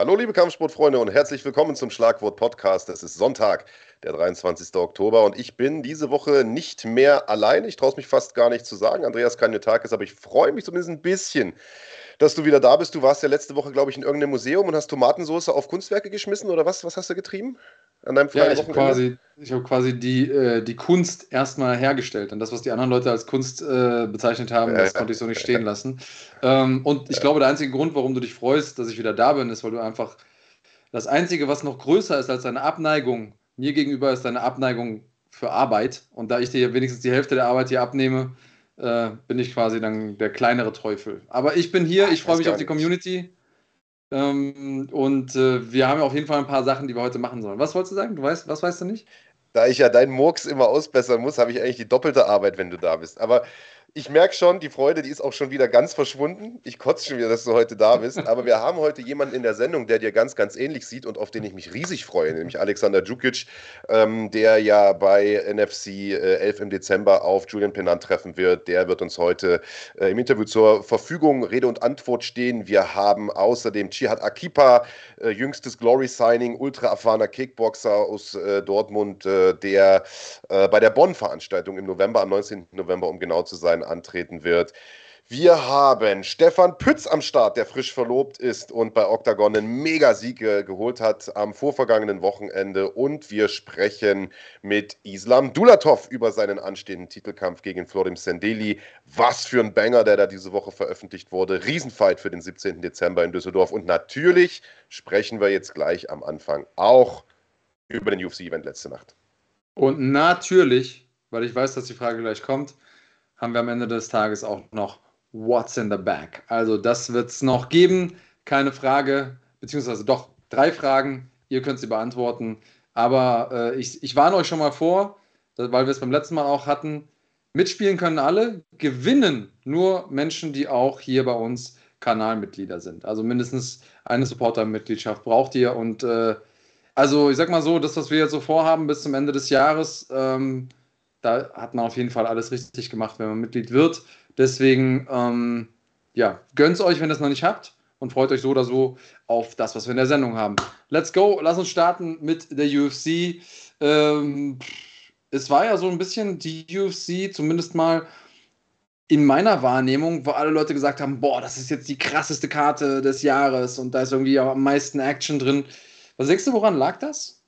Hallo liebe Kampfsportfreunde und herzlich willkommen zum Schlagwort Podcast. Es ist Sonntag, der 23. Oktober und ich bin diese Woche nicht mehr allein. Ich traue es mich fast gar nicht zu sagen. Andreas ist, aber ich freue mich zumindest ein bisschen, dass du wieder da bist. Du warst ja letzte Woche, glaube ich, in irgendeinem Museum und hast Tomatensauce auf Kunstwerke geschmissen oder was? Was hast du getrieben? An deinem freien ja, ich habe quasi, hab quasi die, äh, die Kunst erstmal hergestellt. Und das, was die anderen Leute als Kunst äh, bezeichnet haben, das konnte ich so nicht stehen lassen. Ähm, und ich ja. glaube, der einzige Grund, warum du dich freust, dass ich wieder da bin, ist, weil du einfach das Einzige, was noch größer ist als deine Abneigung mir gegenüber, ist deine Abneigung für Arbeit. Und da ich dir wenigstens die Hälfte der Arbeit hier abnehme, äh, bin ich quasi dann der kleinere Teufel. Aber ich bin hier, ich freue mich auf die Community. Ähm, und äh, wir haben auf jeden Fall ein paar Sachen, die wir heute machen sollen. Was wolltest du sagen? Du weißt, was weißt du nicht? Da ich ja deinen Murks immer ausbessern muss, habe ich eigentlich die doppelte Arbeit, wenn du da bist. Aber ich merke schon, die Freude, die ist auch schon wieder ganz verschwunden. Ich kotze schon wieder, dass du heute da bist. Aber wir haben heute jemanden in der Sendung, der dir ganz, ganz ähnlich sieht und auf den ich mich riesig freue, nämlich Alexander Djukic, ähm, der ja bei NFC äh, 11 im Dezember auf Julian Pennant treffen wird. Der wird uns heute äh, im Interview zur Verfügung Rede und Antwort stehen. Wir haben außerdem Chihad Akipa, äh, jüngstes Glory-Signing, ultra erfahrener Kickboxer aus äh, Dortmund, äh, der äh, bei der Bonn-Veranstaltung im November, am 19. November, um genau zu sein, antreten wird. Wir haben Stefan Pütz am Start, der frisch verlobt ist und bei Octagon einen Megasieg geholt hat am vorvergangenen Wochenende. Und wir sprechen mit Islam Dulatov über seinen anstehenden Titelkampf gegen Florim Sendeli. Was für ein Banger, der da diese Woche veröffentlicht wurde. Riesenfight für den 17. Dezember in Düsseldorf. Und natürlich sprechen wir jetzt gleich am Anfang auch über den UFC-Event letzte Nacht. Und natürlich, weil ich weiß, dass die Frage gleich kommt, haben wir am Ende des Tages auch noch What's in the Bag. Also das wird es noch geben, keine Frage, beziehungsweise doch drei Fragen. Ihr könnt sie beantworten. Aber äh, ich, ich warne euch schon mal vor, weil wir es beim letzten Mal auch hatten. Mitspielen können alle, gewinnen nur Menschen, die auch hier bei uns Kanalmitglieder sind. Also mindestens eine Supporter-Mitgliedschaft braucht ihr. Und äh, also ich sag mal so, das, was wir jetzt so vorhaben bis zum Ende des Jahres, ähm, da hat man auf jeden Fall alles richtig gemacht, wenn man Mitglied wird. Deswegen, ähm, ja, gönnt euch, wenn ihr es noch nicht habt und freut euch so oder so auf das, was wir in der Sendung haben. Let's go, lass uns starten mit der UFC. Ähm, es war ja so ein bisschen die UFC, zumindest mal in meiner Wahrnehmung, wo alle Leute gesagt haben, boah, das ist jetzt die krasseste Karte des Jahres und da ist irgendwie am meisten Action drin. Was denkst du, woran lag das?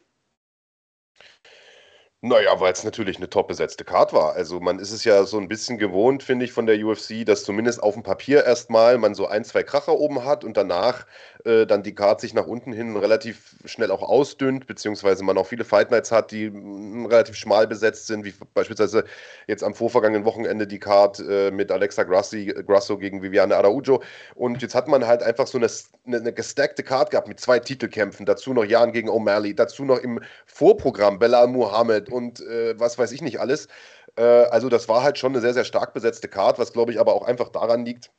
Naja, weil es natürlich eine top besetzte Card war. Also man ist es ja so ein bisschen gewohnt, finde ich, von der UFC, dass zumindest auf dem Papier erstmal man so ein, zwei Kracher oben hat und danach äh, dann die Card sich nach unten hin relativ schnell auch ausdünnt, beziehungsweise man auch viele Fight Nights hat, die mh, relativ schmal besetzt sind, wie beispielsweise jetzt am vorvergangenen Wochenende die Card äh, mit Alexa Grassi, Grasso gegen Viviane Araujo. Und jetzt hat man halt einfach so eine, eine, eine gestackte Card gehabt mit zwei Titelkämpfen, dazu noch Jan gegen O'Malley, dazu noch im Vorprogramm Bella Muhammad und äh, was weiß ich nicht alles. Äh, also das war halt schon eine sehr, sehr stark besetzte Card, was glaube ich aber auch einfach daran liegt,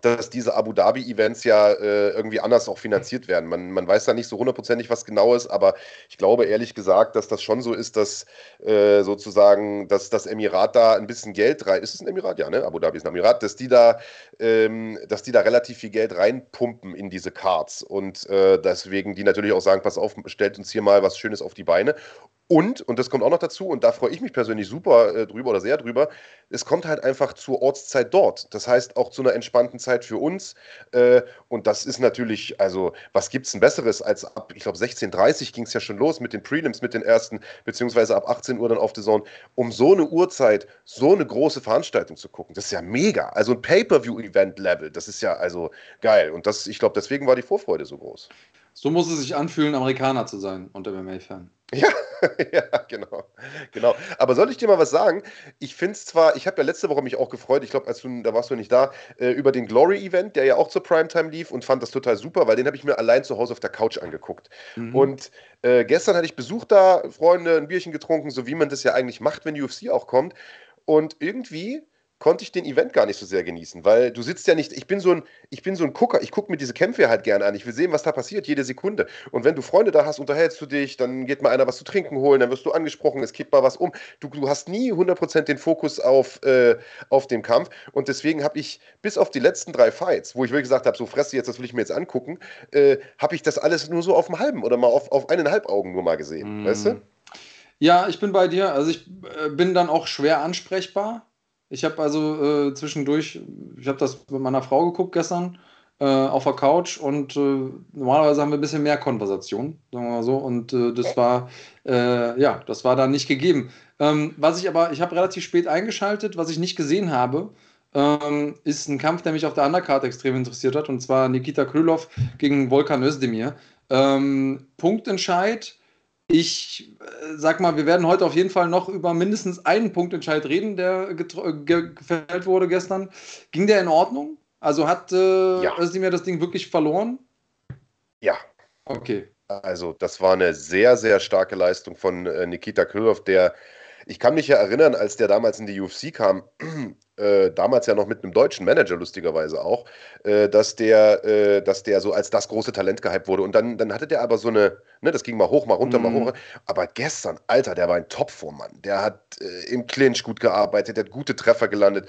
dass diese Abu Dhabi-Events ja äh, irgendwie anders auch finanziert werden. Man, man weiß da nicht so hundertprozentig, was genau ist, aber ich glaube ehrlich gesagt, dass das schon so ist, dass äh, sozusagen, dass das Emirat da ein bisschen Geld rein. Ist es ein Emirat? Ja, ne? Abu Dhabi ist ein Emirat, dass die da, ähm, dass die da relativ viel Geld reinpumpen in diese Cards und äh, deswegen die natürlich auch sagen, pass auf, stellt uns hier mal was Schönes auf die Beine. Und, und das kommt auch noch dazu, und da freue ich mich persönlich super äh, drüber oder sehr drüber, es kommt halt einfach zur Ortszeit dort. Das heißt auch zu einer entspannten Zeit für uns. Äh, und das ist natürlich, also, was gibt es denn Besseres als ab, ich glaube, 16.30 ging es ja schon los mit den Prelims, mit den ersten, beziehungsweise ab 18 Uhr dann auf The Zone, um so eine Uhrzeit, so eine große Veranstaltung zu gucken. Das ist ja mega. Also ein Pay-Per-View-Event-Level, das ist ja also geil. Und das, ich glaube, deswegen war die Vorfreude so groß. So muss es sich anfühlen, Amerikaner zu sein und MMA-Fan. Ja, ja, genau. genau. Aber soll ich dir mal was sagen? Ich finde es zwar, ich habe ja letzte Woche mich auch gefreut, ich glaube, als du, da warst du nicht da, äh, über den Glory-Event, der ja auch zur Primetime lief und fand das total super, weil den habe ich mir allein zu Hause auf der Couch angeguckt. Mhm. Und äh, gestern hatte ich Besuch da, Freunde, ein Bierchen getrunken, so wie man das ja eigentlich macht, wenn UFC auch kommt. Und irgendwie konnte ich den Event gar nicht so sehr genießen, weil du sitzt ja nicht, ich bin so ein, ich bin so ein Gucker, ich gucke mir diese Kämpfe halt gerne an, ich will sehen, was da passiert, jede Sekunde. Und wenn du Freunde da hast, unterhältst du dich, dann geht mal einer was zu trinken holen, dann wirst du angesprochen, es kippt mal was um. Du, du hast nie 100% den Fokus auf, äh, auf dem Kampf und deswegen habe ich bis auf die letzten drei Fights, wo ich wirklich gesagt habe, so fresse jetzt, das will ich mir jetzt angucken, äh, habe ich das alles nur so auf dem halben oder mal auf, auf eineinhalb Augen nur mal gesehen, mm. weißt du? Ja, ich bin bei dir. Also ich äh, bin dann auch schwer ansprechbar. Ich habe also äh, zwischendurch, ich habe das mit meiner Frau geguckt gestern äh, auf der Couch und äh, normalerweise haben wir ein bisschen mehr Konversation, sagen wir mal so. Und äh, das war, äh, ja, das war da nicht gegeben. Ähm, was ich aber, ich habe relativ spät eingeschaltet, was ich nicht gesehen habe, ähm, ist ein Kampf, der mich auf der Undercard extrem interessiert hat, und zwar Nikita Krylov gegen Volkan Özdemir. Ähm, Punktentscheid ich äh, sag mal, wir werden heute auf jeden Fall noch über mindestens einen Punktentscheid reden, der gefällt wurde gestern. Ging der in Ordnung? Also hat äh, ja. Özdemir das Ding wirklich verloren? Ja. Okay. Also, das war eine sehr, sehr starke Leistung von äh, Nikita Krylov, der ich kann mich ja erinnern, als der damals in die UFC kam, äh, damals ja noch mit einem deutschen Manager, lustigerweise auch, äh, dass, der, äh, dass der so als das große Talent gehypt wurde. Und dann, dann hatte der aber so eine, ne, das ging mal hoch, mal runter, mm. mal mhm. hoch. Aber gestern, Alter, der war ein Topform-Mann. Der hat äh, im Clinch gut gearbeitet, der hat gute Treffer gelandet,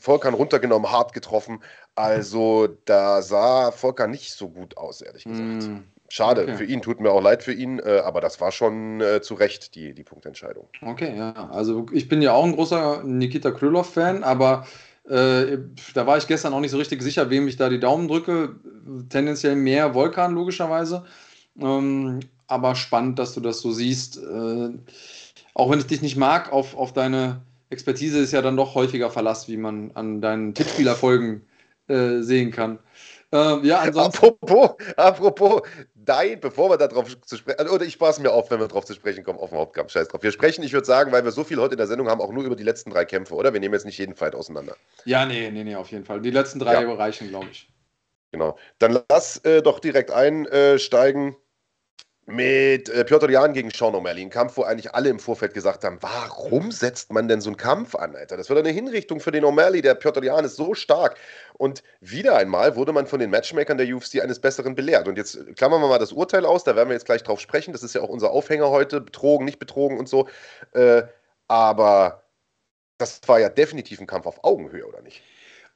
Volkan runtergenommen, hart getroffen. Also da sah Volkan nicht so gut aus, ehrlich gesagt. Mm. Schade okay. für ihn, tut mir auch leid für ihn, äh, aber das war schon äh, zu Recht die, die Punktentscheidung. Okay, ja. Also ich bin ja auch ein großer Nikita Krylov-Fan, aber äh, da war ich gestern auch nicht so richtig sicher, wem ich da die Daumen drücke. Tendenziell mehr Vulkan, logischerweise. Ähm, aber spannend, dass du das so siehst. Äh, auch wenn ich dich nicht mag, auf, auf deine Expertise ist ja dann doch häufiger Verlass, wie man an deinen Tippspielerfolgen äh, sehen kann. Ähm, ja, ansonsten. Apropos, apropos, dein, bevor wir darauf zu sprechen, oder ich es mir auf, wenn wir darauf zu sprechen kommen, auf den Hauptkampf, scheiß drauf. Wir sprechen, ich würde sagen, weil wir so viel heute in der Sendung haben, auch nur über die letzten drei Kämpfe, oder? Wir nehmen jetzt nicht jeden Fight auseinander. Ja, nee, nee, nee, auf jeden Fall. Die letzten drei ja. reichen, glaube ich. Genau. Dann lass äh, doch direkt einsteigen mit äh, Piotr Jan gegen Sean O'Malley. Ein Kampf, wo eigentlich alle im Vorfeld gesagt haben, warum setzt man denn so einen Kampf an, Alter? Das wird eine Hinrichtung für den O'Malley. Der Piotr Jan ist so stark. Und wieder einmal wurde man von den Matchmakern der UFC eines Besseren belehrt. Und jetzt klammern wir mal das Urteil aus, da werden wir jetzt gleich drauf sprechen. Das ist ja auch unser Aufhänger heute, betrogen, nicht betrogen und so. Äh, aber das war ja definitiv ein Kampf auf Augenhöhe, oder nicht?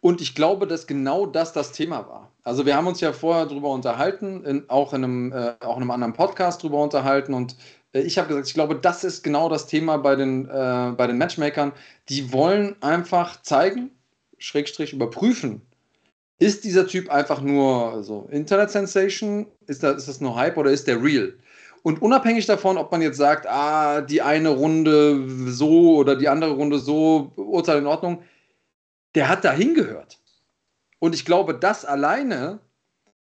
Und ich glaube, dass genau das das Thema war. Also wir haben uns ja vorher darüber unterhalten, in, auch, in einem, äh, auch in einem anderen Podcast darüber unterhalten und äh, ich habe gesagt, ich glaube, das ist genau das Thema bei den, äh, bei den Matchmakern. Die wollen einfach zeigen, Schrägstrich überprüfen, ist dieser Typ einfach nur so Internet-Sensation? Ist, da, ist das nur Hype oder ist der real? Und unabhängig davon, ob man jetzt sagt, ah, die eine Runde so oder die andere Runde so, Urteil in Ordnung, der hat da hingehört. Und ich glaube, das alleine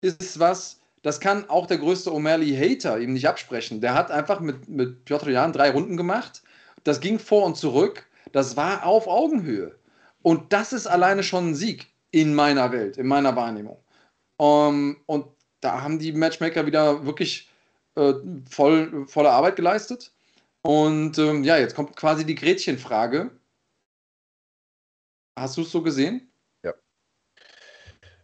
ist was, das kann auch der größte O'Malley-Hater ihm nicht absprechen. Der hat einfach mit, mit Piotr Jan drei Runden gemacht. Das ging vor und zurück. Das war auf Augenhöhe. Und das ist alleine schon ein Sieg in meiner Welt, in meiner Wahrnehmung. Um, und da haben die Matchmaker wieder wirklich äh, voll, volle Arbeit geleistet. Und ähm, ja, jetzt kommt quasi die Gretchenfrage. Hast du es so gesehen? Ja.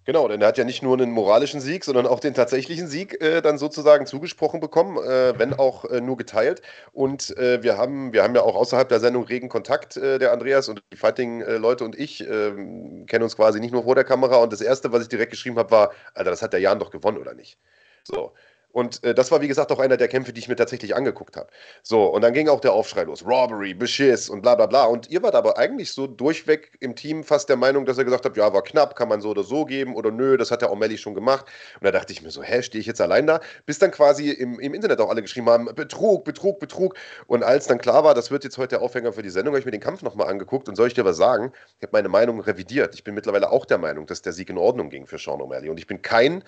Genau, denn er hat ja nicht nur einen moralischen Sieg, sondern auch den tatsächlichen Sieg äh, dann sozusagen zugesprochen bekommen, äh, wenn auch äh, nur geteilt. Und äh, wir, haben, wir haben ja auch außerhalb der Sendung regen Kontakt, äh, der Andreas und die Fighting-Leute und ich ähm, kennen uns quasi nicht nur vor der Kamera. Und das Erste, was ich direkt geschrieben habe, war, Alter, das hat der Jan doch gewonnen, oder nicht? So. Und äh, das war, wie gesagt, auch einer der Kämpfe, die ich mir tatsächlich angeguckt habe. So, und dann ging auch der Aufschrei los. Robbery, Beschiss und bla bla bla. Und ihr wart aber eigentlich so durchweg im Team fast der Meinung, dass ihr gesagt habt, ja, war knapp, kann man so oder so geben oder nö, das hat der O'Malley schon gemacht. Und da dachte ich mir so, hä, stehe ich jetzt allein da? Bis dann quasi im, im Internet auch alle geschrieben haben, Betrug, Betrug, Betrug. Und als dann klar war, das wird jetzt heute der Aufhänger für die Sendung, habe ich mir den Kampf nochmal angeguckt und soll ich dir was sagen? Ich habe meine Meinung revidiert. Ich bin mittlerweile auch der Meinung, dass der Sieg in Ordnung ging für Sean O'Malley. Und ich bin kein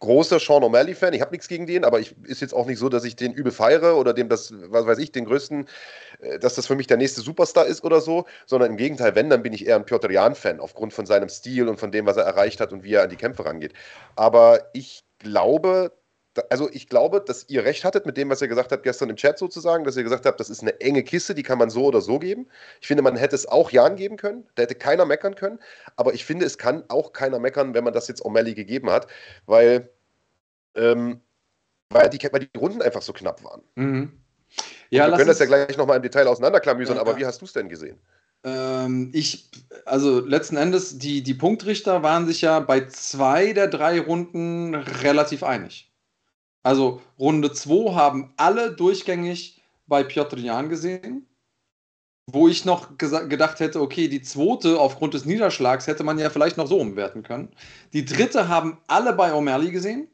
großer Sean O'Malley-Fan. Ich habe nichts gegen den, aber ich ist jetzt auch nicht so, dass ich den übel feiere oder dem das, was weiß ich, den größten, äh, dass das für mich der nächste Superstar ist oder so, sondern im Gegenteil, wenn, dann bin ich eher ein Piotr Jan-Fan, aufgrund von seinem Stil und von dem, was er erreicht hat und wie er an die Kämpfe rangeht. Aber ich glaube, also ich glaube, dass ihr recht hattet mit dem, was ihr gesagt habt gestern im Chat sozusagen, dass ihr gesagt habt, das ist eine enge Kiste, die kann man so oder so geben. Ich finde, man hätte es auch Jan geben können, da hätte keiner meckern können, aber ich finde, es kann auch keiner meckern, wenn man das jetzt O'Malley gegeben hat, weil, ähm, weil, die, weil die Runden einfach so knapp waren. Mhm. Ja, wir können das ja gleich nochmal im Detail auseinanderklamüsern, ja, aber wie hast du es denn gesehen? Ähm, ich, also letzten Endes, die, die Punktrichter waren sich ja bei zwei der drei Runden relativ einig. Also Runde 2 haben alle durchgängig bei Piotr Jan gesehen. Wo ich noch gedacht hätte, okay, die zweite aufgrund des Niederschlags hätte man ja vielleicht noch so umwerten können. Die dritte haben alle bei O'Malley gesehen.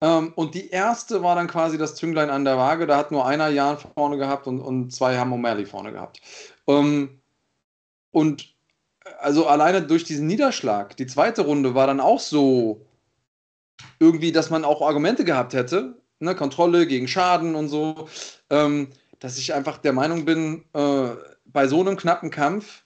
Ähm, und die erste war dann quasi das Zünglein an der Waage. Da hat nur einer Jan vorne gehabt und, und zwei haben O'Malley vorne gehabt. Ähm, und also alleine durch diesen Niederschlag, die zweite Runde war dann auch so irgendwie, dass man auch Argumente gehabt hätte, ne, Kontrolle gegen Schaden und so, ähm, dass ich einfach der Meinung bin, äh, bei so einem knappen Kampf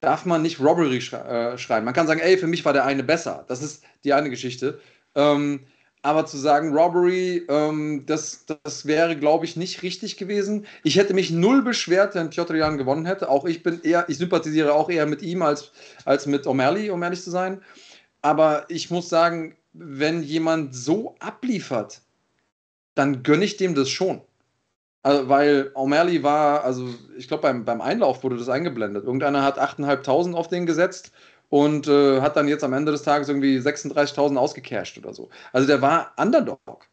darf man nicht Robbery schrei äh, schreiben. Man kann sagen, ey, für mich war der eine besser. Das ist die eine Geschichte. Ähm, aber zu sagen, Robbery, ähm, das, das wäre, glaube ich, nicht richtig gewesen. Ich hätte mich null beschwert, wenn Piotr Jan gewonnen hätte. Auch ich bin eher, ich sympathisiere auch eher mit ihm als, als mit O'Malley, um ehrlich zu sein. Aber ich muss sagen, wenn jemand so abliefert, dann gönne ich dem das schon. Also, weil O'Malley war, also ich glaube, beim, beim Einlauf wurde das eingeblendet. Irgendeiner hat 8.500 auf den gesetzt und äh, hat dann jetzt am Ende des Tages irgendwie 36.000 ausgecasht oder so. Also der war Underdog.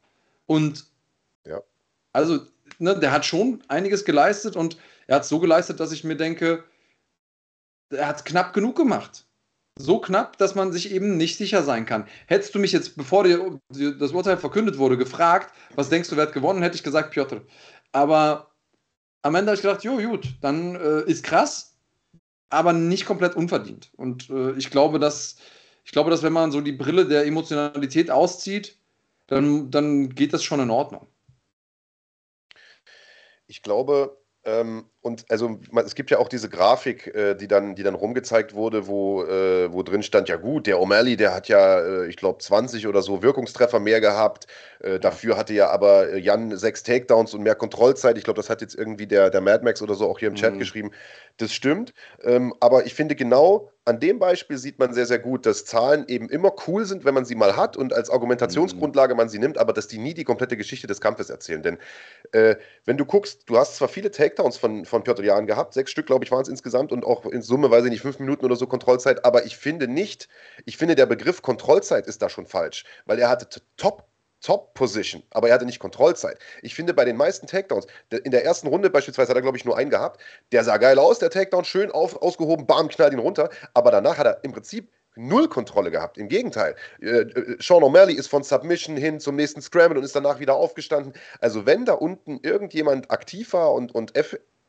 Und ja. also, ne, der hat schon einiges geleistet und er hat so geleistet, dass ich mir denke, er hat knapp genug gemacht. So knapp, dass man sich eben nicht sicher sein kann. Hättest du mich jetzt, bevor dir das Urteil verkündet wurde, gefragt, was denkst du, wer hat gewonnen, hätte ich gesagt Piotr. Aber am Ende habe ich gedacht, jo, gut, dann äh, ist krass, aber nicht komplett unverdient. Und äh, ich glaube, dass ich glaube, dass wenn man so die Brille der Emotionalität auszieht, dann, dann geht das schon in Ordnung. Ich glaube, ähm, und also es gibt ja auch diese Grafik, äh, die, dann, die dann rumgezeigt wurde, wo, äh, wo drin stand, ja gut, der O'Malley, der hat ja, äh, ich glaube, 20 oder so Wirkungstreffer mehr gehabt. Dafür hatte ja aber Jan sechs Takedowns und mehr Kontrollzeit. Ich glaube, das hat jetzt irgendwie der, der Mad Max oder so auch hier im Chat mhm. geschrieben. Das stimmt. Ähm, aber ich finde genau an dem Beispiel sieht man sehr, sehr gut, dass Zahlen eben immer cool sind, wenn man sie mal hat und als Argumentationsgrundlage man sie nimmt, aber dass die nie die komplette Geschichte des Kampfes erzählen. Denn äh, wenn du guckst, du hast zwar viele Takedowns von, von Piotr Jan gehabt, sechs Stück, glaube ich, waren es insgesamt und auch in Summe, weiß ich nicht, fünf Minuten oder so Kontrollzeit, aber ich finde nicht, ich finde der Begriff Kontrollzeit ist da schon falsch, weil er hatte top Top-Position, aber er hatte nicht Kontrollzeit. Ich finde bei den meisten Takedowns, in der ersten Runde beispielsweise hat er, glaube ich, nur einen gehabt, der sah geil aus, der Takedown, schön auf, ausgehoben, bam, knallt ihn runter, aber danach hat er im Prinzip null Kontrolle gehabt. Im Gegenteil. Äh, äh, Sean O'Malley ist von Submission hin zum nächsten Scramble und ist danach wieder aufgestanden. Also wenn da unten irgendjemand aktiv war und, und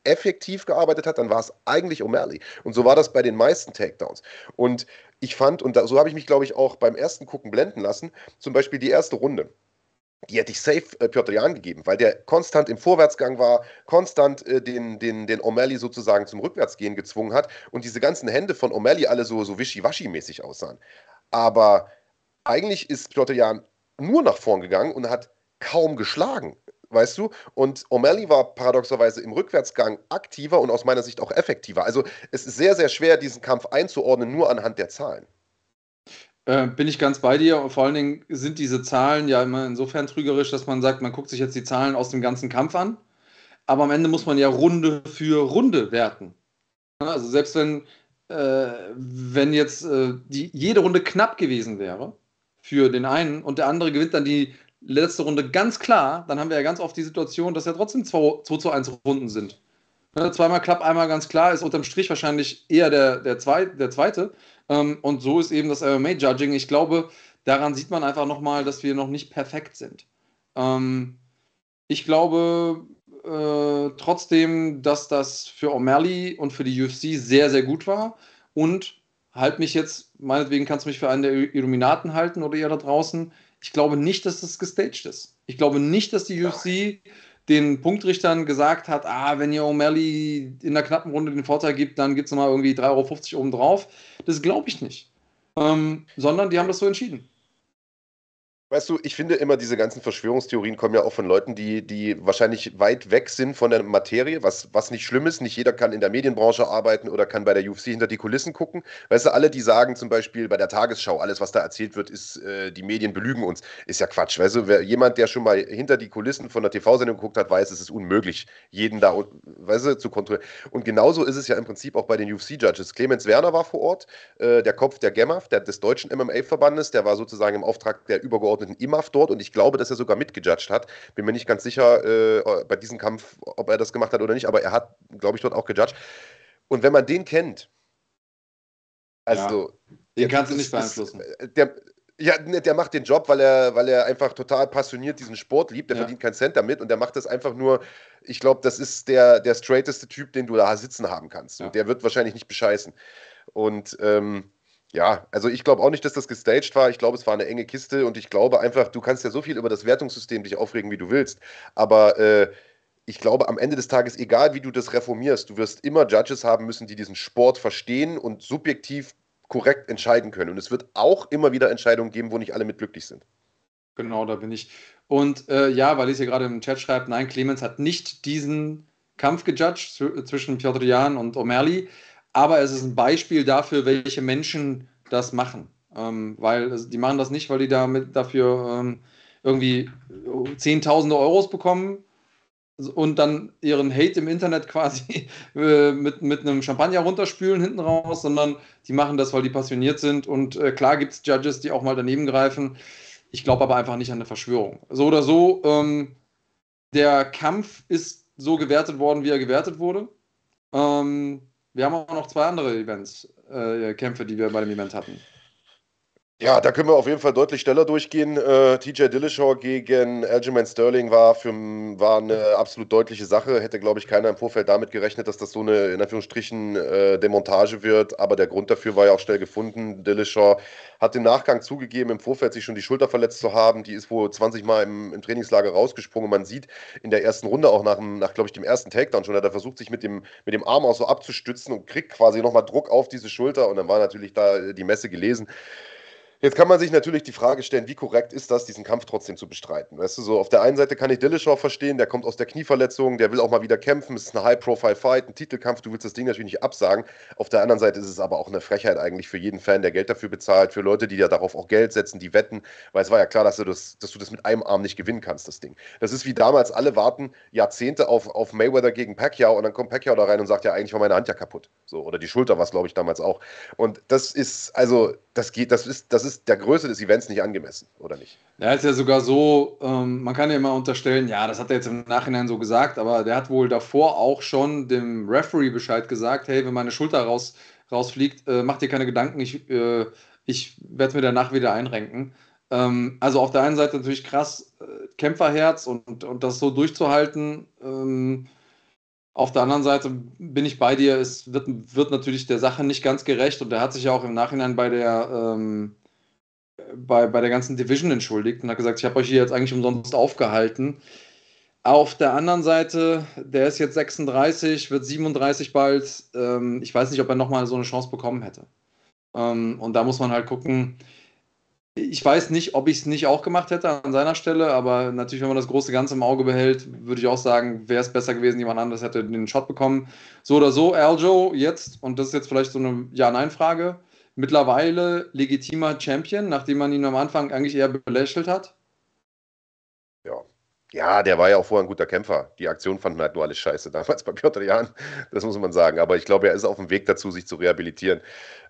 effektiv gearbeitet hat, dann war es eigentlich O'Malley. Und so war das bei den meisten Takedowns. Und ich fand, und so habe ich mich, glaube ich, auch beim ersten Gucken blenden lassen, zum Beispiel die erste Runde die hätte ich safe äh, Piotr Jan gegeben, weil der konstant im Vorwärtsgang war, konstant äh, den, den, den O'Malley sozusagen zum Rückwärtsgehen gezwungen hat und diese ganzen Hände von O'Malley alle so, so wischiwaschi-mäßig aussahen. Aber eigentlich ist Piotr Jan nur nach vorn gegangen und hat kaum geschlagen, weißt du? Und O'Malley war paradoxerweise im Rückwärtsgang aktiver und aus meiner Sicht auch effektiver. Also es ist sehr, sehr schwer, diesen Kampf einzuordnen, nur anhand der Zahlen. Äh, bin ich ganz bei dir. Und vor allen Dingen sind diese Zahlen ja immer insofern trügerisch, dass man sagt, man guckt sich jetzt die Zahlen aus dem ganzen Kampf an. Aber am Ende muss man ja Runde für Runde werten. Also selbst wenn, äh, wenn jetzt äh, die, jede Runde knapp gewesen wäre für den einen und der andere gewinnt dann die letzte Runde ganz klar, dann haben wir ja ganz oft die Situation, dass ja trotzdem 2, 2 zu 1 Runden sind. Ne, zweimal klappt, einmal ganz klar, ist unterm Strich wahrscheinlich eher der, der, Zwei, der zweite. Ähm, und so ist eben das MMA-Judging. Ich glaube, daran sieht man einfach nochmal, dass wir noch nicht perfekt sind. Ähm, ich glaube äh, trotzdem, dass das für O'Malley und für die UFC sehr, sehr gut war. Und halt mich jetzt, meinetwegen kannst du mich für einen der Illuminaten halten oder ihr da draußen. Ich glaube nicht, dass das gestaged ist. Ich glaube nicht, dass die UFC den Punktrichtern gesagt hat, ah, wenn ihr O'Malley in der knappen Runde den Vorteil gibt, dann gibt es nochmal irgendwie 3,50 Euro obendrauf. Das glaube ich nicht. Ähm, sondern die haben das so entschieden. Weißt du, ich finde immer, diese ganzen Verschwörungstheorien kommen ja auch von Leuten, die, die wahrscheinlich weit weg sind von der Materie, was, was nicht schlimm ist. Nicht jeder kann in der Medienbranche arbeiten oder kann bei der UFC hinter die Kulissen gucken. Weißt du, alle, die sagen zum Beispiel bei der Tagesschau, alles, was da erzählt wird, ist, äh, die Medien belügen uns, ist ja Quatsch. Weißt du, wer, jemand, der schon mal hinter die Kulissen von der TV-Sendung geguckt hat, weiß, es ist unmöglich, jeden da, weißt du, zu kontrollieren. Und genauso ist es ja im Prinzip auch bei den UFC-Judges. Clemens Werner war vor Ort, äh, der Kopf der GEMAF, der, des deutschen MMA-Verbandes, der war sozusagen im Auftrag der übergeordneten übergeordneten IMAF dort und ich glaube, dass er sogar mitgejudged hat. Bin mir nicht ganz sicher äh, bei diesem Kampf, ob er das gemacht hat oder nicht, aber er hat, glaube ich, dort auch gejudged. Und wenn man den kennt, also. Ja, den kannst du nicht beeinflussen. Ist, äh, der, ja, ne, der macht den Job, weil er, weil er einfach total passioniert diesen Sport liebt. Der ja. verdient keinen Cent damit und der macht das einfach nur. Ich glaube, das ist der, der straighteste Typ, den du da sitzen haben kannst. Ja. Und der wird wahrscheinlich nicht bescheißen. Und ähm, ja, also ich glaube auch nicht, dass das gestaged war. Ich glaube, es war eine enge Kiste und ich glaube einfach, du kannst ja so viel über das Wertungssystem dich aufregen, wie du willst. Aber äh, ich glaube, am Ende des Tages, egal wie du das reformierst, du wirst immer Judges haben müssen, die diesen Sport verstehen und subjektiv korrekt entscheiden können. Und es wird auch immer wieder Entscheidungen geben, wo nicht alle mit glücklich sind. Genau, da bin ich. Und äh, ja, weil ich hier gerade im Chat schreibe, nein, Clemens hat nicht diesen Kampf gejudged zwischen Piotr Jan und O'Malley aber es ist ein Beispiel dafür, welche Menschen das machen. Ähm, weil die machen das nicht, weil die damit dafür ähm, irgendwie Zehntausende Euros bekommen und dann ihren Hate im Internet quasi äh, mit, mit einem Champagner runterspülen hinten raus, sondern die machen das, weil die passioniert sind. Und äh, klar gibt es Judges, die auch mal daneben greifen. Ich glaube aber einfach nicht an eine Verschwörung. So oder so, ähm, der Kampf ist so gewertet worden, wie er gewertet wurde. Ähm, wir haben auch noch zwei andere Events, äh, Kämpfe, die wir bei dem Event hatten. Ja, da können wir auf jeden Fall deutlich schneller durchgehen. Äh, TJ Dillashaw gegen Aljamain Sterling war, für, war eine absolut deutliche Sache. Hätte, glaube ich, keiner im Vorfeld damit gerechnet, dass das so eine, in Anführungsstrichen, äh, Demontage wird. Aber der Grund dafür war ja auch schnell gefunden. Dillashaw hat im Nachgang zugegeben, im Vorfeld sich schon die Schulter verletzt zu haben. Die ist wohl 20 Mal im, im Trainingslager rausgesprungen. Man sieht in der ersten Runde auch nach, nach glaube ich, dem ersten Takedown schon, hat er versucht, sich mit dem, mit dem Arm auch so abzustützen und kriegt quasi nochmal Druck auf diese Schulter. Und dann war natürlich da die Messe gelesen. Jetzt kann man sich natürlich die Frage stellen, wie korrekt ist das, diesen Kampf trotzdem zu bestreiten? Weißt du, so auf der einen Seite kann ich Dillashaw verstehen, der kommt aus der Knieverletzung, der will auch mal wieder kämpfen, es ist ein High-Profile-Fight, ein Titelkampf, du willst das Ding natürlich nicht absagen. Auf der anderen Seite ist es aber auch eine Frechheit eigentlich für jeden Fan, der Geld dafür bezahlt, für Leute, die ja darauf auch Geld setzen, die wetten, weil es war ja klar, dass du das, dass du das mit einem Arm nicht gewinnen kannst, das Ding. Das ist wie damals, alle warten Jahrzehnte auf, auf Mayweather gegen Pacquiao und dann kommt Pacquiao da rein und sagt ja, eigentlich war meine Hand ja kaputt. So, oder die Schulter war es, glaube ich, damals auch. Und das ist, also, das geht, das ist, das ist der Größe des Events nicht angemessen, oder nicht? Ja, ist ja sogar so, ähm, man kann ja immer unterstellen, ja, das hat er jetzt im Nachhinein so gesagt, aber der hat wohl davor auch schon dem Referee Bescheid gesagt, hey, wenn meine Schulter raus, rausfliegt, äh, mach dir keine Gedanken, ich, äh, ich werde mir danach wieder einrenken. Ähm, also auf der einen Seite natürlich krass, äh, Kämpferherz und, und das so durchzuhalten. Ähm, auf der anderen Seite bin ich bei dir, es wird, wird natürlich der Sache nicht ganz gerecht und er hat sich ja auch im Nachhinein bei der ähm, bei, bei der ganzen Division entschuldigt und hat gesagt, ich habe euch hier jetzt eigentlich umsonst aufgehalten. Auf der anderen Seite, der ist jetzt 36, wird 37 bald. Ähm, ich weiß nicht, ob er nochmal so eine Chance bekommen hätte. Ähm, und da muss man halt gucken. Ich weiß nicht, ob ich es nicht auch gemacht hätte an seiner Stelle, aber natürlich, wenn man das große Ganze im Auge behält, würde ich auch sagen, wäre es besser gewesen, jemand anderes hätte den Shot bekommen. So oder so, Aljo jetzt, und das ist jetzt vielleicht so eine Ja-Nein-Frage mittlerweile legitimer Champion, nachdem man ihn am Anfang eigentlich eher belächelt hat? Ja. Ja, der war ja auch vorher ein guter Kämpfer. Die Aktion fanden halt nur alles scheiße damals bei Piotr Jan. Das muss man sagen. Aber ich glaube, er ist auf dem Weg dazu, sich zu rehabilitieren.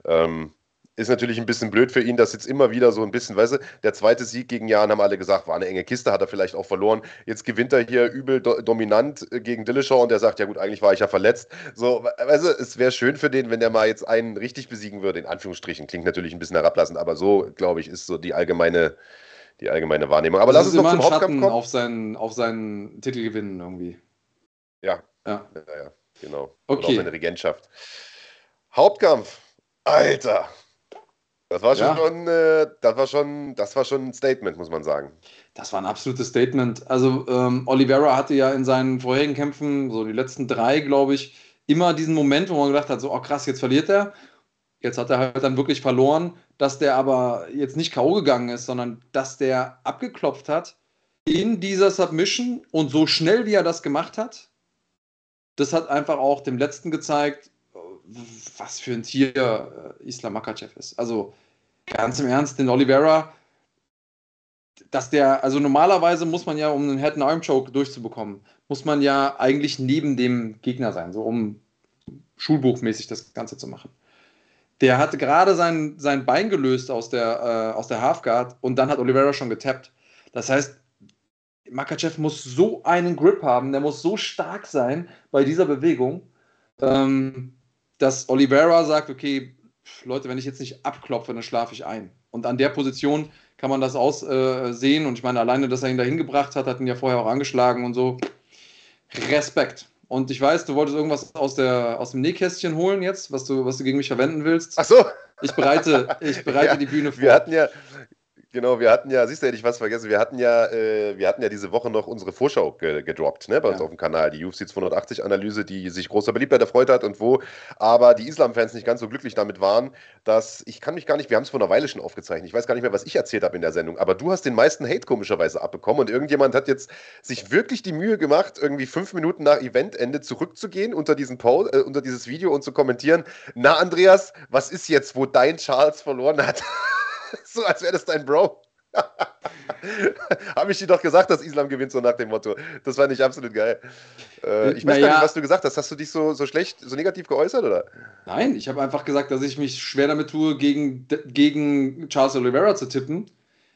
Ähm, ist natürlich ein bisschen blöd für ihn, dass jetzt immer wieder so ein bisschen, weißt du, der zweite Sieg gegen Jan haben alle gesagt, war eine enge Kiste, hat er vielleicht auch verloren. Jetzt gewinnt er hier übel do dominant äh, gegen Dillashaw und der sagt, ja gut, eigentlich war ich ja verletzt. So, weißt du, es wäre schön für den, wenn der mal jetzt einen richtig besiegen würde, in Anführungsstrichen. Klingt natürlich ein bisschen herablassend, aber so, glaube ich, ist so die allgemeine, die allgemeine Wahrnehmung. Aber das lass uns noch zum Hauptkampf kommen. Auf seinen, auf seinen Titel gewinnen irgendwie. Ja. Ja, ja, ja genau. Okay. Oder auf seine Regentschaft. Hauptkampf. Alter, das war ja. schon, äh, das war schon, das war schon ein Statement, muss man sagen. Das war ein absolutes Statement. Also ähm, Oliveira hatte ja in seinen vorherigen Kämpfen, so die letzten drei, glaube ich, immer diesen Moment, wo man gedacht hat, so, oh krass, jetzt verliert er. Jetzt hat er halt dann wirklich verloren. dass der aber jetzt nicht K.O. gegangen ist, sondern dass der abgeklopft hat in dieser Submission und so schnell, wie er das gemacht hat, das hat einfach auch dem Letzten gezeigt, was für ein Tier äh, Islam Makachev ist. Also ganz im Ernst, den Oliveira, dass der, also normalerweise muss man ja, um einen Head and Arm Choke durchzubekommen, muss man ja eigentlich neben dem Gegner sein, so um schulbuchmäßig das Ganze zu machen. Der hatte gerade sein, sein Bein gelöst aus der, äh, aus der Halfguard und dann hat Oliveira schon getappt. Das heißt, Makachev muss so einen Grip haben, der muss so stark sein bei dieser Bewegung, ähm, dass Oliveira sagt, okay, Leute, wenn ich jetzt nicht abklopfe, dann schlafe ich ein. Und an der Position kann man das aussehen. Äh, und ich meine, alleine, dass er ihn dahin gebracht hat, hat ihn ja vorher auch angeschlagen und so. Respekt. Und ich weiß, du wolltest irgendwas aus, der, aus dem Nähkästchen holen jetzt, was du, was du gegen mich verwenden willst. Ach so. Ich bereite, ich bereite ja, die Bühne vor. Wir hatten ja, Genau, wir hatten ja, siehst du, hätte ich was vergessen, wir hatten ja, äh, wir hatten ja diese Woche noch unsere Vorschau ge gedroppt, ne, bei ja. uns auf dem Kanal, die UFC 280 Analyse, die sich großer Beliebtheit erfreut hat und wo aber die Islam-Fans nicht ganz so glücklich damit waren, dass, ich kann mich gar nicht, wir haben es vor einer Weile schon aufgezeichnet, ich weiß gar nicht mehr, was ich erzählt habe in der Sendung, aber du hast den meisten Hate komischerweise abbekommen und irgendjemand hat jetzt sich wirklich die Mühe gemacht, irgendwie fünf Minuten nach Eventende zurückzugehen unter, diesen Post, äh, unter dieses Video und zu kommentieren, na Andreas, was ist jetzt, wo dein Charles verloren hat? so als wäre das dein Bro. Habe ich dir doch gesagt, dass Islam gewinnt, so nach dem Motto. Das fand ich absolut geil. Äh, ich weiß naja, gar nicht, was du gesagt hast. Hast du dich so, so schlecht, so negativ geäußert, oder? Nein, ich habe einfach gesagt, dass ich mich schwer damit tue, gegen, gegen Charles Oliveira zu tippen,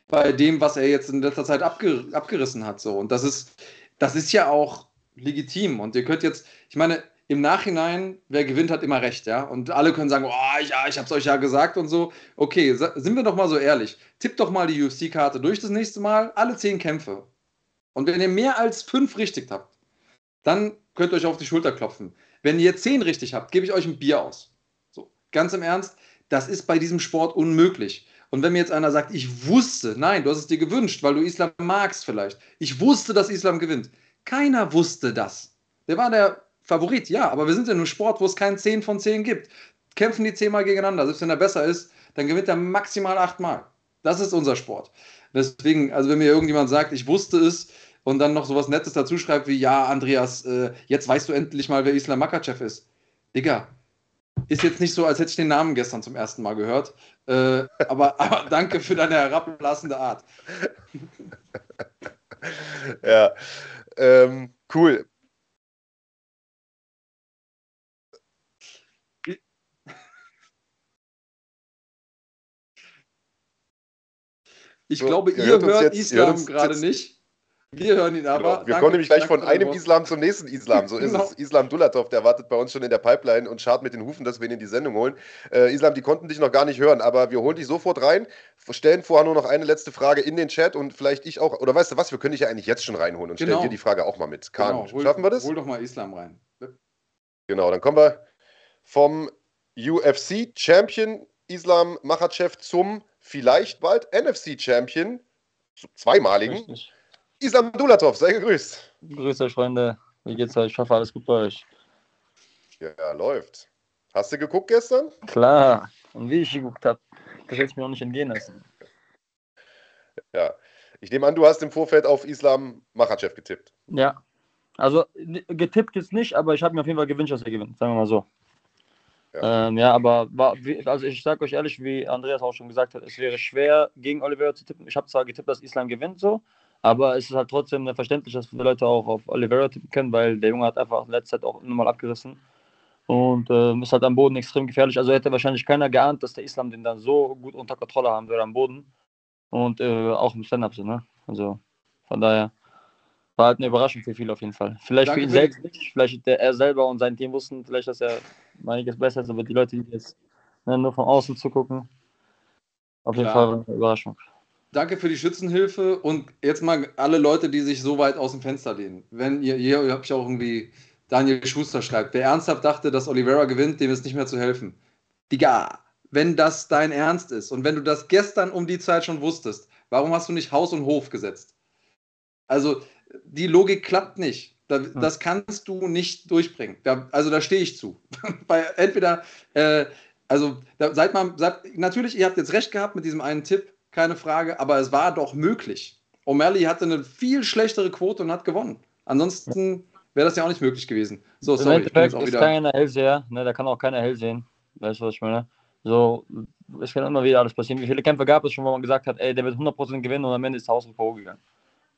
bei dem, was er jetzt in letzter Zeit abger abgerissen hat. So. Und das ist, das ist ja auch legitim. Und ihr könnt jetzt, ich meine, im Nachhinein, wer gewinnt, hat immer recht, ja. Und alle können sagen, oh, ja, ich habe es euch ja gesagt und so. Okay, sind wir doch mal so ehrlich. Tippt doch mal die UFC-Karte durch das nächste Mal, alle zehn Kämpfe. Und wenn ihr mehr als fünf richtig habt, dann könnt ihr euch auf die Schulter klopfen. Wenn ihr zehn richtig habt, gebe ich euch ein Bier aus. So, ganz im Ernst, das ist bei diesem Sport unmöglich. Und wenn mir jetzt einer sagt, ich wusste, nein, du hast es dir gewünscht, weil du Islam magst vielleicht. Ich wusste, dass Islam gewinnt. Keiner wusste das. Der war der Favorit, ja, aber wir sind in einem Sport, wo es keinen 10 von 10 gibt. Kämpfen die 10 Mal gegeneinander, selbst wenn er besser ist, dann gewinnt er maximal 8 Mal. Das ist unser Sport. Deswegen, also wenn mir irgendjemand sagt, ich wusste es und dann noch sowas Nettes dazu schreibt wie, ja, Andreas, äh, jetzt weißt du endlich mal, wer Islam Makachev ist. Digga, ist jetzt nicht so, als hätte ich den Namen gestern zum ersten Mal gehört. Äh, aber, aber danke für deine herablassende Art. ja, ähm, cool. Ich so, glaube, ihr, hört, hört jetzt, Islam gerade nicht. Wir hören ihn aber. Genau. Wir kommen nämlich gleich von einem Islam zum nächsten Islam. So ist genau. es. Islam Dulatov, der wartet bei uns schon in der Pipeline und schart mit den Hufen, dass wir ihn in die Sendung holen. Äh, Islam, die konnten dich noch gar nicht hören, aber wir holen dich sofort rein. Stellen vorher nur noch eine letzte Frage in den Chat und vielleicht ich auch. Oder weißt du was, wir können dich ja eigentlich jetzt schon reinholen und genau. stellen dir die Frage auch mal mit. Kahn, genau. schaffen wir das? Hol doch mal Islam rein. Genau, dann kommen wir vom UFC-Champion Islam Machachev zum vielleicht bald NFC-Champion, zweimaligen, Richtig. Islam Dulatov. Sei gegrüßt. Grüß euch, Freunde. Wie geht's euch? Ich hoffe, alles gut bei euch. Ja, läuft. Hast du geguckt gestern? Klar. Und wie ich geguckt habe, das hätte ich mir auch nicht entgehen lassen. Ja. Ich nehme an, du hast im Vorfeld auf Islam Machachev getippt. Ja. Also getippt ist nicht, aber ich habe mir auf jeden Fall gewünscht, dass er gewinnt. Sagen wir mal so. Ja, ähm, ja aber war, also ich sage euch ehrlich, wie Andreas auch schon gesagt hat, es wäre schwer gegen Oliveira zu tippen. Ich habe zwar getippt, dass Islam gewinnt so, aber es ist halt trotzdem verständlich, dass viele Leute auch auf Oliveira tippen können, weil der Junge hat einfach in letzter Zeit auch nochmal abgerissen und äh, ist halt am Boden extrem gefährlich. Also hätte wahrscheinlich keiner geahnt, dass der Islam den dann so gut unter Kontrolle haben würde am Boden und äh, auch im Stand-Up so, ne? Also von daher war halt eine Überraschung für viele auf jeden Fall. Vielleicht Danke für ihn selbst nicht, vielleicht der, er selber und sein Team wussten vielleicht, dass er einiges besser ist, aber die Leute, die jetzt ne, nur von außen zugucken, auf jeden Klar. Fall eine Überraschung. Danke für die Schützenhilfe und jetzt mal alle Leute, die sich so weit aus dem Fenster lehnen. Wenn ihr, hier habe ich auch irgendwie Daniel Schuster schreibt, wer ernsthaft dachte, dass Oliveira gewinnt, dem ist nicht mehr zu helfen. Digga, wenn das dein Ernst ist und wenn du das gestern um die Zeit schon wusstest, warum hast du nicht Haus und Hof gesetzt? Also, die Logik klappt nicht. Das kannst du nicht durchbringen. also da stehe ich zu. Weil entweder, äh, Also seid mal, seid, natürlich, ihr habt jetzt recht gehabt mit diesem einen Tipp, keine Frage, aber es war doch möglich. O'Malley hatte eine viel schlechtere Quote und hat gewonnen. Ansonsten wäre das ja auch nicht möglich gewesen. So, sorry, Im Endeffekt ist wieder... keiner Hellseher, ne, da kann auch keiner hell sehen. Weißt du, was ich meine? So, es kann immer wieder alles passieren. Wie viele Kämpfe gab es schon, wo man gesagt hat, ey, der wird 100% gewinnen und am Ende ist Haus gegangen.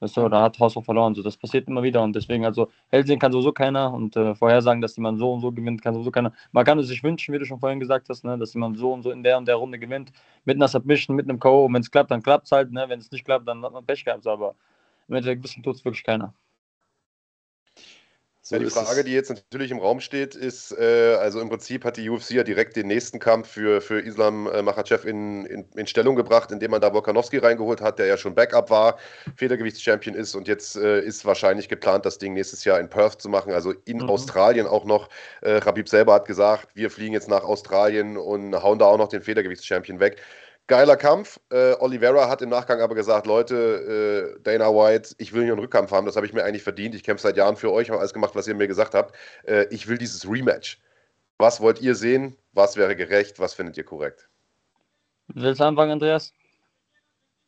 Weißt du, da hat Haus verloren. So, das passiert immer wieder und deswegen, also, hell sehen kann sowieso keiner und äh, vorhersagen, dass jemand so und so gewinnt, kann sowieso keiner. Man kann es sich wünschen, wie du schon vorhin gesagt hast, ne, dass jemand so und so in der und der Runde gewinnt, mit einer Submission, mit einem K.O. Und wenn es klappt, dann klappt es halt, ne? wenn es nicht klappt, dann hat man Pech gehabt, aber im Endeffekt wissen tut es wirklich keiner. So ja, die Frage, die jetzt natürlich im Raum steht, ist, äh, also im Prinzip hat die UFC ja direkt den nächsten Kampf für, für Islam äh, Makhachev in, in, in, Stellung gebracht, indem man da Volkanovski reingeholt hat, der ja schon Backup war, Federgewichtschampion ist und jetzt äh, ist wahrscheinlich geplant, das Ding nächstes Jahr in Perth zu machen, also in mhm. Australien auch noch. Äh, Rabib selber hat gesagt, wir fliegen jetzt nach Australien und hauen da auch noch den Federgewichtschampion weg. Geiler Kampf. Äh, Oliveira hat im Nachgang aber gesagt: Leute, äh, Dana White, ich will hier einen Rückkampf haben, das habe ich mir eigentlich verdient. Ich kämpfe seit Jahren für euch, habe alles gemacht, was ihr mir gesagt habt. Äh, ich will dieses Rematch. Was wollt ihr sehen? Was wäre gerecht? Was findet ihr korrekt? Willst du anfangen, Andreas?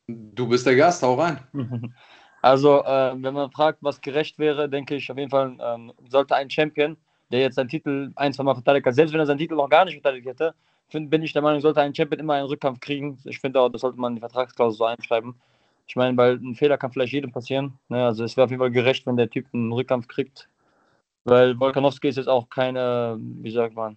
Du bist der Gast, hau rein. Also, äh, wenn man fragt, was gerecht wäre, denke ich auf jeden Fall, ähm, sollte ein Champion, der jetzt seinen Titel ein, zwei Mal verteidigt hat, selbst wenn er seinen Titel noch gar nicht verteidigt hätte, find, bin ich der Meinung, sollte ein Champion immer einen Rückkampf kriegen. Ich finde auch, das sollte man in die Vertragsklausel so einschreiben. Ich meine, weil ein Fehler kann vielleicht jedem passieren. Ne? Also es wäre auf jeden Fall gerecht, wenn der Typ einen Rückkampf kriegt. Weil Volkanowski ist jetzt auch keine, wie sagt man,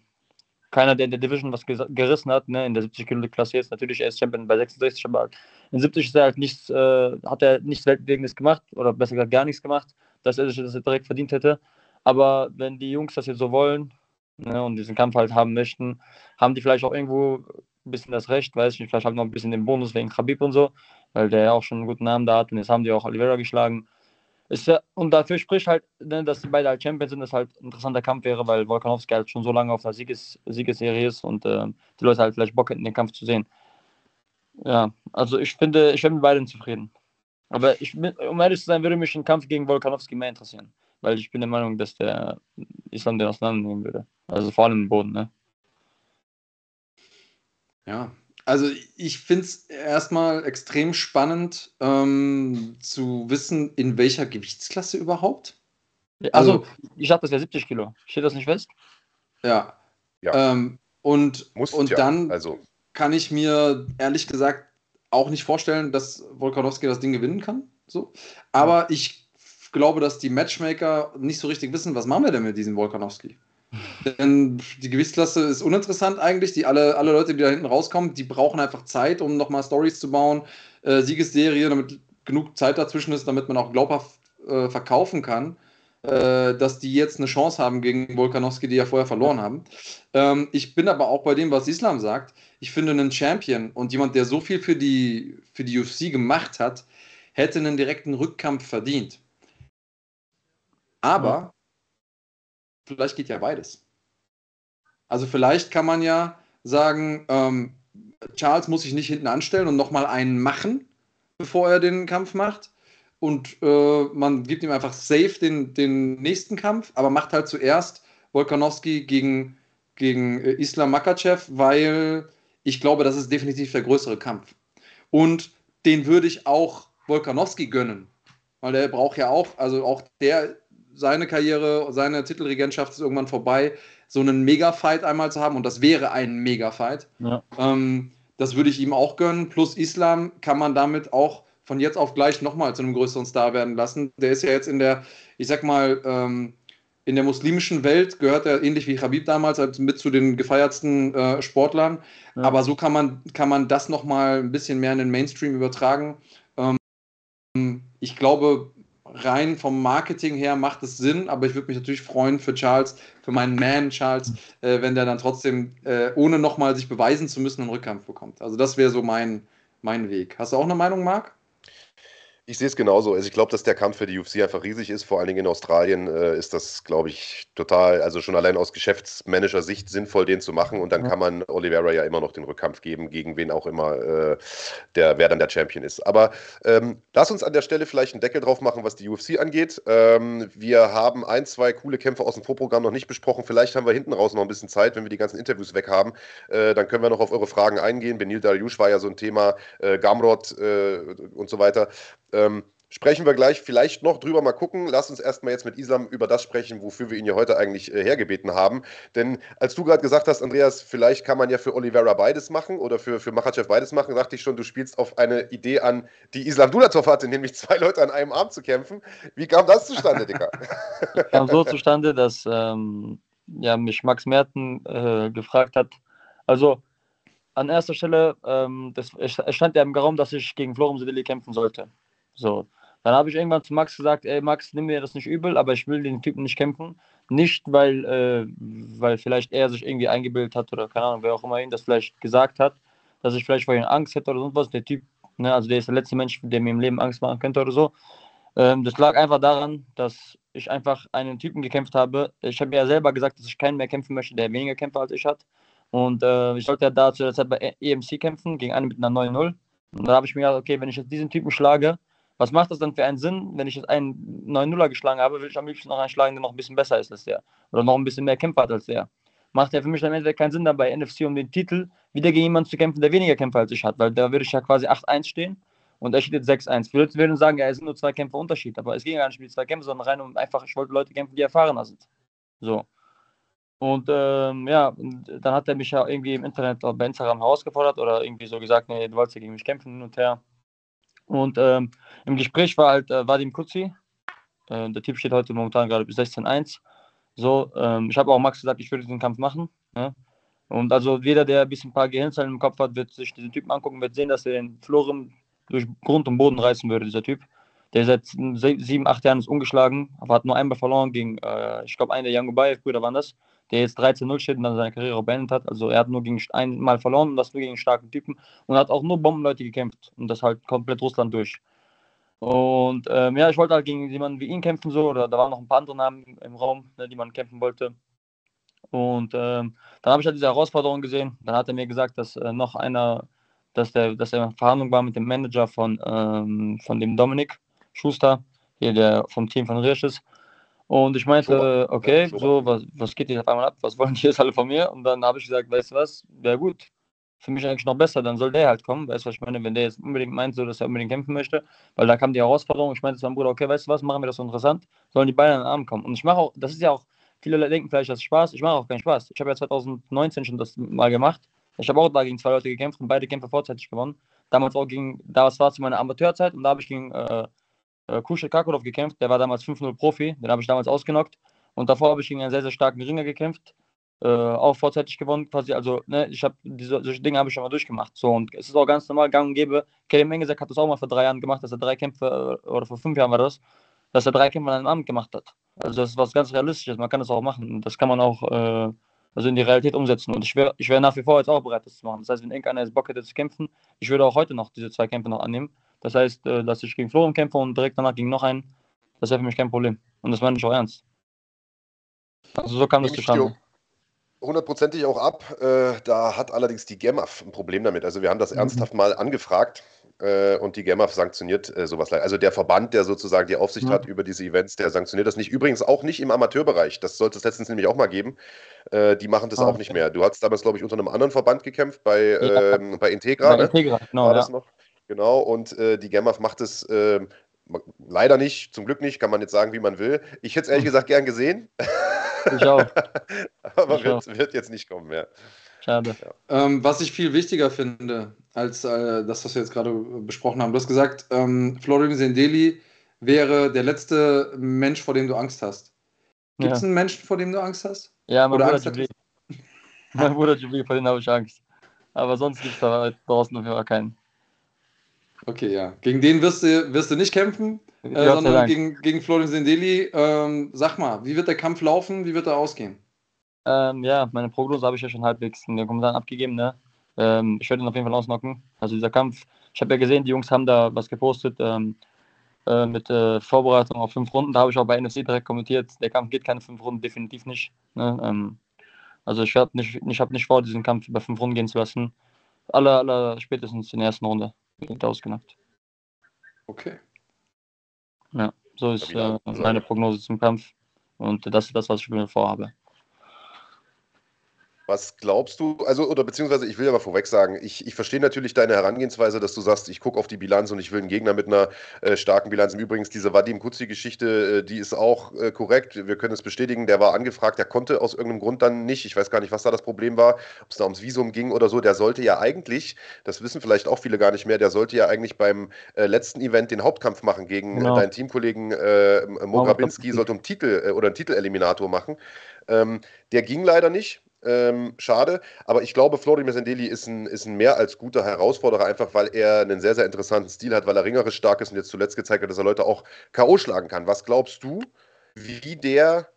keiner, der in der Division was gerissen hat, ne? in der 70 Kilo Klasse jetzt. Natürlich, er ist Champion bei 66, aber in 70 ist er halt nichts, äh, hat er nichts Weltbewegendes gemacht oder besser gesagt gar nichts gemacht, dass er sich das direkt verdient hätte. Aber wenn die Jungs das jetzt so wollen, ne, und diesen Kampf halt haben möchten, haben die vielleicht auch irgendwo ein bisschen das Recht, weiß ich nicht, vielleicht haben noch ein bisschen den Bonus wegen Khabib und so, weil der ja auch schon einen guten Namen da hat und jetzt haben die auch Oliveira geschlagen. Ist ja, und dafür spricht halt, ne, dass die beide halt Champions sind, dass halt ein interessanter Kampf wäre, weil Volkanovski halt schon so lange auf der Sieges Siegesserie ist und äh, die Leute halt vielleicht Bock hätten, den Kampf zu sehen. Ja, also ich finde, ich bin mit beiden zufrieden. Aber ich, um ehrlich zu sein, würde mich ein Kampf gegen Volkanovski mehr interessieren weil ich bin der Meinung, dass der Islam den auseinandernehmen würde. Also vor allem im Boden, ne? Ja, also ich finde es erstmal extrem spannend ähm, zu wissen, in welcher Gewichtsklasse überhaupt. Also, also ich habe das ja 70 Kilo. Steht das nicht fest? Ja. ja. Ähm, und Muss und ja. dann also. kann ich mir ehrlich gesagt auch nicht vorstellen, dass Volkanovski das Ding gewinnen kann. So. Aber ja. ich glaube, dass die Matchmaker nicht so richtig wissen, was machen wir denn mit diesem Volkanowski? Denn die Gewichtsklasse ist uninteressant eigentlich. Die alle, alle Leute, die da hinten rauskommen, die brauchen einfach Zeit, um nochmal Stories zu bauen, äh, Siegesserie, damit genug Zeit dazwischen ist, damit man auch glaubhaft äh, verkaufen kann, äh, dass die jetzt eine Chance haben gegen Volkanowski, die ja vorher verloren haben. Ähm, ich bin aber auch bei dem, was Islam sagt. Ich finde, einen Champion und jemand, der so viel für die, für die UFC gemacht hat, hätte einen direkten Rückkampf verdient. Aber vielleicht geht ja beides. Also vielleicht kann man ja sagen, ähm, Charles muss sich nicht hinten anstellen und nochmal einen machen, bevor er den Kampf macht. Und äh, man gibt ihm einfach safe den, den nächsten Kampf, aber macht halt zuerst Volkanowski gegen, gegen äh, Islam Makachev, weil ich glaube, das ist definitiv der größere Kampf. Und den würde ich auch Volkanowski gönnen, weil der braucht ja auch, also auch der seine Karriere, seine Titelregentschaft ist irgendwann vorbei, so einen Mega-Fight einmal zu haben und das wäre ein Mega-Fight. Ja. Ähm, das würde ich ihm auch gönnen. Plus Islam kann man damit auch von jetzt auf gleich nochmal zu einem größeren Star werden lassen. Der ist ja jetzt in der, ich sag mal, ähm, in der muslimischen Welt gehört er ähnlich wie Habib damals mit zu den gefeiertsten äh, Sportlern. Ja. Aber so kann man, kann man das nochmal ein bisschen mehr in den Mainstream übertragen. Ähm, ich glaube, rein vom Marketing her macht es Sinn, aber ich würde mich natürlich freuen für Charles, für meinen Man Charles, äh, wenn der dann trotzdem, äh, ohne nochmal sich beweisen zu müssen, einen Rückkampf bekommt. Also das wäre so mein, mein Weg. Hast du auch eine Meinung, Marc? Ich sehe es genauso. Also ich glaube, dass der Kampf für die UFC einfach riesig ist. Vor allen Dingen in Australien äh, ist das, glaube ich, total, also schon allein aus Geschäftsmanager-Sicht sinnvoll, den zu machen. Und dann ja. kann man Oliveira ja immer noch den Rückkampf geben, gegen wen auch immer äh, der, wer dann der Champion ist. Aber ähm, lass uns an der Stelle vielleicht einen Deckel drauf machen, was die UFC angeht. Ähm, wir haben ein, zwei coole Kämpfe aus dem Vorprogramm noch nicht besprochen. Vielleicht haben wir hinten raus noch ein bisschen Zeit, wenn wir die ganzen Interviews weg haben. Äh, dann können wir noch auf eure Fragen eingehen. Benil Dariush war ja so ein Thema, äh, Gamrot äh, und so weiter. Ähm, sprechen wir gleich vielleicht noch drüber mal gucken. Lass uns erstmal jetzt mit Islam über das sprechen, wofür wir ihn ja heute eigentlich äh, hergebeten haben. Denn als du gerade gesagt hast, Andreas, vielleicht kann man ja für Oliveira beides machen oder für, für Machachev beides machen, dachte ich schon, du spielst auf eine Idee an, die Islam Dulatov hatte, nämlich zwei Leute an einem Arm zu kämpfen. Wie kam das zustande, Dicker? kam so zustande, dass ähm, ja, mich Max Merten äh, gefragt hat. Also an erster Stelle, ähm, das, es stand ja im Raum, dass ich gegen Florum Sedeli kämpfen sollte. So. Dann habe ich irgendwann zu Max gesagt, ey Max, nimm mir das nicht übel, aber ich will den Typen nicht kämpfen. Nicht, weil, äh, weil vielleicht er sich irgendwie eingebildet hat oder keine Ahnung, wer auch immer ihn das vielleicht gesagt hat, dass ich vielleicht vor ihm Angst hätte oder sonst was. Der Typ, ne, also der ist der letzte Mensch, der mir im Leben Angst machen könnte oder so. Ähm, das lag einfach daran, dass ich einfach einen Typen gekämpft habe. Ich habe ja selber gesagt, dass ich keinen mehr kämpfen möchte, der weniger Kämpfer als ich hat. Und äh, ich sollte ja da zu der Zeit bei EMC kämpfen, gegen einen mit einer 9-0. Und da habe ich mir gedacht, okay, wenn ich jetzt diesen Typen schlage, was macht das dann für einen Sinn, wenn ich jetzt einen 9-0er geschlagen habe, will ich am liebsten noch einen schlagen, der noch ein bisschen besser ist als der. Oder noch ein bisschen mehr Kämpfer hat als der. Macht ja für mich am Ende keinen Sinn, dann bei NFC um den Titel wieder gegen jemanden zu kämpfen, der weniger Kämpfer als ich hat, weil da würde ich ja quasi 8-1 stehen und er steht jetzt 6-1. Wir würden sagen, ja, es sind nur zwei Kämpfe Unterschied, aber es ging gar nicht um die zwei Kämpfe, sondern rein um einfach, ich wollte Leute kämpfen, die erfahrener sind. So. Und ähm, ja, dann hat er mich ja irgendwie im Internet bei Instagram herausgefordert oder irgendwie so gesagt, nee, du wolltest ja gegen mich kämpfen hin und her. Und ähm, im Gespräch war halt äh, Vadim Kutzi. Äh, der Typ steht heute momentan gerade bis 16-1. So, ähm, ich habe auch Max gesagt, ich würde diesen Kampf machen. Ja? Und also jeder, der ein bisschen ein paar Gehirnzellen im Kopf hat, wird sich diesen Typen angucken, wird sehen, dass er den Florim durch Grund und Boden reißen würde, dieser Typ. Der seit sieben, acht Jahren ist ungeschlagen, aber hat nur einmal verloren gegen, äh, ich glaube, einen der Yangubayev-Brüder waren das der jetzt 13-0 steht und dann seine Karriere beendet hat. Also er hat nur gegen einmal verloren und das nur gegen starken Typen und hat auch nur Bombenleute gekämpft und das halt komplett Russland durch. Und ähm, ja, ich wollte halt gegen jemanden wie ihn kämpfen, so, oder da waren noch ein paar andere Namen im Raum, ne, die man kämpfen wollte. Und ähm, dann habe ich halt diese Herausforderung gesehen. Dann hat er mir gesagt, dass äh, noch einer, dass der, dass er in Verhandlung war mit dem Manager von, ähm, von dem Dominik Schuster, hier der vom Team von Rirsches. Und ich meinte, okay, so, was, was geht jetzt auf einmal ab? Was wollen die jetzt alle von mir? Und dann habe ich gesagt, weißt du was, wäre gut. Für mich eigentlich noch besser, dann soll der halt kommen. Weißt du, was ich meine? Wenn der jetzt unbedingt meint, so, dass er unbedingt kämpfen möchte, weil da kam die Herausforderung. Ich meinte zu meinem Bruder, okay, weißt du was, machen wir das so interessant, sollen die beide an den Arm kommen. Und ich mache auch, das ist ja auch, viele denken vielleicht, das ist Spaß. Ich mache auch keinen Spaß. Ich habe ja 2019 schon das mal gemacht. Ich habe auch da gegen zwei Leute gekämpft und beide Kämpfe vorzeitig gewonnen. Damals auch gegen, da war es zu meiner Amateurzeit und da habe ich gegen äh, äh, Kuschel Kakolov gekämpft, der war damals 5-0 Profi, den habe ich damals ausgenockt. Und davor habe ich gegen einen sehr, sehr starken Ringer gekämpft, äh, auch vorzeitig gewonnen, quasi. Also, ne, ich habe diese solche Dinge habe ich schon mal durchgemacht. So, und es ist auch ganz normal, gang und gäbe. Kelly Mengesek hat das auch mal vor drei Jahren gemacht, dass er drei Kämpfe, äh, oder vor fünf Jahren war das, dass er drei Kämpfe an einem Abend gemacht hat. Also, das ist was ganz Realistisches, man kann das auch machen. Das kann man auch, äh, also in die Realität umsetzen. Und ich wäre ich wär nach wie vor jetzt auch bereit, das zu machen. Das heißt, wenn irgendeiner jetzt Bock hätte zu kämpfen, ich würde auch heute noch diese zwei Kämpfe noch annehmen. Das heißt, äh, dass ich gegen Florian kämpfe und direkt danach gegen noch einen, das wäre für mich kein Problem. Und das meine ich auch ernst. Also so kam das zustande. Hundertprozentig auch ab. Äh, da hat allerdings die GEMAF ein Problem damit. Also wir haben das mhm. ernsthaft mal angefragt äh, und die GEMAF sanktioniert äh, sowas. Also der Verband, der sozusagen die Aufsicht mhm. hat über diese Events, der sanktioniert das nicht. Übrigens auch nicht im Amateurbereich. Das sollte es letztens nämlich auch mal geben. Äh, die machen das ah, auch nicht mehr. Du hast damals, glaube ich, unter einem anderen Verband gekämpft, bei, ja. Ähm, bei Integra. Bei ne? Integra, genau. War das ja. noch? Genau, und äh, die GEMAF macht es äh, leider nicht, zum Glück nicht, kann man jetzt sagen, wie man will. Ich hätte es ehrlich gesagt gern gesehen. Ich auch. Aber ich wird, auch. wird, jetzt nicht kommen mehr. Schade. Ähm, was ich viel wichtiger finde, als äh, das, was wir jetzt gerade besprochen haben, du hast gesagt, ähm, Florim Sendeli wäre der letzte Mensch, vor dem du Angst hast. Gibt es ja. einen Menschen, vor dem du Angst hast? Ja, mein Oder Bruder Jibril. mein Bruder Jibril, vor dem habe ich Angst. Aber sonst gibt es da draußen auf jeden Fall keinen. Okay, ja. Gegen den wirst du, wirst du nicht kämpfen, äh, sondern gegen, gegen Florian Sindeli. Ähm, sag mal, wie wird der Kampf laufen? Wie wird er ausgehen? Ähm, ja, meine Prognose habe ich ja schon halbwegs in der Kommentaren abgegeben. Ne? Ähm, ich werde ihn auf jeden Fall ausnocken. Also dieser Kampf, ich habe ja gesehen, die Jungs haben da was gepostet. Ähm, äh, mit äh, Vorbereitung auf fünf Runden. Da habe ich auch bei NFC direkt kommentiert, der Kampf geht keine fünf Runden, definitiv nicht. Ne? Ähm, also ich habe nicht, ich hab nicht vor, diesen Kampf über fünf Runden gehen zu lassen. Aller, aller spätestens in der ersten Runde wird ausgenockt. Okay. Ja, so ist äh, meine Prognose zum Kampf. Und das ist das, was ich mir vorhabe. Was glaubst du, also, oder beziehungsweise ich will ja mal vorweg sagen, ich, ich verstehe natürlich deine Herangehensweise, dass du sagst, ich gucke auf die Bilanz und ich will einen Gegner mit einer äh, starken Bilanz. Im Übrigen, diese Vadim Kutzi-Geschichte, äh, die ist auch äh, korrekt. Wir können es bestätigen, der war angefragt, der konnte aus irgendeinem Grund dann nicht. Ich weiß gar nicht, was da das Problem war, ob es da ums Visum ging oder so. Der sollte ja eigentlich, das wissen vielleicht auch viele gar nicht mehr, der sollte ja eigentlich beim äh, letzten Event den Hauptkampf machen gegen genau. deinen Teamkollegen äh, Mo Grabinski, sollte um Titel äh, oder einen Titeleliminator machen. Ähm, der ging leider nicht. Ähm, schade, aber ich glaube, Florimir Sendeli ist ein, ist ein mehr als guter Herausforderer, einfach weil er einen sehr, sehr interessanten Stil hat, weil er ringerisch stark ist und jetzt zuletzt gezeigt hat, dass er Leute auch K.O. schlagen kann. Was glaubst du, wie der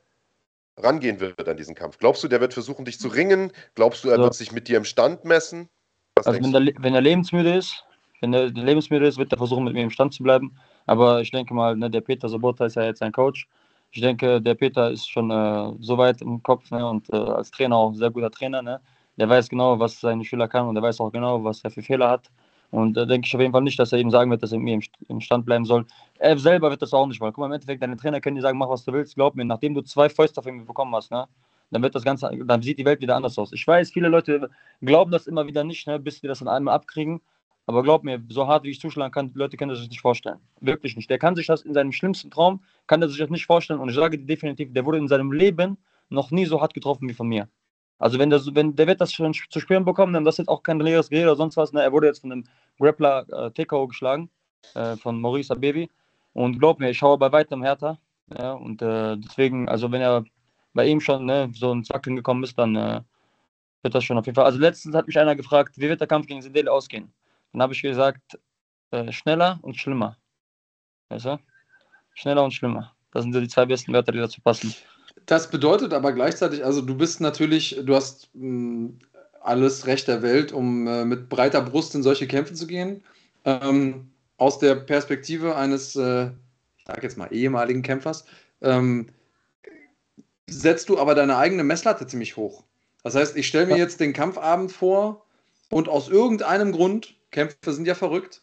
rangehen wird an diesen Kampf? Glaubst du, der wird versuchen, dich zu ringen? Glaubst du, er so. wird sich mit dir im Stand messen? Was also, wenn der, wenn er lebensmüde ist, wenn er lebensmüde ist, wird er versuchen, mit mir im Stand zu bleiben. Aber ich denke mal, ne, der Peter Sobota ist ja jetzt sein Coach ich denke, der Peter ist schon äh, so weit im Kopf ne, und äh, als Trainer auch ein sehr guter Trainer. Ne? Der weiß genau, was seine Schüler kann und der weiß auch genau, was er für Fehler hat. Und da äh, denke ich auf jeden Fall nicht, dass er ihm sagen wird, dass er mir im, Stand bleiben soll. Er selber wird das auch nicht wollen. Guck mal, im Endeffekt, deine Trainer können dir sagen, mach was du willst. Glaub mir, nachdem du zwei Fäuste auf ihn bekommen hast, ne, dann wird das Ganze, dann sieht die Welt wieder anders aus. Ich weiß, viele Leute glauben das immer wieder nicht, ne, bis wir das dann einmal abkriegen. Aber glaub mir, so hart wie ich zuschlagen kann, Leute können das sich nicht vorstellen. Wirklich nicht. Der kann sich das in seinem schlimmsten Traum, kann er sich das nicht vorstellen. Und ich sage dir definitiv, der wurde in seinem Leben noch nie so hart getroffen wie von mir. Also wenn der, wenn der wird das schon zu spüren bekommen, dann das jetzt auch kein leeres Gerät oder sonst was. Ne? Er wurde jetzt von einem Grappler äh, TKO geschlagen, äh, von Maurice Baby. Und glaub mir, ich schaue bei weitem härter. Ja? Und äh, deswegen, also wenn er bei ihm schon ne, so ein Zackeln gekommen ist, dann äh, wird das schon auf jeden Fall. Also letztens hat mich einer gefragt, wie wird der Kampf gegen Sedele ausgehen? Dann habe ich gesagt, äh, schneller und schlimmer. Weißt du? Schneller und schlimmer. Das sind so die zwei besten Wörter, die dazu passen. Das bedeutet aber gleichzeitig, also du bist natürlich, du hast mh, hm, alles Recht der Welt, um äh, mit breiter Brust in solche Kämpfe zu gehen. Ähm, aus der Perspektive eines, äh, ich sage jetzt mal, ehemaligen Kämpfers, ähm, setzt du aber deine eigene Messlatte ziemlich hoch. Das heißt, ich stelle mir jetzt den Kampfabend vor und aus irgendeinem Grund Kämpfe sind ja verrückt,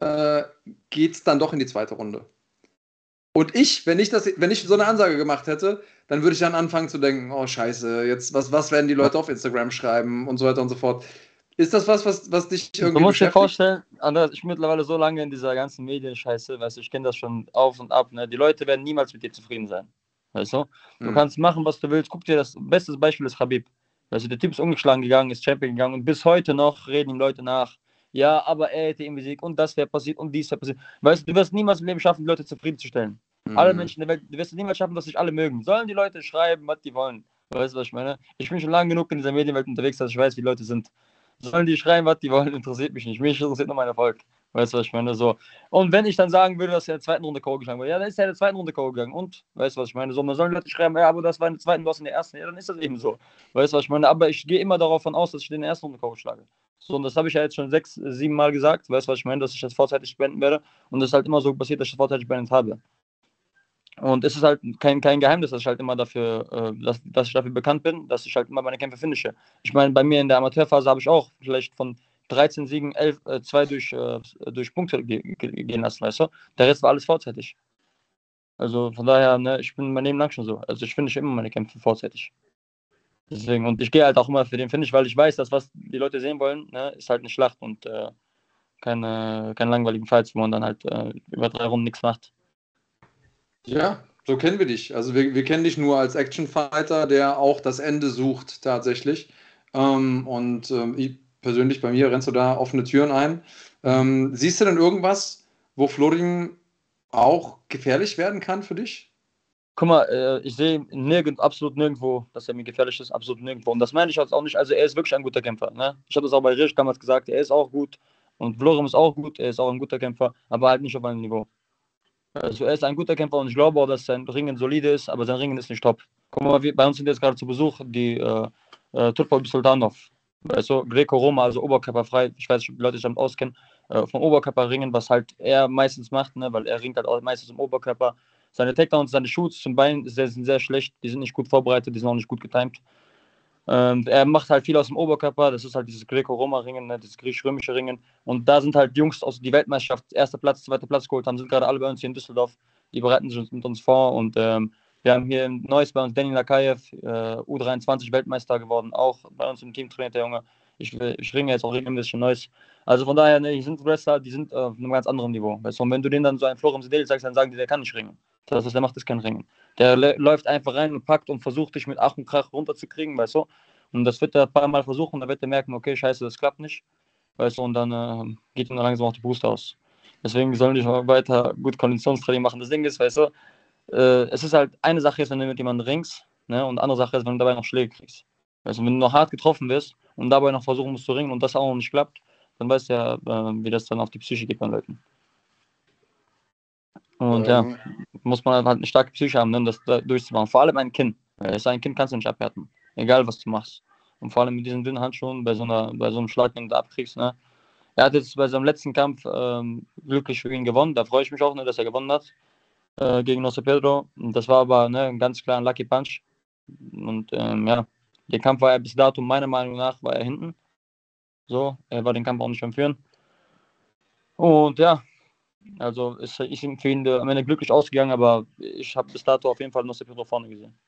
äh, geht es dann doch in die zweite Runde. Und ich, wenn ich das, wenn ich so eine Ansage gemacht hätte, dann würde ich dann anfangen zu denken, oh scheiße, jetzt, was, was werden die Leute auf Instagram schreiben und so weiter und so fort. Ist das was, was, was dich irgendwie. Du musst dir vorstellen, Andreas, ich bin mittlerweile so lange in dieser ganzen Medienscheiße, weißt du, ich kenne das schon auf und ab. Ne? Die Leute werden niemals mit dir zufrieden sein. Weißt du? Du hm. kannst machen, was du willst. Guck dir das beste Beispiel ist Habib. Weißt du, der Typ ist umgeschlagen gegangen, ist Champion gegangen und bis heute noch reden ihm Leute nach ja, aber er hätte irgendwie Sieg und das wäre passiert und dies wäre passiert. Weißt du, du wirst niemals im Leben schaffen, die Leute zufriedenzustellen. Mhm. Alle Menschen in der Welt, du wirst niemals schaffen, dass sich alle mögen. Sollen die Leute schreiben, was die wollen. Weißt du, was ich meine? Ich bin schon lange genug in dieser Medienwelt unterwegs, dass ich weiß, wie Leute sind. Sollen die schreiben, was die wollen, interessiert mich nicht. Mich interessiert nur mein Erfolg. Weißt du, was ich meine? So. Und wenn ich dann sagen würde, dass er in der zweiten Runde Co. gegangen wurde, ja, dann ist er in der zweiten Runde Co. gegangen. Und, weißt du, was ich meine? So, man sollen Leute schreiben, ja, aber das war in der zweiten, du hast in der ersten. Ja, dann ist das eben so. Weißt du, was ich meine? Aber ich gehe immer davon aus, dass ich den in der ersten Runde Co. schlage. So, und das habe ich ja jetzt schon sechs, sieben Mal gesagt. Weißt du, was ich meine? Dass ich das vorzeitig spenden werde. Und es ist halt immer so passiert, dass ich das vorzeitig spendet habe. Und es ist halt kein, kein Geheimnis, dass ich halt immer dafür, äh, dass, dass ich dafür bekannt bin, dass ich halt immer meine Kämpfe finische. Ich meine, bei mir in der Amateurphase habe ich auch vielleicht von 13 Siegen 11, äh, 2 durch, äh, durch Punkte ge ge gehen lassen, weißt du? Der Rest war alles vorzeitig. Also von daher, ne, ich bin mein Leben lang schon so. Also ich finde immer meine Kämpfe vorzeitig. Deswegen, und ich gehe halt auch immer für den Finish, weil ich weiß, dass was die Leute sehen wollen, ne, ist halt eine Schlacht und äh, keine, keine langweiligen Fights, wo man dann halt äh, über drei Runden nichts macht. Ja, so kennen wir dich. Also wir, wir kennen dich nur als Actionfighter, der auch das Ende sucht tatsächlich. Ähm, und ähm, ich persönlich bei mir rennst du da offene Türen ein. Ähm, siehst du denn irgendwas, wo Florin auch gefährlich werden kann für dich? Guck mal, äh, ich sehe nirgend, absolut nirgendwo, dass er mir gefährlich ist, absolut nirgendwo. Und das meine ich jetzt auch nicht. Also er ist wirklich ein guter Kämpfer. Ne? Ich habe das auch bei Risch damals gesagt, er ist auch gut. Und Florim ist auch gut, er ist auch ein guter Kämpfer, aber halt nicht auf einem Niveau. Also er ist ein guter Kämpfer und ich glaube auch, dass sein Ringen solide ist, aber sein Ringen ist nicht top. Guck mal, wir, bei uns sind jetzt gerade zu Besuch die äh, äh, Turpol Sultanov. Also Greco-Roma, also oberkörperfrei. Ich weiß nicht, ob die Leute sich damit auskennen. äh, vom Oberkörper ringen, was halt er meistens macht, ne, weil er ringt halt auch meistens im Oberkörper. Seine Takedowns, seine Shoots zum Bein sind sehr schlecht, die sind nicht gut vorbereitet, die sind auch nicht gut getimt. Ähm, er macht halt viel aus dem Oberkörper, das ist halt dieses Greco-Roma-Ringen, ne, dieses griechisch-römische Ringen. Und da sind halt Jungs aus die Weltmeisterschaft, erster Platz, zweiter Platz geholt haben, sind gerade alle bei uns hier in Düsseldorf. Die bereiten sich mit uns vor und ähm, wir haben hier im Neues bei uns Danny Lakayev, äh, U23 Weltmeister geworden, auch bei uns im Team trainiert der Junge. Ich, ich ringe jetzt auch regelmäßig in Neues. Also von daher, ne, die sind Wrestler, die sind auf einem ganz anderen Niveau. Weißt du, und wenn du denen dann so einen Florian Sedel sagst, dann sagen die, der kann nicht ringen. Das, was der macht, ist kein Ringen. Der läuft einfach rein und packt und versucht dich mit Ach und Krach runterzukriegen, weißt du. Und das wird er ein paar Mal versuchen, dann wird er merken, okay, scheiße, das klappt nicht. Weißt du, und dann äh, geht ihm dann langsam auch die Brust aus. Deswegen sollen die schon weiter gut Konditionstraining machen. Das Ding ist, weißt du, äh, es ist halt eine Sache ist, wenn du mit jemandem ringst, ne, und andere Sache ist, wenn du dabei noch Schläge kriegst. Weißt du, wenn du noch hart getroffen wirst und dabei noch versuchen musst zu ringen und das auch noch nicht klappt, dann weißt du ja, äh, wie das dann auf die Psyche geht bei Leuten. Und ähm. ja, muss man halt eine starke Psyche haben, um das da durchzumachen. Vor allem ein Kind. Ein Kind kannst du nicht abhärten. Egal, was du machst. Und vor allem mit diesen dünnen Handschuhen, bei so, einer, bei so einem Schlag, den du abkriegst. Ne? Er hat jetzt bei seinem letzten Kampf ähm, glücklich für ihn gewonnen. Da freue ich mich auch, ne, dass er gewonnen hat äh, gegen José Pedro. Das war aber ne, ein ganz klar ein Lucky Punch. Und ähm, ja, der Kampf war er bis dato, meiner Meinung nach, war er hinten. So, er war den Kampf auch nicht am Führen. Und ja, also ist, ist für ihn am Ende glücklich ausgegangen, aber ich habe bis dato auf jeden Fall José Pedro vorne gesehen.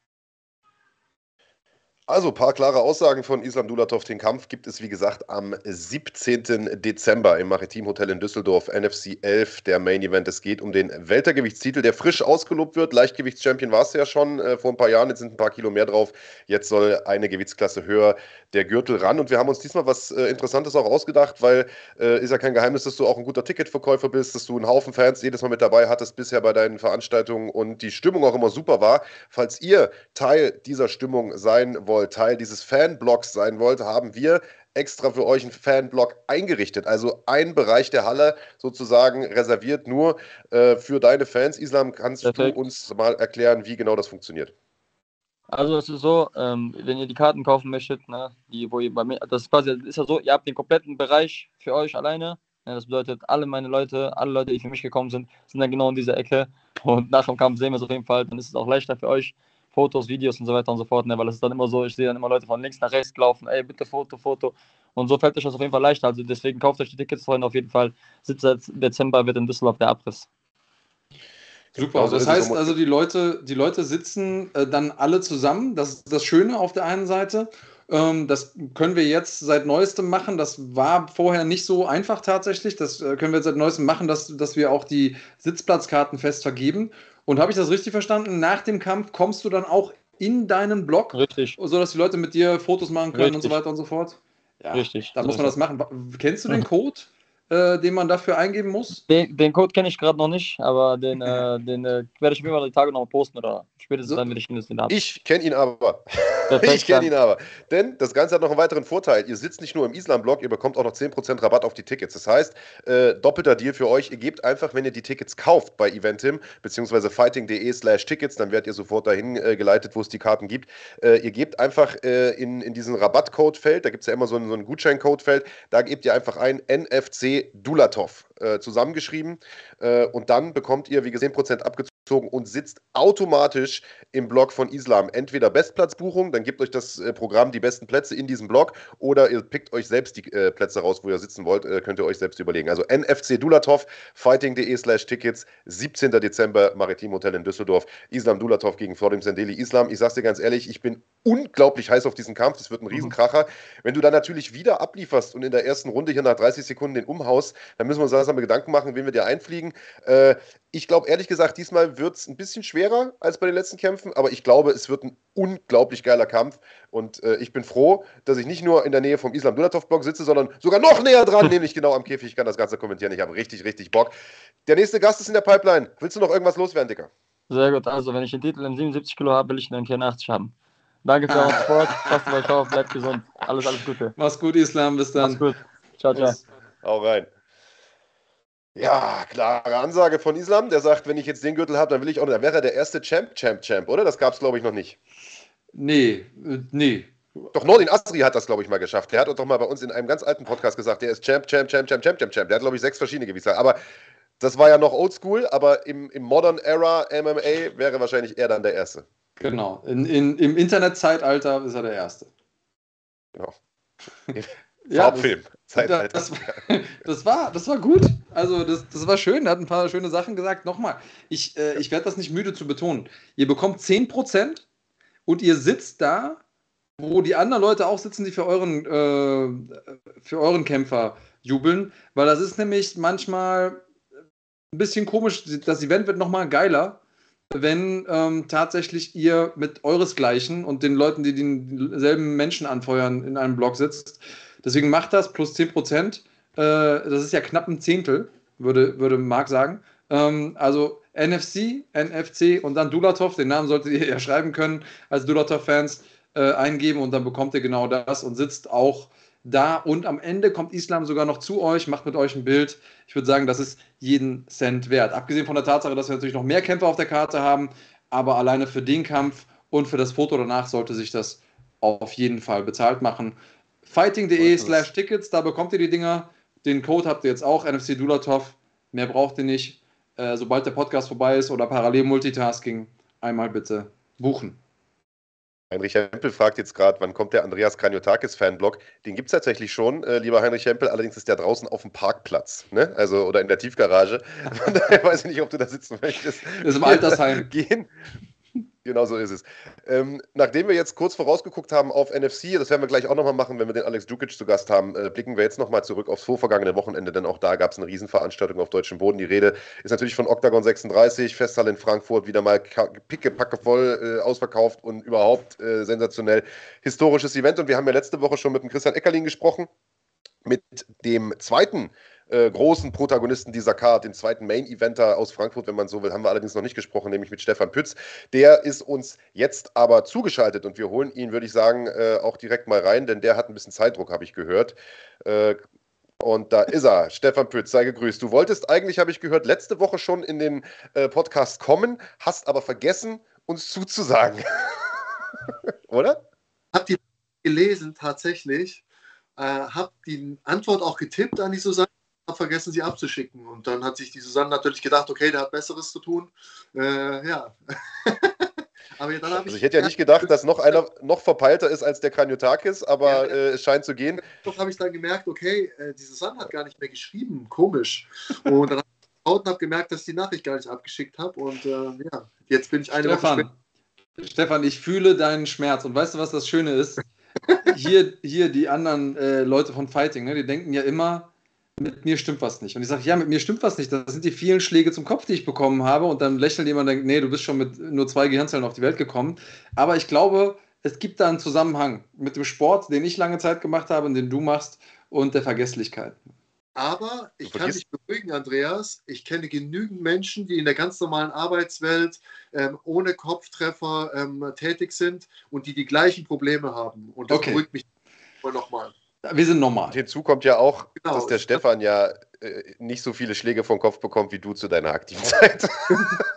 Also ein paar klare Aussagen von Islam Dulatov. Den Kampf gibt es, wie gesagt, am 17. Dezember im Maritim Hotel in Düsseldorf, NFC 11, der Main Event. Es geht um den Weltergewichtstitel, der frisch ausgelobt wird. Leichtgewichtschampion war es ja schon äh, vor ein paar Jahren, jetzt sind ein paar Kilo mehr drauf. Jetzt soll eine Gewichtsklasse höher der Gürtel ran. Und wir haben uns diesmal was äh, Interessantes auch ausgedacht, weil äh, ist ja kein Geheimnis, dass du auch ein guter Ticketverkäufer bist, dass du einen Haufen Fans jedes Mal mit dabei hattest bisher bei deinen Veranstaltungen und die Stimmung auch immer super war. Falls ihr Teil dieser Stimmung sein wollt, wollt, Teil dieses Fanblocks sein wollt, haben wir extra für euch einen Fanblock eingerichtet. Also ein Bereich der Halle sozusagen reserviert nur äh, für deine Fans. Islam, kannst Perfekt. du uns mal erklären, wie genau das funktioniert? Also es ist so, ähm, wenn ihr die Karten kaufen möchtet, ne, die, wo ihr bei mir, das ist quasi, ist ja so, ihr habt den kompletten Bereich für euch alleine. Ne, das bedeutet, alle meine Leute, alle Leute, die für mich gekommen sind, sind dann genau in dieser Ecke. Und nach dem Kampf sehen wir es auf jeden Fall, dann ist es auch leichter für euch, Fotos, Videos und so weiter und so fort, ne? weil es ist dann immer so, ich sehe dann immer Leute von links nach rechts laufen, ey, bitte Foto, Foto. Und so fällt euch das auf jeden Fall leichter. Also deswegen kauft euch die Tickets, Freunde, auf jeden Fall. 17. Dezember wird in Düsseldorf der Abriss. Super, also das heißt also, die Leute, die Leute sitzen äh, dann alle zusammen. Das ist das Schöne auf der einen Seite. Ähm, das können wir jetzt seit neuestem machen. Das war vorher nicht so einfach tatsächlich. Das äh, können wir jetzt seit neuestem machen, dass, dass wir auch die Sitzplatzkarten fest vergeben. Und habe ich das richtig verstanden? Nach dem Kampf kommst du dann auch in deinen Blog, richtig. sodass die Leute mit dir Fotos machen können richtig. und so weiter und so fort? Ja, richtig. Da muss man das machen. Kennst du den Code? Äh, den man dafür eingeben muss? Den, den Code kenne ich gerade noch nicht, aber den, äh, den äh, werde ich mir mal die Tage noch posten oder spätestens so. dann, wenn ich ihn den habe. Ich kenne ihn aber. ich kenne ihn aber. Denn das Ganze hat noch einen weiteren Vorteil. Ihr sitzt nicht nur im Islam-Blog, ihr bekommt auch noch 10% Rabatt auf die Tickets. Das heißt, äh, doppelter Deal für euch. Ihr gebt einfach, wenn ihr die Tickets kauft bei Eventim, beziehungsweise fighting.de slash Tickets, dann werdet ihr sofort dahin äh, geleitet, wo es die Karten gibt. Äh, ihr gebt einfach in, in diesen Rabattcode-Feld, da gibt es ja immer so ein, so ein Gutscheincode-Feld, da gebt ihr einfach ein NFC Dulatov äh, zusammengeschrieben. Äh, und dann bekommt ihr, wie gesagt, 10% abgezogen und sitzt automatisch im Blog von Islam. Entweder Bestplatzbuchung, dann gibt euch das äh, Programm die besten Plätze in diesem Blog, oder ihr pickt euch selbst die äh, Plätze raus, wo ihr sitzen wollt, äh, könnt ihr euch selbst überlegen. Also NFC Dulatov, fighting.de slash Tickets, 17. Dezember, Maritim Hotel in Düsseldorf. Islam Dulatov gegen Florim Sendeli. Islam, ich sag's dir ganz ehrlich, ich bin unglaublich heiß auf diesen Kampf. Das wird ein mhm. Riesenkracher. Wenn du dann natürlich wieder ablieferst und in der ersten Runde hier nach 30 Sekunden den umhaust, dann müssen wir uns langsam Gedanken machen, wen wir dir einfliegen. Äh, ich glaube ehrlich gesagt, diesmal wird es ein bisschen schwerer als bei den letzten Kämpfen, aber ich glaube, es wird ein unglaublich geiler Kampf. Und äh, ich bin froh, dass ich nicht nur in der Nähe vom Islam Dulatov-Blog sitze, sondern sogar noch näher dran, nämlich genau am Käfig. Ich kann das Ganze kommentieren. Ich habe richtig, richtig Bock. Der nächste Gast ist in der Pipeline. Willst du noch irgendwas loswerden, Dicker? Sehr gut. Also, wenn ich den Titel in 77 Kilo habe, will ich ihn in 84 haben. Danke für euren Sport. Passt auf euch auf, bleibt gesund. Alles, alles Gute. Mach's gut, Islam. Bis dann. Mach's gut. Ciao, ciao. Hau rein. Ja, klare Ansage von Islam. Der sagt, wenn ich jetzt den Gürtel habe, dann will ich auch. Dann wäre er der erste Champ, Champ, Champ, oder? Das gab es, glaube ich, noch nicht. Nee, äh, nee. Doch Nordin Asri hat das, glaube ich, mal geschafft. Der hat doch mal bei uns in einem ganz alten Podcast gesagt, der ist Champ, Champ, Champ, Champ, Champ, Champ, Champ. Der hat, glaube ich, sechs verschiedene Gewichtsklassen. Aber das war ja noch oldschool, aber im, im Modern Era MMA wäre wahrscheinlich er dann der Erste. Genau. In, in, Im Internetzeitalter ist er der Erste. Genau. ja, Farbfilm. Das, das, das, war, das war gut. Also, das, das war schön. Er hat ein paar schöne Sachen gesagt. Nochmal, ich, äh, ich werde das nicht müde zu betonen. Ihr bekommt 10% und ihr sitzt da, wo die anderen Leute auch sitzen, die für euren, äh, für euren Kämpfer jubeln. Weil das ist nämlich manchmal ein bisschen komisch. Das Event wird nochmal geiler, wenn ähm, tatsächlich ihr mit euresgleichen und den Leuten, die denselben Menschen anfeuern, in einem Blog sitzt. Deswegen macht das plus 10 Prozent. Äh, das ist ja knapp ein Zehntel, würde, würde Marc sagen. Ähm, also NFC, NFC und dann Dulatov, den Namen solltet ihr ja schreiben können als Dulatov-Fans, äh, eingeben und dann bekommt ihr genau das und sitzt auch da und am Ende kommt Islam sogar noch zu euch, macht mit euch ein Bild. Ich würde sagen, das ist jeden Cent wert. Abgesehen von der Tatsache, dass wir natürlich noch mehr Kämpfer auf der Karte haben, aber alleine für den Kampf und für das Foto danach sollte sich das auf jeden Fall bezahlt machen. Fighting.de slash Tickets, da bekommt ihr die Dinger. Den Code habt ihr jetzt auch, NFC Dulatov. Mehr braucht ihr nicht. Äh, sobald der Podcast vorbei ist oder parallel Multitasking, einmal bitte buchen. Heinrich Hempel fragt jetzt gerade, wann kommt der Andreas Kranjotakis Fanblog? Den gibt es tatsächlich schon, äh, lieber Heinrich Hempel, allerdings ist der draußen auf dem Parkplatz, ne? Also oder in der Tiefgarage. Von daher weiß ich nicht, ob du da sitzen möchtest. Das ist im Altersheim. Gehen. Genau so ist es. Ähm, nachdem wir jetzt kurz vorausgeguckt haben auf NFC, das werden wir gleich auch nochmal machen, wenn wir den Alex Dukic zu Gast haben, äh, blicken wir jetzt nochmal zurück aufs vorvergangene Wochenende, denn auch da gab es eine Riesenveranstaltung auf deutschem Boden. Die Rede ist natürlich von Octagon 36, Festhalle in Frankfurt, wieder mal pickepacke voll äh, ausverkauft und überhaupt äh, sensationell historisches Event. Und wir haben ja letzte Woche schon mit dem Christian Eckerlin gesprochen, mit dem zweiten äh, großen Protagonisten dieser Card, den zweiten Main-Eventer aus Frankfurt, wenn man so will, haben wir allerdings noch nicht gesprochen, nämlich mit Stefan Pütz. Der ist uns jetzt aber zugeschaltet und wir holen ihn, würde ich sagen, äh, auch direkt mal rein, denn der hat ein bisschen Zeitdruck, habe ich gehört. Äh, und da ist er, Stefan Pütz, sei gegrüßt. Du wolltest eigentlich, habe ich gehört, letzte Woche schon in den äh, Podcast kommen, hast aber vergessen, uns zuzusagen. Oder? Hab die gelesen, tatsächlich. Äh, hab die Antwort auch getippt an die Susanne vergessen, sie abzuschicken. Und dann hat sich die Susanne natürlich gedacht, okay, der hat Besseres zu tun. Äh, ja. aber dann also ich hätte ja nicht gedacht, dass noch einer noch verpeilter ist als der Kranjotakis, aber ja, äh, es scheint zu gehen. Doch habe ich dann gemerkt, okay, äh, die Susanne hat gar nicht mehr geschrieben, komisch. Und dann habe ich und habe gemerkt, dass ich die Nachricht gar nicht abgeschickt habe. Und äh, ja, jetzt bin ich eine Stefan, Woche Stefan, ich fühle deinen Schmerz. Und weißt du, was das Schöne ist? hier, hier die anderen äh, Leute von Fighting, ne, die denken ja immer, mit mir stimmt was nicht. Und ich sage, ja, mit mir stimmt was nicht. Das sind die vielen Schläge zum Kopf, die ich bekommen habe. Und dann lächelt jemand und denkt, nee, du bist schon mit nur zwei Gehirnzellen auf die Welt gekommen. Aber ich glaube, es gibt da einen Zusammenhang mit dem Sport, den ich lange Zeit gemacht habe und den du machst, und der Vergesslichkeit. Aber ich kann dich beruhigen, Andreas. Ich kenne genügend Menschen, die in der ganz normalen Arbeitswelt ähm, ohne Kopftreffer ähm, tätig sind und die die gleichen Probleme haben. Und das okay. beruhigt mich nochmal. Wir sind normal. Hinzu kommt ja auch, genau. dass der Stefan ja äh, nicht so viele Schläge vom Kopf bekommt wie du zu deiner aktiven Zeit.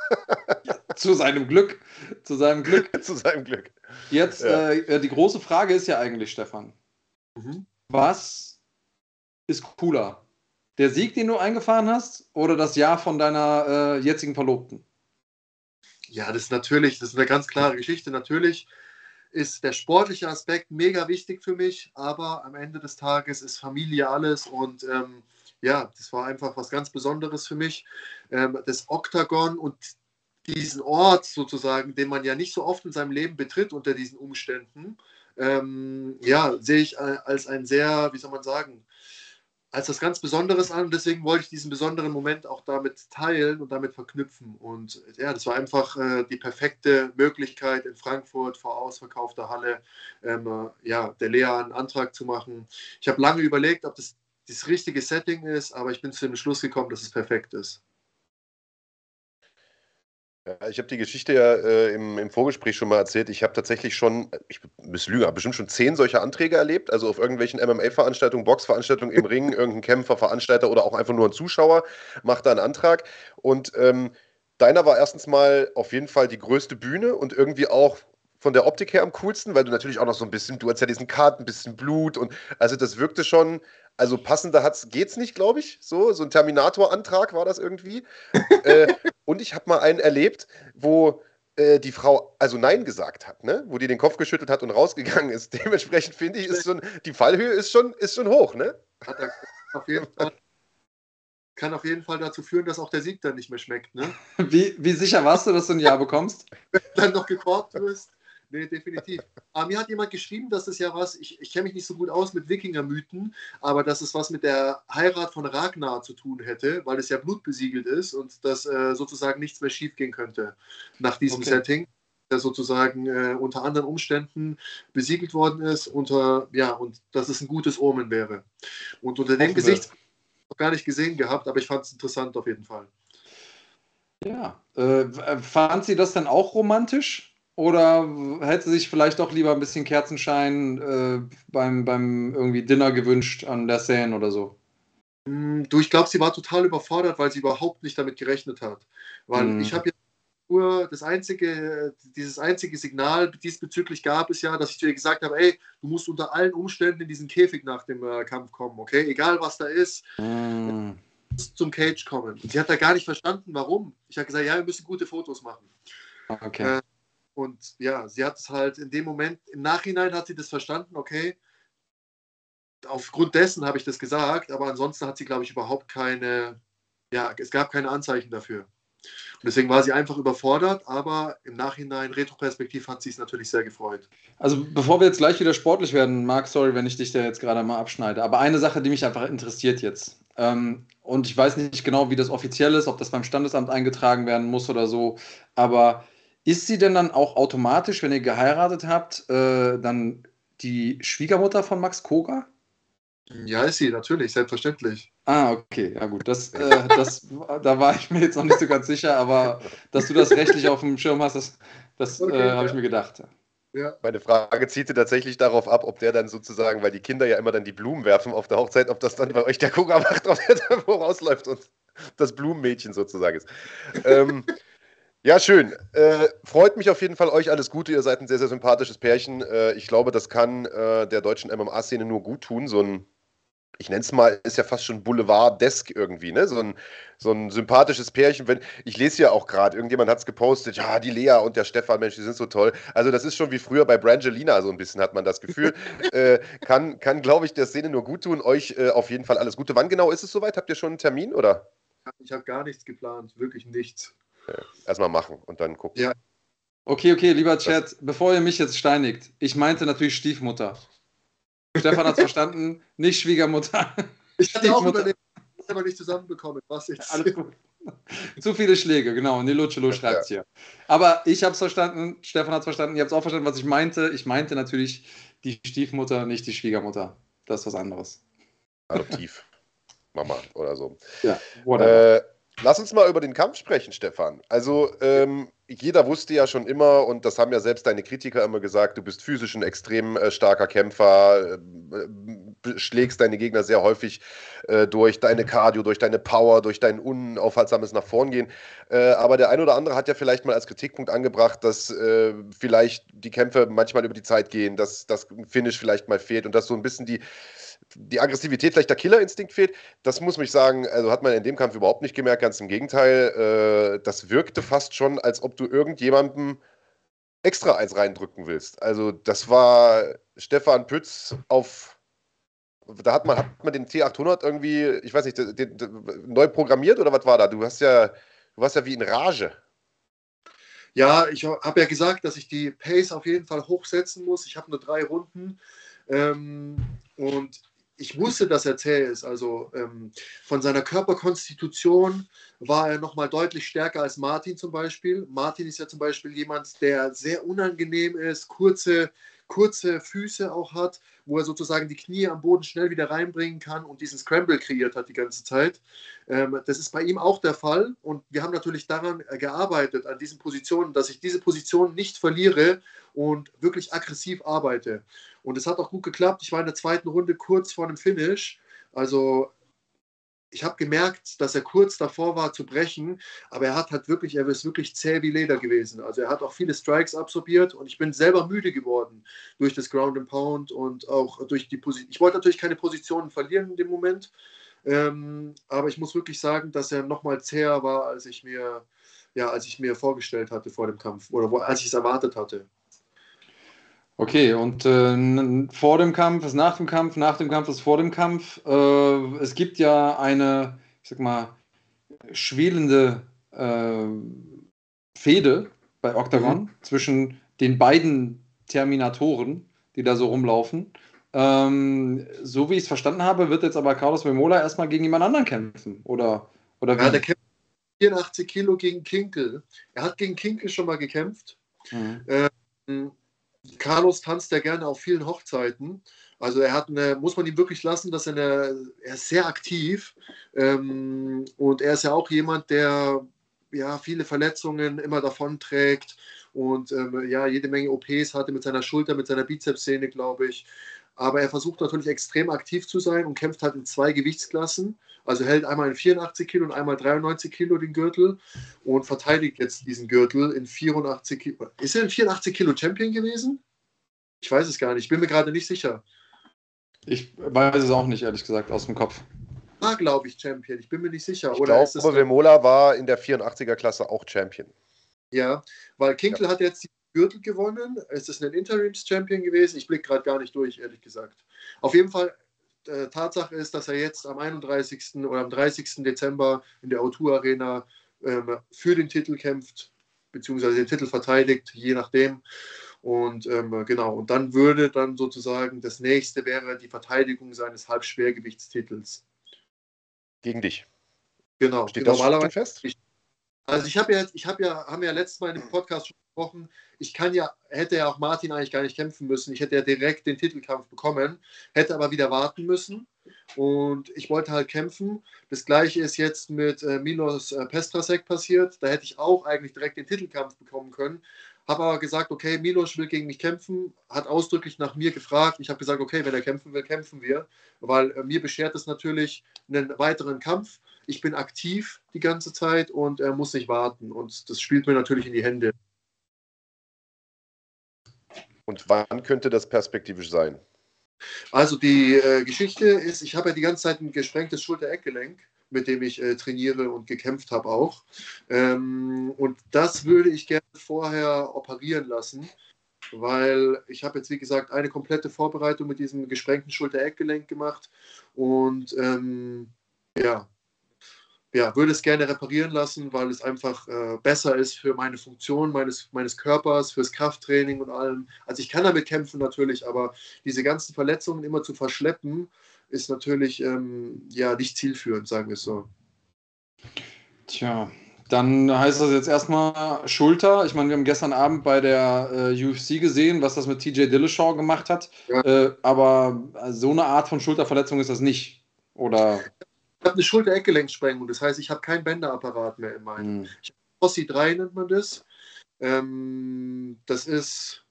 zu seinem Glück. Zu seinem Glück. zu seinem Glück. Jetzt, ja. äh, die große Frage ist ja eigentlich, Stefan, mhm. was ist cooler? Der Sieg, den du eingefahren hast, oder das Jahr von deiner äh, jetzigen Verlobten? Ja, das ist natürlich, das ist eine ganz klare Geschichte. Natürlich ist der sportliche Aspekt mega wichtig für mich, aber am Ende des Tages ist Familie alles und ähm, ja, das war einfach was ganz Besonderes für mich. Ähm, das Oktagon und diesen Ort sozusagen, den man ja nicht so oft in seinem Leben betritt unter diesen Umständen, ähm, ja, sehe ich als ein sehr, wie soll man sagen, als das ganz Besonderes an und deswegen wollte ich diesen besonderen Moment auch damit teilen und damit verknüpfen. Und ja, das war einfach äh, die perfekte Möglichkeit in Frankfurt vor ausverkaufter Halle, ähm, äh, ja, der Lea einen Antrag zu machen. Ich habe lange überlegt, ob das das richtige Setting ist, aber ich bin zu dem Schluss gekommen, dass es perfekt ist. Ja, ich habe die Geschichte ja äh, im, im, Vorgespräch schon mal erzählt. Ich habe tatsächlich schon, ich muss lügen, bestimmt schon zehn solcher Anträge erlebt. Also auf irgendwelchen MMA-Veranstaltungen, Boxveranstaltungen im Ring, irgendein Kämpfer, Veranstalter oder auch einfach nur ein Zuschauer macht da einen Antrag. Und ähm, deiner war erstens mal auf jeden Fall die größte Bühne und irgendwie auch von der Optik her am coolsten, weil du natürlich auch noch so ein bisschen, du hast ja diesen Kart, ein bisschen Blut und also das wirkte schon, also passender hat's, geht's nicht, glaube ich. So, so ein Terminator-Antrag war das irgendwie. äh, und ich habe mal einen erlebt, wo äh, die Frau also Nein gesagt hat, ne? Wo die den Kopf geschüttelt hat und rausgegangen ist. Dementsprechend finde ich, ist schon, die Fallhöhe ist schon, ist schon hoch, ne? Auf jeden Fall kann auf jeden Fall dazu führen, dass auch der Sieg dann nicht mehr schmeckt. Ne? Wie, wie sicher warst du, dass du ein Ja bekommst? Wenn du dann noch gekorbt wirst. Nee, definitiv. Aber mir hat jemand geschrieben, dass es ja was, ich, ich kenne mich nicht so gut aus mit Wikinger-Mythen, aber dass es was mit der Heirat von Ragnar zu tun hätte, weil es ja blutbesiegelt ist und dass äh, sozusagen nichts mehr schiefgehen könnte nach diesem okay. Setting, der sozusagen äh, unter anderen Umständen besiegelt worden ist, unter, ja, und dass es ein gutes Omen wäre. Und unter dem Gesicht noch gar nicht gesehen gehabt, aber ich fand es interessant auf jeden Fall. Ja, äh, fand sie das dann auch romantisch? Oder hätte sich vielleicht doch lieber ein bisschen Kerzenschein äh, beim, beim irgendwie Dinner gewünscht an der Seine oder so? Hm, du, ich glaube, sie war total überfordert, weil sie überhaupt nicht damit gerechnet hat. Weil mm. ich habe ja nur das einzige, dieses einzige Signal diesbezüglich gab es ja, dass ich zu ihr gesagt habe, ey, du musst unter allen Umständen in diesen Käfig nach dem äh, Kampf kommen, okay? Egal was da ist, mm. zum Cage kommen. Und sie hat da gar nicht verstanden, warum. Ich habe gesagt, ja, wir müssen gute Fotos machen. Okay. Äh, und ja, sie hat es halt in dem Moment, im Nachhinein hat sie das verstanden, okay, aufgrund dessen habe ich das gesagt, aber ansonsten hat sie, glaube ich, überhaupt keine, ja, es gab keine Anzeichen dafür. Und deswegen war sie einfach überfordert, aber im Nachhinein, retroperspektiv, hat sie es natürlich sehr gefreut. Also, bevor wir jetzt gleich wieder sportlich werden, Marc, sorry, wenn ich dich da jetzt gerade mal abschneide, aber eine Sache, die mich einfach interessiert jetzt. Ähm, und ich weiß nicht genau, wie das offiziell ist, ob das beim Standesamt eingetragen werden muss oder so, aber ist sie denn dann auch automatisch, wenn ihr geheiratet habt, äh, dann die Schwiegermutter von Max Koga? Ja, ist sie, natürlich, selbstverständlich. Ah, okay, ja gut. Das, äh, das, da war ich mir jetzt noch nicht so ganz sicher, aber dass du das rechtlich auf dem Schirm hast, das, das okay, äh, habe ja. ich mir gedacht. Ja. Meine Frage zielte tatsächlich darauf ab, ob der dann sozusagen, weil die Kinder ja immer dann die Blumen werfen auf der Hochzeit, ob das dann bei euch der Koga macht, ob der da vorausläuft und das Blumenmädchen sozusagen ist. ähm, ja, schön. Äh, freut mich auf jeden Fall euch alles Gute. Ihr seid ein sehr, sehr sympathisches Pärchen. Äh, ich glaube, das kann äh, der deutschen MMA-Szene nur gut tun. So ein, ich nenne es mal, ist ja fast schon Boulevard-desk irgendwie, ne? So ein, so ein sympathisches Pärchen. Wenn, ich lese ja auch gerade, irgendjemand hat es gepostet, ja, die Lea und der Stefan, Mensch, die sind so toll. Also, das ist schon wie früher bei Brangelina, so ein bisschen hat man das Gefühl. Äh, kann, kann glaube ich, der Szene nur gut tun. Euch äh, auf jeden Fall alles Gute. Wann genau ist es soweit? Habt ihr schon einen Termin oder? Ich habe gar nichts geplant, wirklich nichts. Äh, erstmal machen und dann gucken. Ja. Okay, okay, lieber Chat, das bevor ihr mich jetzt steinigt, ich meinte natürlich Stiefmutter. Stefan hat verstanden, nicht Schwiegermutter. Ich hatte auch überlegt, aber nicht zusammenbekommen. Was jetzt? Alles gut. Zu viele Schläge, genau. Nilucelo schreibt es hier. Aber ich habe es verstanden, Stefan hat es verstanden, ihr habt es auch verstanden, was ich meinte. Ich meinte natürlich die Stiefmutter, nicht die Schwiegermutter. Das ist was anderes. Adoptiv. Mama oder so. Ja, whatever. Äh, Lass uns mal über den Kampf sprechen, Stefan. Also, ähm, jeder wusste ja schon immer, und das haben ja selbst deine Kritiker immer gesagt, du bist physisch ein extrem äh, starker Kämpfer, äh, schlägst deine Gegner sehr häufig äh, durch deine Cardio, durch deine Power, durch dein unaufhaltsames nach vorn gehen. Äh, aber der ein oder andere hat ja vielleicht mal als Kritikpunkt angebracht, dass äh, vielleicht die Kämpfe manchmal über die Zeit gehen, dass das Finish vielleicht mal fehlt und dass so ein bisschen die die Aggressivität, vielleicht der Killerinstinkt fehlt. Das muss mich sagen, also hat man in dem Kampf überhaupt nicht gemerkt. Ganz im Gegenteil, äh, das wirkte fast schon, als ob du irgendjemandem extra eins reindrücken willst. Also das war Stefan Pütz auf, da hat man, hat man den T800 irgendwie, ich weiß nicht, den, den, neu programmiert oder was war da? Du hast ja, du warst ja wie in Rage. Ja, ich habe ja gesagt, dass ich die Pace auf jeden Fall hochsetzen muss. Ich habe nur drei Runden. Ähm, und ich wusste, dass er zäh ist. Also ähm, von seiner Körperkonstitution war er nochmal deutlich stärker als Martin zum Beispiel. Martin ist ja zum Beispiel jemand, der sehr unangenehm ist, kurze, kurze Füße auch hat, wo er sozusagen die Knie am Boden schnell wieder reinbringen kann und diesen Scramble kreiert hat die ganze Zeit. Ähm, das ist bei ihm auch der Fall und wir haben natürlich daran gearbeitet, an diesen Positionen, dass ich diese Position nicht verliere und wirklich aggressiv arbeite. Und es hat auch gut geklappt. Ich war in der zweiten Runde kurz vor dem Finish. Also ich habe gemerkt, dass er kurz davor war zu brechen, aber er hat halt wirklich, er ist wirklich zäh wie Leder gewesen. Also er hat auch viele Strikes absorbiert und ich bin selber müde geworden durch das Ground and Pound und auch durch die Position. Ich wollte natürlich keine Positionen verlieren in dem Moment, ähm, aber ich muss wirklich sagen, dass er nochmal zäher war, als ich mir, ja, als ich mir vorgestellt hatte vor dem Kampf oder wo, als ich es erwartet hatte. Okay, und äh, vor dem Kampf ist nach dem Kampf, nach dem Kampf ist vor dem Kampf. Äh, es gibt ja eine, ich sag mal, schwelende äh, Fehde bei Octagon mhm. zwischen den beiden Terminatoren, die da so rumlaufen. Ähm, so wie ich es verstanden habe, wird jetzt aber Carlos Memola erstmal gegen jemand anderen kämpfen. Oder, oder wie? Ja, der kämpft 84 Kilo gegen Kinkel. Er hat gegen Kinkel schon mal gekämpft. Mhm. Ähm, Carlos tanzt ja gerne auf vielen Hochzeiten. Also er hat eine, muss man ihm wirklich lassen, dass er eine, er ist sehr aktiv ähm, und er ist ja auch jemand, der ja viele Verletzungen immer davon trägt und ähm, ja jede Menge OPs hatte mit seiner Schulter, mit seiner Bizepssehne, glaube ich. Aber er versucht natürlich extrem aktiv zu sein und kämpft halt in zwei Gewichtsklassen. Also hält einmal in 84 Kilo und einmal 93 Kilo den Gürtel und verteidigt jetzt diesen Gürtel in 84 Kilo. Ist er in 84 Kilo Champion gewesen? Ich weiß es gar nicht. Ich bin mir gerade nicht sicher. Ich weiß es auch nicht, ehrlich gesagt, aus dem Kopf. War, glaube ich, Champion. Ich bin mir nicht sicher. Ich Oder glaube, Vemola war in der 84er-Klasse auch Champion. Ja, weil Kinkel ja. hat jetzt die Gürtel gewonnen. Es ist ein Interims-Champion gewesen. Ich blicke gerade gar nicht durch, ehrlich gesagt. Auf jeden Fall, äh, Tatsache ist, dass er jetzt am 31. oder am 30. Dezember in der O2 Arena ähm, für den Titel kämpft, beziehungsweise den Titel verteidigt, je nachdem. Und ähm, genau, und dann würde dann sozusagen das nächste wäre die Verteidigung seines Halbschwergewichtstitels. Gegen dich. Genau. Steht das normalerweise fest? Also ich habe ja, ich habe ja, haben ja letztes Mal im Podcast schon gesprochen, ich kann ja, hätte ja auch Martin eigentlich gar nicht kämpfen müssen. Ich hätte ja direkt den Titelkampf bekommen, hätte aber wieder warten müssen. Und ich wollte halt kämpfen. Das gleiche ist jetzt mit äh, Milos äh, Pestrasek passiert. Da hätte ich auch eigentlich direkt den Titelkampf bekommen können. Habe aber gesagt, okay, Milos will gegen mich kämpfen, hat ausdrücklich nach mir gefragt. Ich habe gesagt, okay, wenn er kämpfen will, kämpfen wir. Weil äh, mir beschert es natürlich einen weiteren Kampf. Ich bin aktiv die ganze Zeit und er muss nicht warten. Und das spielt mir natürlich in die Hände. Und wann könnte das perspektivisch sein? Also die äh, Geschichte ist, ich habe ja die ganze Zeit ein gesprengtes Schulter-Eckgelenk, mit dem ich äh, trainiere und gekämpft habe auch. Ähm, und das würde ich gerne vorher operieren lassen, weil ich habe jetzt, wie gesagt, eine komplette Vorbereitung mit diesem gesprengten Schulter-Eckgelenk gemacht. Und ähm, ja, ja, würde es gerne reparieren lassen, weil es einfach äh, besser ist für meine Funktion meines, meines Körpers, fürs Krafttraining und allem. Also ich kann damit kämpfen natürlich, aber diese ganzen Verletzungen immer zu verschleppen, ist natürlich ähm, ja nicht zielführend, sagen wir es so. Tja, dann heißt das jetzt erstmal Schulter. Ich meine, wir haben gestern Abend bei der äh, UFC gesehen, was das mit TJ Dillashaw gemacht hat. Ja. Äh, aber so eine Art von Schulterverletzung ist das nicht. Oder? Ich habe eine Schulter-Eckgelenksprengung, das heißt, ich habe keinen Bänderapparat mehr in meinem. Mhm. Ich Ossi 3 nennt man das. Ähm, das ist,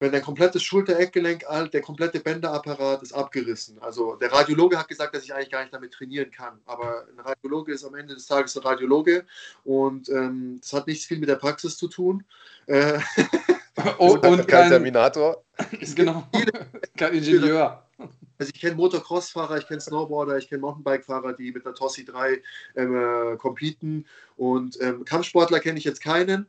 wenn der komplette Schulter-Eckgelenk alt, der komplette Bänderapparat ist abgerissen. Also der Radiologe hat gesagt, dass ich eigentlich gar nicht damit trainieren kann. Aber ein Radiologe ist am Ende des Tages ein Radiologe und ähm, das hat nichts viel mit der Praxis zu tun. Äh, und, und kein, kein Terminator. genau, kein Ingenieur. Also ich kenne Motocross-Fahrer, ich kenne Snowboarder, ich kenne Mountainbike-Fahrer, die mit einer Tossi 3 ähm, äh, competen. Und ähm, Kampfsportler kenne ich jetzt keinen.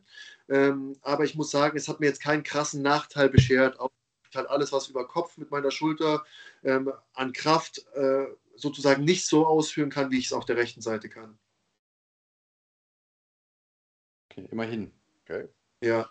Ähm, aber ich muss sagen, es hat mir jetzt keinen krassen Nachteil beschert. Auch halt alles, was über Kopf mit meiner Schulter ähm, an Kraft äh, sozusagen nicht so ausführen kann, wie ich es auf der rechten Seite kann. Okay, immerhin. Okay. Ja.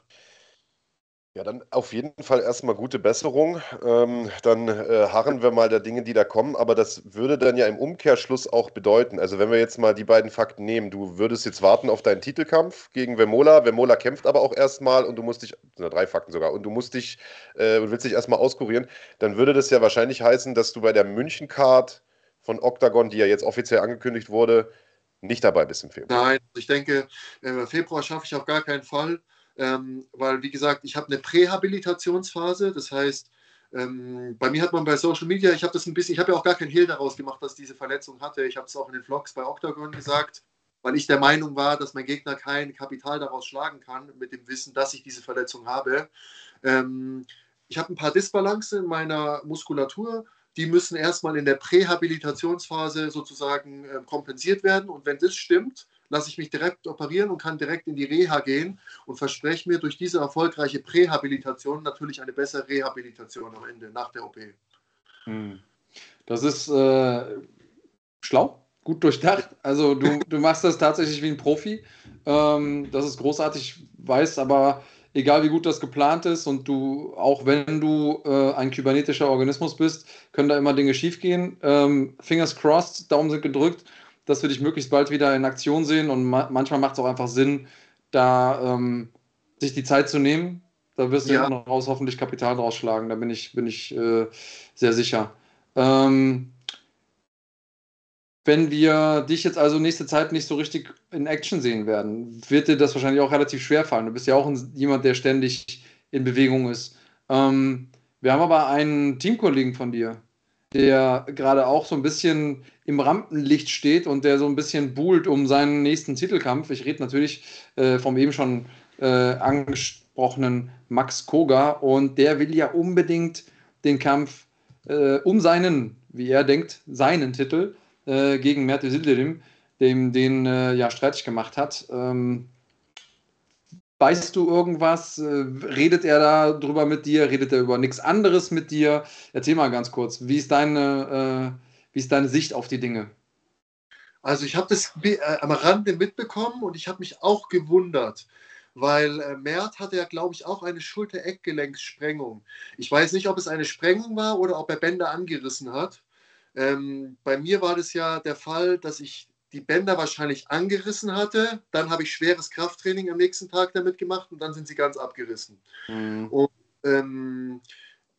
Ja, dann auf jeden Fall erstmal gute Besserung. Ähm, dann äh, harren wir mal der Dinge, die da kommen. Aber das würde dann ja im Umkehrschluss auch bedeuten, also wenn wir jetzt mal die beiden Fakten nehmen, du würdest jetzt warten auf deinen Titelkampf gegen Vemola. Vemola kämpft aber auch erstmal und du musst dich, na, drei Fakten sogar, und du musst dich, äh, willst dich erstmal auskurieren. Dann würde das ja wahrscheinlich heißen, dass du bei der München-Card von Octagon, die ja jetzt offiziell angekündigt wurde, nicht dabei bist im Februar. Nein, ich denke, im Februar schaffe ich auf gar keinen Fall ähm, weil, wie gesagt, ich habe eine Prähabilitationsphase, das heißt, ähm, bei mir hat man bei Social Media, ich habe das ein bisschen, ich habe ja auch gar kein Hehl daraus gemacht, dass diese Verletzung hatte. Ich habe es auch in den Vlogs bei Octagon gesagt, weil ich der Meinung war, dass mein Gegner kein Kapital daraus schlagen kann, mit dem Wissen, dass ich diese Verletzung habe. Ähm, ich habe ein paar Disbalance in meiner Muskulatur. Die müssen erstmal in der Prähabilitationsphase sozusagen äh, kompensiert werden. Und wenn das stimmt, lasse ich mich direkt operieren und kann direkt in die Reha gehen und verspreche mir durch diese erfolgreiche Prähabilitation natürlich eine bessere Rehabilitation am Ende nach der OP. Hm. Das ist äh, schlau, gut durchdacht. Also du, du machst das tatsächlich wie ein Profi. Ähm, das ist großartig, weiß aber, egal wie gut das geplant ist und du, auch wenn du äh, ein kybernetischer Organismus bist, können da immer Dinge schiefgehen. Ähm, Fingers crossed, Daumen sind gedrückt dass wir dich möglichst bald wieder in Aktion sehen. Und ma manchmal macht es auch einfach Sinn, da ähm, sich die Zeit zu nehmen. Da wirst du ja noch raus hoffentlich Kapital draus schlagen. Da bin ich, bin ich äh, sehr sicher. Ähm, wenn wir dich jetzt also nächste Zeit nicht so richtig in Action sehen werden, wird dir das wahrscheinlich auch relativ schwer fallen. Du bist ja auch ein, jemand, der ständig in Bewegung ist. Ähm, wir haben aber einen Teamkollegen von dir, der gerade auch so ein bisschen im Rampenlicht steht und der so ein bisschen buhlt um seinen nächsten Titelkampf. Ich rede natürlich äh, vom eben schon äh, angesprochenen Max Koga und der will ja unbedingt den Kampf äh, um seinen, wie er denkt, seinen Titel äh, gegen Mert Sildirim, dem den äh, ja streitig gemacht hat. Ähm, Weißt du irgendwas? Äh, redet er da drüber mit dir? Redet er über nichts anderes mit dir? Erzähl mal ganz kurz, wie ist deine, äh, wie ist deine Sicht auf die Dinge? Also ich habe das äh, am Rande mitbekommen und ich habe mich auch gewundert, weil äh, Mert hatte ja, glaube ich, auch eine Schulter-Eckgelenkssprengung. Ich weiß nicht, ob es eine Sprengung war oder ob er Bänder angerissen hat. Ähm, bei mir war das ja der Fall, dass ich die Bänder wahrscheinlich angerissen hatte. Dann habe ich schweres Krafttraining am nächsten Tag damit gemacht und dann sind sie ganz abgerissen. Mhm. Und ähm,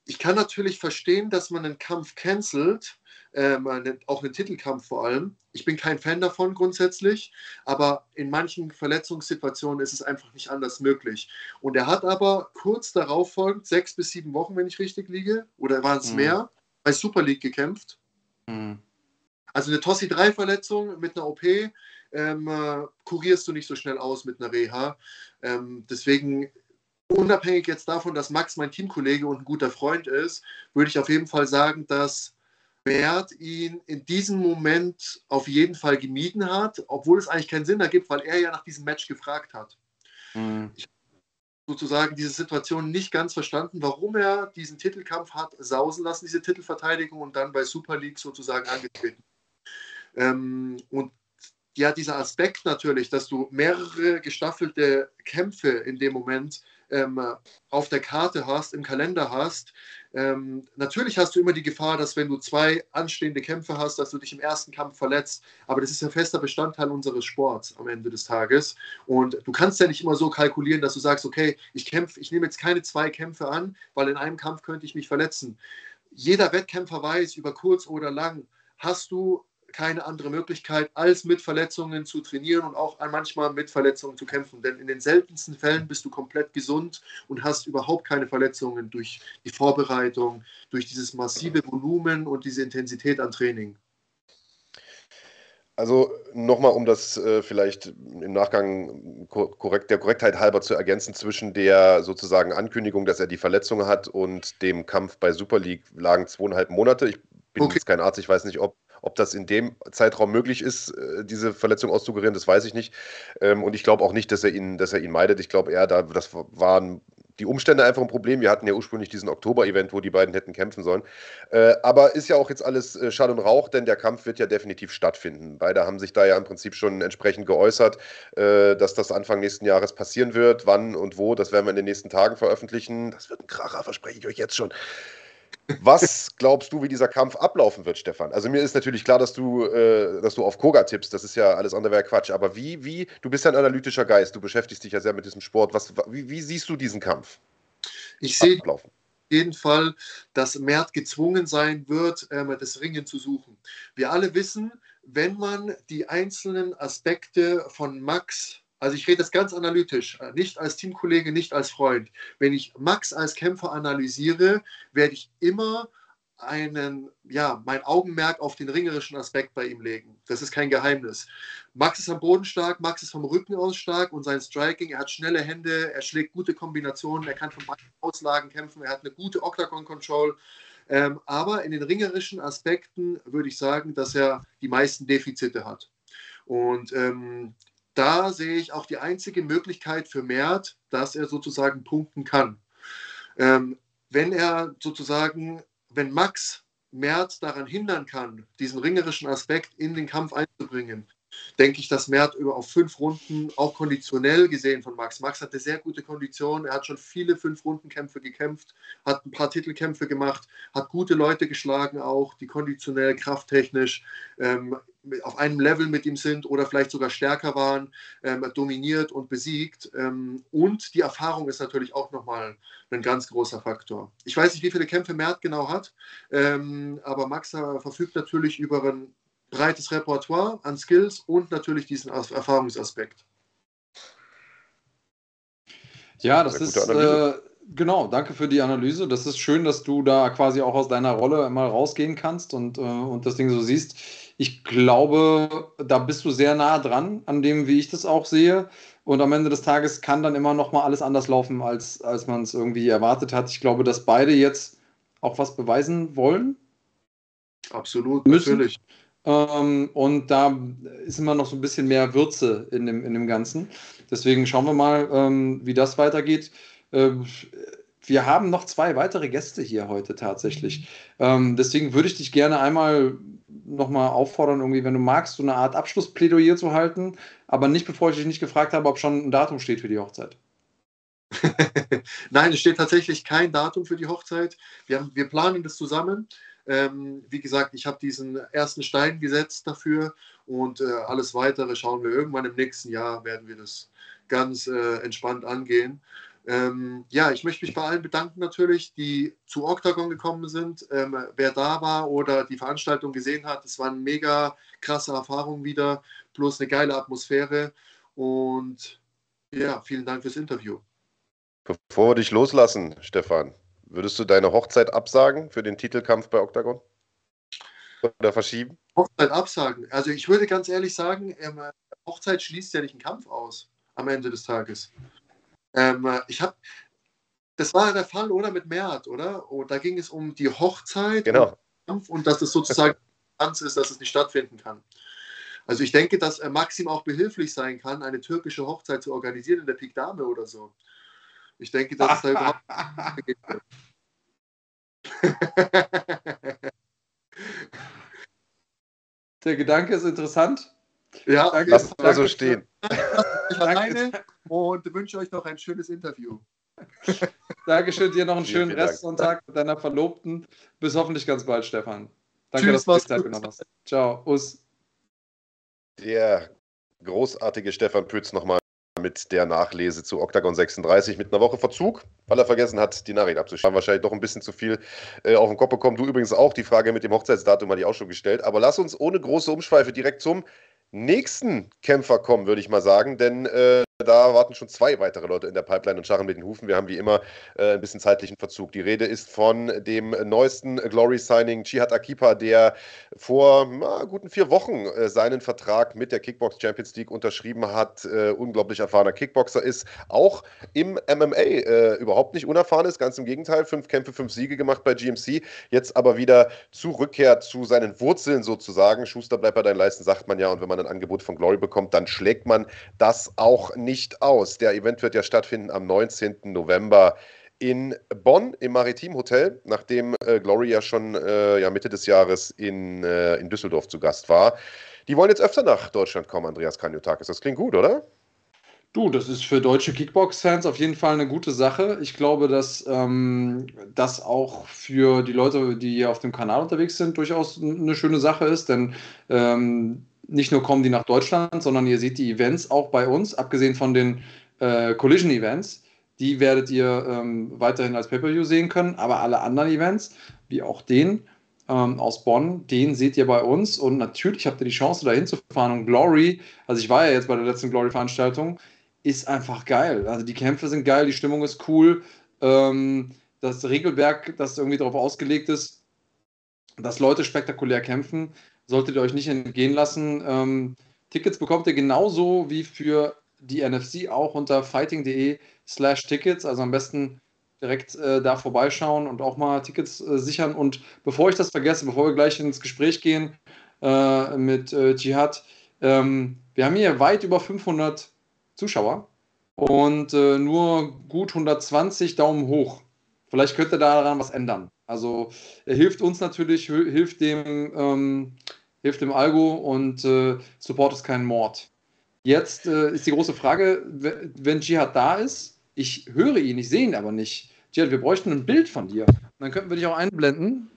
ich kann natürlich verstehen, dass man einen Kampf cancelt, ähm, auch einen Titelkampf vor allem. Ich bin kein Fan davon grundsätzlich, aber in manchen Verletzungssituationen ist es einfach nicht anders möglich. Und er hat aber kurz darauf folgend, sechs bis sieben Wochen, wenn ich richtig liege, oder waren es mhm. mehr, bei Super League gekämpft. Mhm. Also eine Tossi-3-Verletzung mit einer OP ähm, äh, kurierst du nicht so schnell aus mit einer Reha. Ähm, deswegen, unabhängig jetzt davon, dass Max mein Teamkollege und ein guter Freund ist, würde ich auf jeden Fall sagen, dass Bert ihn in diesem Moment auf jeden Fall gemieden hat, obwohl es eigentlich keinen Sinn ergibt, weil er ja nach diesem Match gefragt hat. Mhm. Ich sozusagen diese Situation nicht ganz verstanden, warum er diesen Titelkampf hat sausen lassen, diese Titelverteidigung und dann bei Super League sozusagen angetreten. Ähm, und ja, dieser Aspekt natürlich, dass du mehrere gestaffelte Kämpfe in dem Moment ähm, auf der Karte hast, im Kalender hast. Ähm, natürlich hast du immer die Gefahr, dass wenn du zwei anstehende Kämpfe hast, dass du dich im ersten Kampf verletzt. Aber das ist ein fester Bestandteil unseres Sports am Ende des Tages. Und du kannst ja nicht immer so kalkulieren, dass du sagst, okay, ich kämpfe, ich nehme jetzt keine zwei Kämpfe an, weil in einem Kampf könnte ich mich verletzen. Jeder Wettkämpfer weiß, über kurz oder lang hast du keine andere Möglichkeit, als mit Verletzungen zu trainieren und auch manchmal mit Verletzungen zu kämpfen. Denn in den seltensten Fällen bist du komplett gesund und hast überhaupt keine Verletzungen durch die Vorbereitung, durch dieses massive Volumen und diese Intensität an Training. Also nochmal, um das äh, vielleicht im Nachgang korrekt, der Korrektheit halber zu ergänzen, zwischen der sozusagen Ankündigung, dass er die Verletzung hat und dem Kampf bei Super League lagen zweieinhalb Monate. Ich bin okay. jetzt kein Arzt, ich weiß nicht, ob ob das in dem Zeitraum möglich ist, äh, diese Verletzung auszukurieren, das weiß ich nicht. Ähm, und ich glaube auch nicht, dass er ihn, dass er ihn meidet. Ich glaube eher, da, das waren die Umstände einfach ein Problem. Wir hatten ja ursprünglich diesen Oktober-Event, wo die beiden hätten kämpfen sollen. Äh, aber ist ja auch jetzt alles äh, Schall und Rauch, denn der Kampf wird ja definitiv stattfinden. Beide haben sich da ja im Prinzip schon entsprechend geäußert, dass das Anfang nächsten Jahres passieren wird. Wann und wo, das werden wir in den nächsten Tagen veröffentlichen. Das wird ein Kracher, verspreche ich euch jetzt schon. Was glaubst du, wie dieser Kampf ablaufen wird, Stefan? Also mir ist natürlich klar, dass du, äh, dass du auf Koga tippst. Das ist ja alles andere wäre Quatsch. Aber wie, wie, du bist ja ein analytischer Geist. Du beschäftigst dich ja sehr mit diesem Sport. Was, wie, wie siehst du diesen Kampf? Ich sehe auf jeden Fall, dass Mert gezwungen sein wird, ähm, das Ringen zu suchen. Wir alle wissen, wenn man die einzelnen Aspekte von Max also ich rede das ganz analytisch, nicht als Teamkollege, nicht als Freund. Wenn ich Max als Kämpfer analysiere, werde ich immer einen, ja, mein Augenmerk auf den ringerischen Aspekt bei ihm legen. Das ist kein Geheimnis. Max ist am Boden stark, Max ist vom Rücken aus stark und sein Striking, er hat schnelle Hände, er schlägt gute Kombinationen, er kann von beiden Auslagen kämpfen, er hat eine gute Octagon-Control. Ähm, aber in den ringerischen Aspekten würde ich sagen, dass er die meisten Defizite hat. Und ähm, da sehe ich auch die einzige Möglichkeit für Mert, dass er sozusagen punkten kann. Ähm, wenn er sozusagen wenn Max Mert daran hindern kann, diesen ringerischen Aspekt in den Kampf einzubringen, denke ich, dass Mert über auf fünf Runden auch konditionell gesehen von Max. Max hatte sehr gute Kondition, er hat schon viele Fünf-Runden-Kämpfe gekämpft, hat ein paar Titelkämpfe gemacht, hat gute Leute geschlagen auch, die konditionell, krafttechnisch ähm, auf einem Level mit ihm sind oder vielleicht sogar stärker waren, ähm, dominiert und besiegt. Ähm, und die Erfahrung ist natürlich auch nochmal ein ganz großer Faktor. Ich weiß nicht, wie viele Kämpfe Mert genau hat, ähm, aber Max verfügt natürlich über ein breites Repertoire an Skills und natürlich diesen Erfahrungsaspekt. Ja, das ist äh, genau, danke für die Analyse. Das ist schön, dass du da quasi auch aus deiner Rolle mal rausgehen kannst und, äh, und das Ding so siehst. Ich glaube, da bist du sehr nah dran an dem, wie ich das auch sehe. Und am Ende des Tages kann dann immer noch mal alles anders laufen, als, als man es irgendwie erwartet hat. Ich glaube, dass beide jetzt auch was beweisen wollen. Absolut, müssen. natürlich. Ähm, und da ist immer noch so ein bisschen mehr Würze in dem, in dem Ganzen. Deswegen schauen wir mal, ähm, wie das weitergeht. Ähm, wir haben noch zwei weitere Gäste hier heute tatsächlich. Ähm, deswegen würde ich dich gerne einmal nochmal auffordern, irgendwie, wenn du magst, so eine Art Abschlussplädoyer zu halten, aber nicht, bevor ich dich nicht gefragt habe, ob schon ein Datum steht für die Hochzeit. Nein, es steht tatsächlich kein Datum für die Hochzeit. Wir, haben, wir planen das zusammen. Ähm, wie gesagt, ich habe diesen ersten Stein gesetzt dafür und äh, alles weitere schauen wir irgendwann im nächsten Jahr, werden wir das ganz äh, entspannt angehen. Ähm, ja, ich möchte mich bei allen bedanken natürlich, die zu Octagon gekommen sind. Ähm, wer da war oder die Veranstaltung gesehen hat, es war eine mega krasse Erfahrung wieder, plus eine geile Atmosphäre. Und ja, vielen Dank fürs Interview. Bevor wir dich loslassen, Stefan, Würdest du deine Hochzeit absagen für den Titelkampf bei Octagon? Oder verschieben? Hochzeit absagen. Also ich würde ganz ehrlich sagen, ähm, Hochzeit schließt ja nicht einen Kampf aus am Ende des Tages. Ähm, ich habe, das war der Fall, oder mit Mert, oder? Und da ging es um die Hochzeit genau. und, und dass es sozusagen Tanz ist, dass es nicht stattfinden kann. Also ich denke, dass äh, Maxim auch behilflich sein kann, eine türkische Hochzeit zu organisieren in der Pik Dame oder so. Ich denke, dass es da überhaupt Der Gedanke ist interessant. Ja, danke, lass mal so stehen. Ich alleine und wünsche euch noch ein schönes Interview. Dankeschön, dir noch einen schönen Restsonntag mit deiner Verlobten. Bis hoffentlich ganz bald, Stefan. Danke, Tschüss, dass du Zeit genommen hast. Ciao, Us. Der großartige Stefan Pütz nochmal mit der Nachlese zu Octagon 36 mit einer Woche Verzug, weil er vergessen hat, die Nachricht abzuschreiben. Wahrscheinlich doch ein bisschen zu viel äh, auf den Kopf bekommen. Du übrigens auch, die Frage mit dem Hochzeitsdatum hatte ich auch schon gestellt. Aber lass uns ohne große Umschweife direkt zum nächsten Kämpfer kommen, würde ich mal sagen. Denn äh, da warten schon zwei weitere Leute in der Pipeline und scharren mit den Hufen. Wir haben wie immer äh, ein bisschen zeitlichen Verzug. Die Rede ist von dem neuesten Glory-Signing Chihat Akipa, der vor na, guten vier Wochen äh, seinen Vertrag mit der Kickbox Champions League unterschrieben hat. Äh, unglaublich erfahrener Kickboxer ist. Auch im MMA äh, überhaupt nicht unerfahren ist. Ganz im Gegenteil. Fünf Kämpfe, fünf Siege gemacht bei GMC. Jetzt aber wieder zurückkehrt zu seinen Wurzeln sozusagen. Schuster bleibt bei deinen Leisten, sagt man ja. Und wenn man ein Angebot von Glory bekommt, dann schlägt man das auch nicht nicht aus. Der Event wird ja stattfinden am 19. November in Bonn im Maritim Hotel, nachdem äh, Glory ja schon äh, ja, Mitte des Jahres in, äh, in Düsseldorf zu Gast war. Die wollen jetzt öfter nach Deutschland kommen, Andreas Kanyotakis. Das klingt gut, oder? Du, das ist für deutsche Kickbox-Fans auf jeden Fall eine gute Sache. Ich glaube, dass ähm, das auch für die Leute, die auf dem Kanal unterwegs sind, durchaus eine schöne Sache ist, denn ähm, nicht nur kommen die nach Deutschland, sondern ihr seht die Events auch bei uns, abgesehen von den äh, Collision-Events. Die werdet ihr ähm, weiterhin als Pay-Per-View sehen können, aber alle anderen Events, wie auch den, ähm, aus Bonn, den seht ihr bei uns und natürlich habt ihr die Chance, da hinzufahren. Und Glory, also ich war ja jetzt bei der letzten Glory-Veranstaltung, ist einfach geil. Also die Kämpfe sind geil, die Stimmung ist cool. Ähm, das Regelwerk, das irgendwie darauf ausgelegt ist, dass Leute spektakulär kämpfen, solltet ihr euch nicht entgehen lassen. Ähm, Tickets bekommt ihr genauso wie für die NFC auch unter fighting.de slash Tickets. Also am besten direkt äh, da vorbeischauen und auch mal Tickets äh, sichern. Und bevor ich das vergesse, bevor wir gleich ins Gespräch gehen äh, mit äh, Jihad, ähm, wir haben hier weit über 500 Zuschauer und äh, nur gut 120 Daumen hoch. Vielleicht könnte daran was ändern. Also er hilft uns natürlich, hilft dem, ähm, hilft dem Algo und äh, Support ist kein Mord. Jetzt äh, ist die große Frage, wenn Jihad da ist, ich höre ihn, ich sehe ihn aber nicht. Jihad, wir bräuchten ein Bild von dir. Dann könnten wir dich auch einblenden.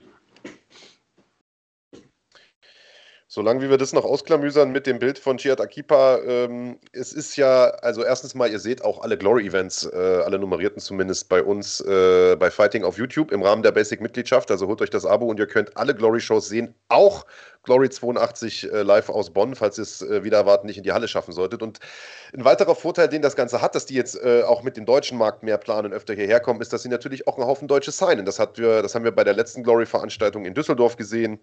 Solange wie wir das noch ausklamüsern mit dem Bild von Chiat Akipa, ähm, es ist ja, also erstens mal, ihr seht auch alle Glory-Events, äh, alle nummerierten zumindest bei uns äh, bei Fighting auf YouTube im Rahmen der Basic-Mitgliedschaft. Also holt euch das Abo und ihr könnt alle Glory-Shows sehen, auch Glory 82 äh, live aus Bonn, falls ihr es äh, wieder erwarten nicht in die Halle schaffen solltet. Und ein weiterer Vorteil, den das Ganze hat, dass die jetzt äh, auch mit dem deutschen Markt mehr planen öfter hierher kommen, ist, dass sie natürlich auch einen Haufen Deutsche signen. Das, hat wir, das haben wir bei der letzten Glory-Veranstaltung in Düsseldorf gesehen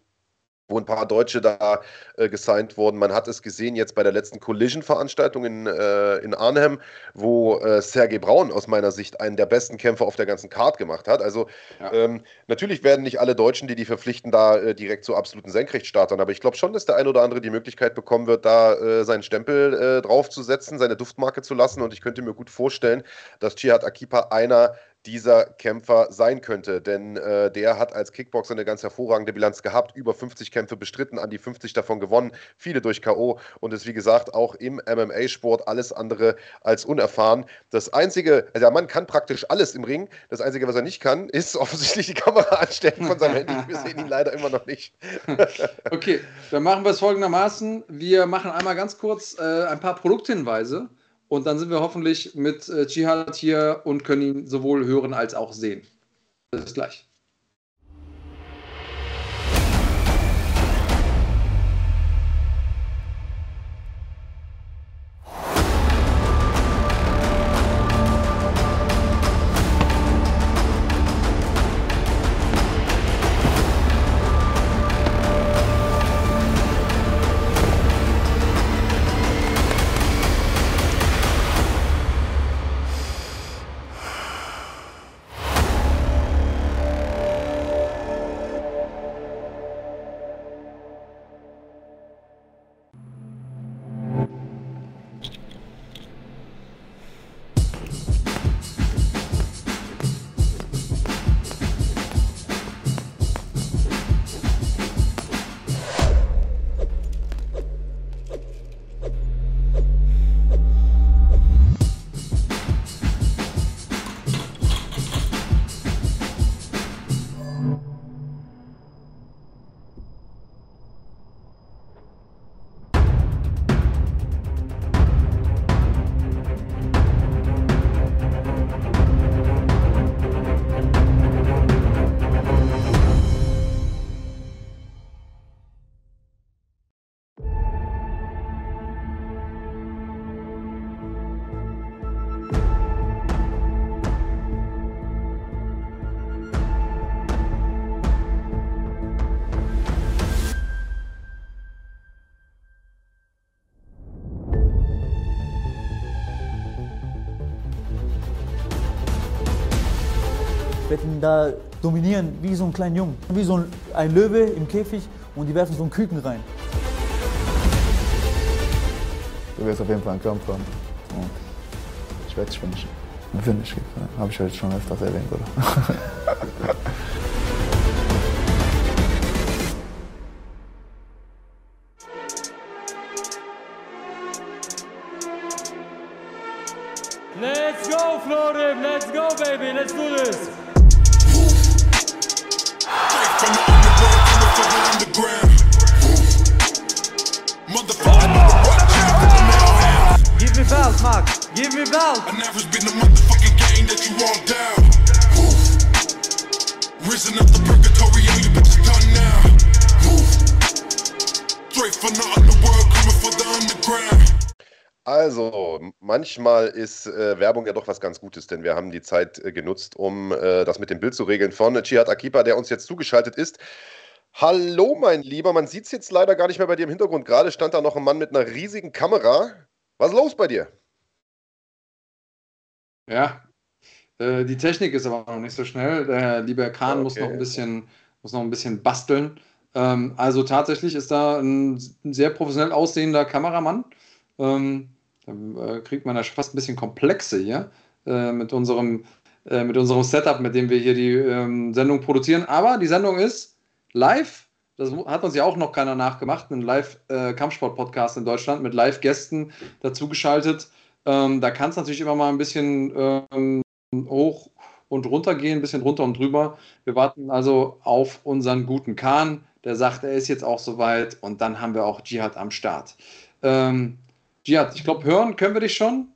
wo ein paar Deutsche da äh, gesigned wurden. Man hat es gesehen jetzt bei der letzten Collision-Veranstaltung in, äh, in Arnhem, wo äh, Sergei Braun aus meiner Sicht einen der besten Kämpfer auf der ganzen Card gemacht hat. Also ja. ähm, natürlich werden nicht alle Deutschen, die die verpflichten, da äh, direkt zu absoluten Senkrechtstartern, aber ich glaube schon, dass der ein oder andere die Möglichkeit bekommen wird, da äh, seinen Stempel äh, draufzusetzen, seine Duftmarke zu lassen und ich könnte mir gut vorstellen, dass Chihat Akipa einer dieser Kämpfer sein könnte. Denn äh, der hat als Kickboxer eine ganz hervorragende Bilanz gehabt, über 50 Kämpfe bestritten, an die 50 davon gewonnen, viele durch K.O. und ist wie gesagt auch im MMA-Sport alles andere als unerfahren. Das Einzige, also der Mann kann praktisch alles im Ring. Das Einzige, was er nicht kann, ist offensichtlich die Kamera anstellen von seinem Handy. Wir sehen ihn leider immer noch nicht. okay, dann machen wir es folgendermaßen. Wir machen einmal ganz kurz äh, ein paar Produkthinweise. Und dann sind wir hoffentlich mit äh, Jihad hier und können ihn sowohl hören als auch sehen. Bis gleich. Da dominieren wie so ein kleiner Jungen. Wie so ein, ein Löwe im Käfig und die werfen so einen Küken rein. Du wirst auf jeden Fall einen Kampf haben. Und ich werde dich finishen. Finish habe ich heute schon öfters erwähnt, oder? Let's go, Florim! Let's go, baby! Let's do this! From the underground, from the underground. Give me bells, Mark. Give me bells. I never's been the motherfucking gang that you all down. Risen up the purgatory, all you bitches done now. Straight from the underworld, coming for the underground. Also, manchmal ist äh, Werbung ja doch was ganz Gutes, denn wir haben die Zeit äh, genutzt, um äh, das mit dem Bild zu regeln von Chihat Akipa, der uns jetzt zugeschaltet ist. Hallo, mein Lieber, man sieht es jetzt leider gar nicht mehr bei dir im Hintergrund. Gerade stand da noch ein Mann mit einer riesigen Kamera. Was ist los bei dir? Ja, äh, die Technik ist aber noch nicht so schnell. Der liebe Herr Kahn Okay. muss, noch ein bisschen, muss noch ein bisschen basteln. Ähm, also tatsächlich ist da ein, ein sehr professionell aussehender Kameramann. Ähm, da äh, kriegt man ja schon fast ein bisschen Komplexe hier äh, mit, unserem, äh, mit unserem Setup, mit dem wir hier die ähm, Sendung produzieren. Aber die Sendung ist live. Das hat uns ja auch noch keiner nachgemacht. Ein Live-Kampfsport-Podcast in Deutschland mit Live-Gästen dazugeschaltet. Ähm, da kann es natürlich immer mal ein bisschen ähm, hoch und runter gehen, ein bisschen runter und drüber. Wir warten also auf unseren guten Kahn, der sagt, er ist jetzt auch soweit und dann haben wir auch Dschihad am Start. Ähm, Dschihad, ich glaube, hören können wir dich schon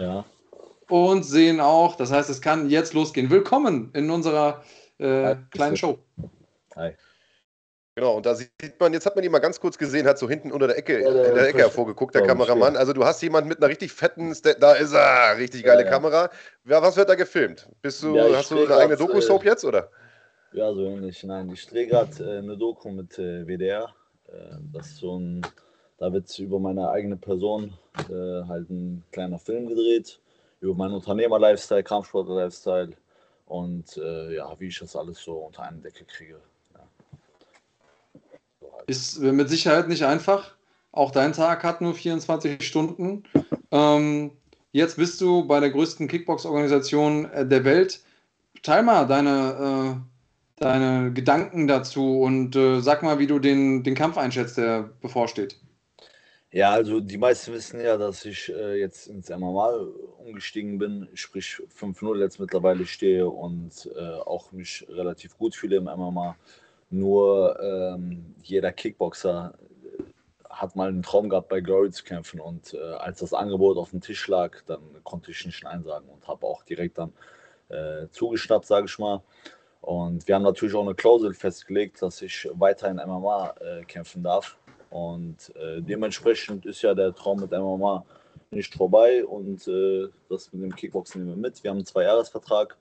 Ja, und sehen auch. Das heißt, es kann jetzt losgehen. Willkommen in unserer äh, Hi, kleinen Show. hi. Genau, und da sieht man, jetzt hat man ihn mal ganz kurz gesehen, hat so hinten unter der Ecke, Ja, der- in der Ecke hervorgeguckt, der Kameramann. steht. Also du hast jemanden mit einer richtig fetten, Sta da ist er, richtig geile Ja, ja. Kamera. Ja, was wird da gefilmt? Bist du, hast du eine eigene grad, Doku-Soap äh, jetzt, oder? Ja, so ähnlich. Nein, ich drehe gerade äh, eine Doku mit äh, WDR. Äh, das ist so ein, da wird über meine eigene Person äh, halt ein kleiner Film gedreht, über meinen Unternehmer-Lifestyle, Kampfsport-Lifestyle und äh, ja, wie ich das alles so unter eine Decke kriege. Ja. So halt. Ist äh, mit Sicherheit nicht einfach. Auch dein Tag hat nur 24 Stunden. Ähm, jetzt bist du bei der größten Kickbox-Organisation äh, der Welt. Teil mal deine, äh, deine Gedanken dazu und äh, sag mal, wie du den, den Kampf einschätzt, der bevorsteht. Ja, also die meisten wissen ja, dass ich äh, jetzt ins MMA umgestiegen bin, sprich 5-0 jetzt mittlerweile stehe und äh, auch mich relativ gut fühle im MMA. Nur ähm, jeder Kickboxer äh, hat mal einen Traum gehabt, bei Glory zu kämpfen und äh, als das Angebot auf dem Tisch lag, dann konnte ich nicht Nein sagen und habe auch direkt dann äh, zugeschnappt, sage ich mal. Und wir haben natürlich auch eine Klausel festgelegt, dass ich weiter in MMA äh, kämpfen darf. Und äh, dementsprechend ist ja der Traum mit MMA nicht vorbei und äh, das mit dem Kickboxen nehmen wir mit. Wir haben einen Zweijahresvertrag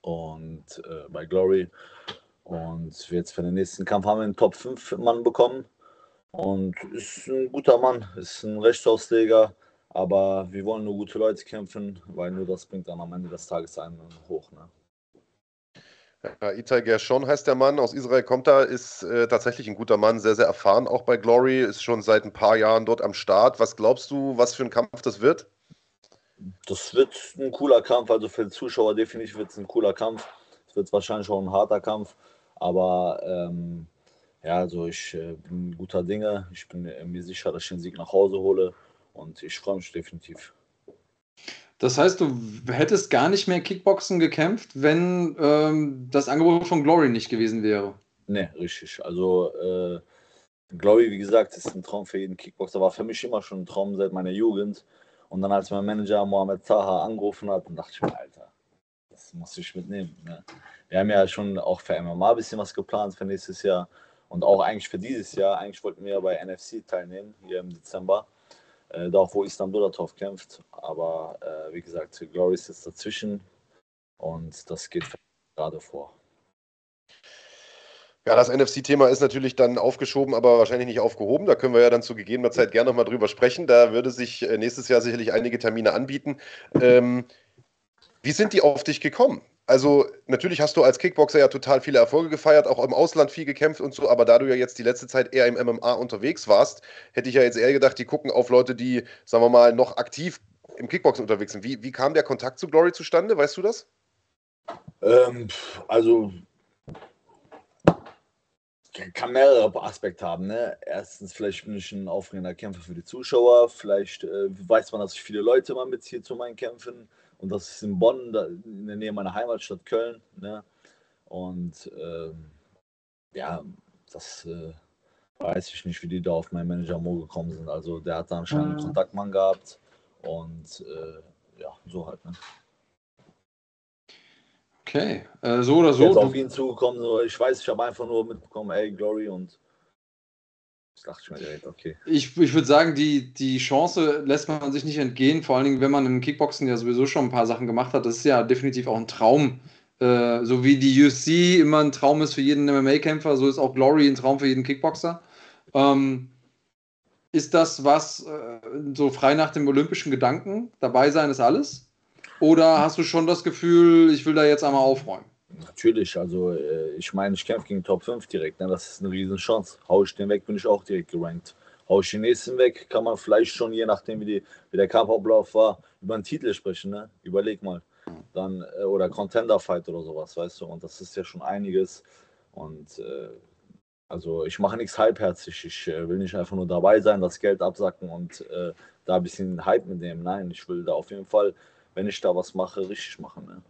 und äh, bei Glory. Und jetzt für den nächsten Kampf haben wir einen Top 5 Mann bekommen. Und ist ein guter Mann, ist ein Rechtsausleger, aber wir wollen nur gute Leute kämpfen, weil nur das bringt dann am Ende des Tages einen hoch. Ne? Ja, Itai Gershon heißt der Mann, aus Israel kommt er, ist äh, tatsächlich ein guter Mann, sehr, sehr erfahren, auch bei Glory, ist schon seit ein paar Jahren dort am Start. Was glaubst du, was für ein Kampf das wird? Das wird ein cooler Kampf, also für die Zuschauer definitiv wird es ein cooler Kampf. Es wird wahrscheinlich auch ein harter Kampf, aber ähm, ja, also ich äh, bin guter Dinge. Ich bin äh, mir sicher, dass ich den Sieg nach Hause hole und ich freue mich definitiv. Das heißt, du hättest gar nicht mehr Kickboxen gekämpft, wenn ähm, das Angebot von Glory nicht gewesen wäre. Ne, richtig. Also äh, Glory, wie gesagt, ist ein Traum für jeden Kickboxer. War für mich immer schon ein Traum seit meiner Jugend. Und dann, als mein Manager Mohamed Taha angerufen hat, dachte ich mir, Alter, das muss ich mitnehmen. Ne? Wir haben ja schon auch für MMA ein bisschen was geplant für nächstes Jahr und auch eigentlich für dieses Jahr. Eigentlich wollten wir ja bei NFC teilnehmen, hier im Dezember, äh, da auch wo Islam Dolatov kämpft. Aber äh, wie gesagt, Glory ist jetzt dazwischen und das geht gerade vor. Ja, das NFC-Thema ist natürlich dann aufgeschoben, aber wahrscheinlich nicht aufgehoben. Da können wir ja dann zu gegebener Zeit gerne nochmal drüber sprechen. Da würde sich äh, nächstes Jahr sicherlich einige Termine anbieten. Ähm, wie sind die auf dich gekommen? Also, natürlich hast du als Kickboxer ja total viele Erfolge gefeiert, auch im Ausland viel gekämpft und so, aber da du ja jetzt die letzte Zeit eher im MMA unterwegs warst, hätte ich ja jetzt eher gedacht, die gucken auf Leute, die, sagen wir mal, noch aktiv im Kickboxen unterwegs sind. Wie, wie kam der Kontakt zu Glory zustande? Weißt du das? Ähm, also kann mehrere Aspekte haben. Ne? Erstens, vielleicht bin ich ein aufregender Kämpfer für die Zuschauer. Vielleicht äh, weiß man, dass ich viele Leute immer mitziehe zu meinen Kämpfen. Und das ist in Bonn, in der Nähe meiner Heimatstadt Köln. Ne? Und ähm, ja, das äh, weiß ich nicht, wie die da auf meinen Manager Mo gekommen sind. Also der hat da anscheinend einen Kontaktmann gehabt. Und äh, ja, so halt. Ne? Okay, äh, so oder so. Jetzt Du, auf ihn zugekommen, so, ich weiß, ich habe einfach nur mitbekommen, ey, Glory und Das dachte ich mir direkt, okay. Ich, ich würde sagen, die, die Chance lässt man sich nicht entgehen, vor allen Dingen, wenn man im Kickboxen ja sowieso schon ein paar Sachen gemacht hat. Das ist ja definitiv auch ein Traum. Äh, so wie die UFC immer ein Traum ist für jeden MMA-Kämpfer, so ist auch Glory ein Traum für jeden Kickboxer. Ähm, ist das was, äh, so frei nach dem olympischen Gedanken, dabei sein ist alles? Oder hast du schon das Gefühl, ich will da jetzt einmal aufräumen? Natürlich, also äh, ich meine, ich kämpfe gegen Top 5 direkt, ne? das ist eine riesen Chance. Hau ich den weg, bin ich auch direkt gerankt. Hau ich den nächsten weg, kann man vielleicht schon, je nachdem wie, die, wie der Kampfablauf war, über einen Titel sprechen, ne? überleg mal. Dann, äh, oder Contender-Fight oder sowas, weißt du, und das ist ja schon einiges. Und äh, also ich mache nichts halbherzig, ich äh, will nicht einfach nur dabei sein, das Geld absacken und äh, da ein bisschen Hype mitnehmen. Nein, ich will da auf jeden Fall, wenn ich da was mache, richtig machen. Ne?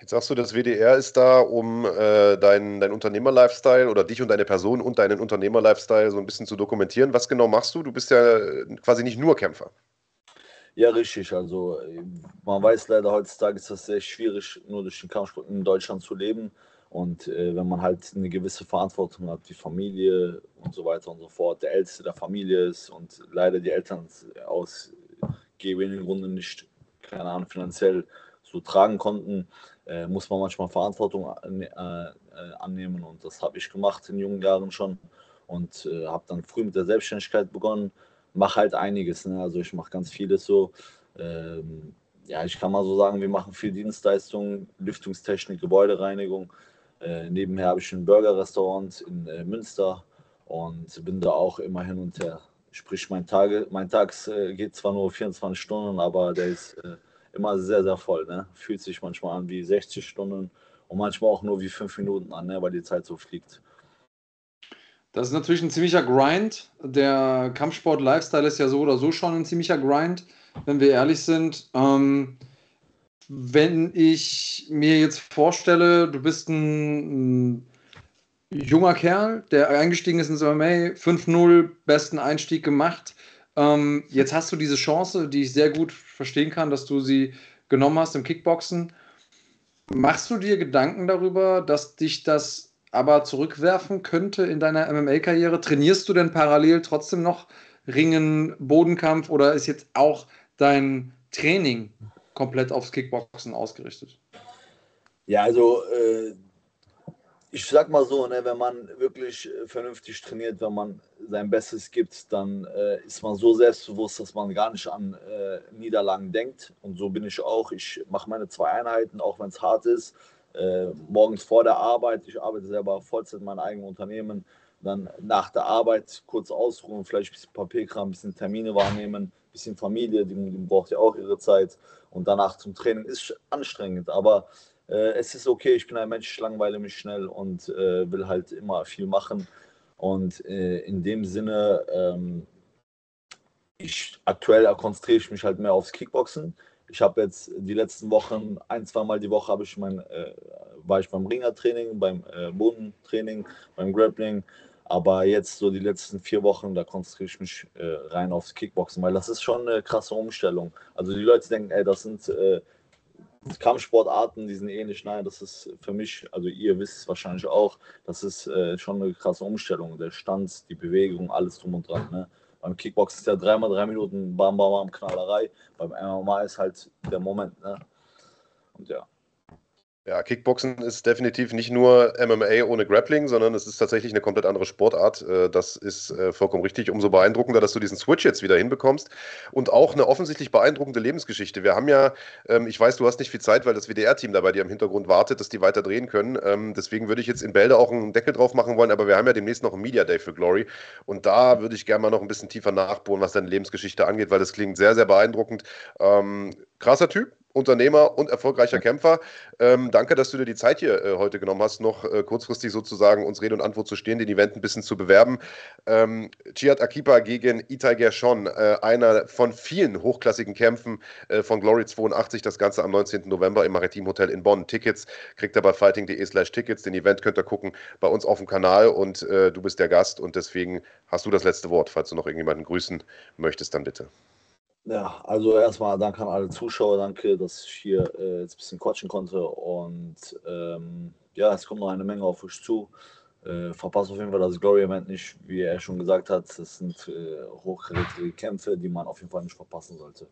Jetzt sagst du, das WDR ist da, um äh, deinen dein Unternehmer-Lifestyle oder dich und deine Person und deinen Unternehmer-Lifestyle so ein bisschen zu dokumentieren. Was genau machst du? Du bist ja äh, quasi nicht nur Kämpfer. Ja, richtig. Also man weiß leider heutzutage ist das sehr schwierig, nur durch den Kampfsport in Deutschland zu leben. Und äh, wenn man halt eine gewisse Verantwortung hat, die Familie und so weiter und so fort, der Älteste der Familie ist und leider die Eltern aus gewinnen Gründen nicht, keine Ahnung, finanziell so tragen konnten, äh, muss man manchmal Verantwortung an, äh, annehmen und das habe ich gemacht in jungen Jahren schon und äh, habe dann früh mit der Selbstständigkeit begonnen. Mache halt einiges, ne? also ich mache ganz vieles so. Ähm, ja, ich kann mal so sagen, wir machen viel Dienstleistungen, Lüftungstechnik, Gebäudereinigung. Äh, nebenher habe ich ein Burger-Restaurant in äh, Münster und bin da auch immer hin und her. Sprich, mein, Tage, mein Tag äh, geht zwar nur 24 Stunden, aber der ist immer sehr, sehr voll. Ne? Fühlt sich manchmal an wie 60 Stunden und manchmal auch nur wie fünf Minuten an, ne? weil die Zeit so fliegt. Das ist natürlich ein ziemlicher Grind. Der Kampfsport-Lifestyle ist ja so oder so schon ein ziemlicher Grind, wenn wir ehrlich sind. Ähm, wenn ich mir jetzt vorstelle, du bist ein, ein junger Kerl, der eingestiegen ist ins MMA, 5-0, besten Einstieg gemacht. Ähm, jetzt hast du diese Chance, die ich sehr gut verstehen kann, dass du sie genommen hast im Kickboxen. Machst du dir Gedanken darüber, dass dich das aber zurückwerfen könnte in deiner MMA-Karriere? Trainierst du denn parallel trotzdem noch Ringen, Bodenkampf oder ist jetzt auch dein Training komplett aufs Kickboxen ausgerichtet? Ja, also äh, ich sag mal so, ne, wenn man wirklich äh, vernünftig trainiert, wenn man sein Bestes gibt, dann äh, ist man so selbstbewusst, dass man gar nicht an äh, Niederlagen denkt. Und so bin ich auch. Ich mache meine zwei Einheiten, auch wenn es hart ist. Äh, morgens vor der Arbeit, ich arbeite selber Vollzeit in meinem eigenen Unternehmen. Dann nach der Arbeit kurz ausruhen, vielleicht ein bisschen Papierkram, ein bisschen Termine wahrnehmen, ein bisschen Familie, die, die braucht ja auch ihre Zeit. Und danach zum Training ist anstrengend, aber äh, es ist okay, ich bin ein Mensch, ich langweile mich schnell und äh, will halt immer viel machen. Und äh, in dem Sinne, ähm, ich, aktuell konzentriere ich mich halt mehr aufs Kickboxen. Ich habe jetzt die letzten Wochen, ein, zweimal die Woche ich mein, äh, war ich beim Ringertraining, beim äh, Bodentraining, beim Grappling. Aber jetzt so die letzten vier Wochen, da konzentriere ich mich äh, rein aufs Kickboxen, weil das ist schon eine krasse Umstellung. Also die Leute denken, ey, das sind äh, Kampfsportarten, die sind ähnlich. Nein, das ist für mich, also ihr wisst es wahrscheinlich auch, das ist äh, schon eine krasse Umstellung. Der Stand, die Bewegung, alles drum und dran. Ne? Beim Kickbox ist ja dreimal drei Minuten Bam Bam Bam Knallerei. Beim MMA ist halt der Moment. Ne? Und ja. Ja, Kickboxen ist definitiv nicht nur MMA ohne Grappling, sondern es ist tatsächlich eine komplett andere Sportart. Äh, das ist äh, vollkommen richtig. Umso beeindruckender, dass du diesen Switch jetzt wieder hinbekommst. Und auch eine offensichtlich beeindruckende Lebensgeschichte. Wir haben ja, ähm, ich weiß, du hast nicht viel Zeit, weil das WDR-Team da bei dir im Hintergrund wartet, dass die weiter drehen können. Ähm, deswegen würde ich jetzt in Bälde auch einen Deckel drauf machen wollen, aber wir haben ja demnächst noch einen Media Day für Glory. Und da würde ich gerne mal noch ein bisschen tiefer nachbohren, was deine Lebensgeschichte angeht, weil das klingt sehr, sehr beeindruckend. Ähm, krasser Typ, Unternehmer und erfolgreicher Kämpfer. Ähm, danke, dass du dir die Zeit hier äh, heute genommen hast, noch äh, kurzfristig sozusagen uns Rede und Antwort zu stehen, den Event ein bisschen zu bewerben. Ähm, Chiat Akipa gegen Itai Gershon, äh, einer von vielen hochklassigen Kämpfen äh, von Glory 82, das Ganze am 19. November im Maritim Hotel in Bonn. Tickets kriegt ihr bei fighting.de slash Tickets. Den Event könnt ihr gucken bei uns auf dem Kanal und äh, du bist der Gast und deswegen hast du das letzte Wort. Falls du noch irgendjemanden grüßen möchtest, dann bitte. Ja, also erstmal danke an alle Zuschauer, danke, dass ich hier äh, jetzt ein bisschen quatschen konnte. Und ähm, ja, es kommt noch eine Menge auf euch zu. Äh, verpasst auf jeden Fall das Glory-Event nicht, wie er schon gesagt hat. Das sind äh, hochkarätige Kämpfe, die man auf jeden Fall nicht verpassen sollte.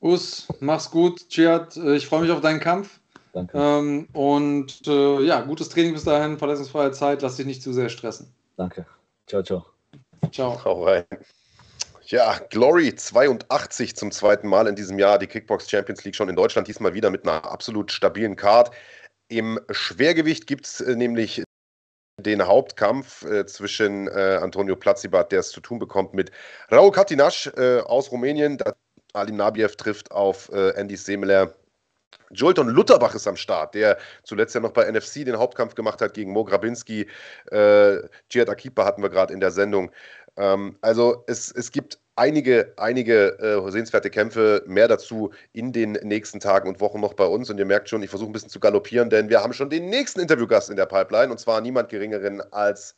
Us, mach's gut, Chiat. Äh, ich freue mich auf deinen Kampf. Danke. Ähm, und äh, ja, gutes Training bis dahin, verletzungsfreie Zeit. Lass dich nicht zu sehr stressen. Danke. Ciao, ciao. Ciao. Hau rein. Ja, Glory 82 zum zweiten Mal in diesem Jahr, die Kickbox Champions League schon in Deutschland, diesmal wieder mit einer absolut stabilen Card. Im Schwergewicht gibt es äh, nämlich den Hauptkampf äh, zwischen äh, Antonio Platzibat, der es zu tun bekommt, mit Raul Katinasch äh, aus Rumänien. Alim Nabiev trifft auf äh, Andy Semeler. Jolton Lutterbach ist am Start, der zuletzt ja noch bei NFC den Hauptkampf gemacht hat gegen Mo Grabinski. Äh, Jihad Akipa hatten wir gerade in der Sendung. Ähm, also es, es gibt einige, einige äh, sehenswerte Kämpfe, mehr dazu in den nächsten Tagen und Wochen noch bei uns. Und ihr merkt schon, ich versuche ein bisschen zu galoppieren, denn wir haben schon den nächsten Interviewgast in der Pipeline und zwar niemand geringeren als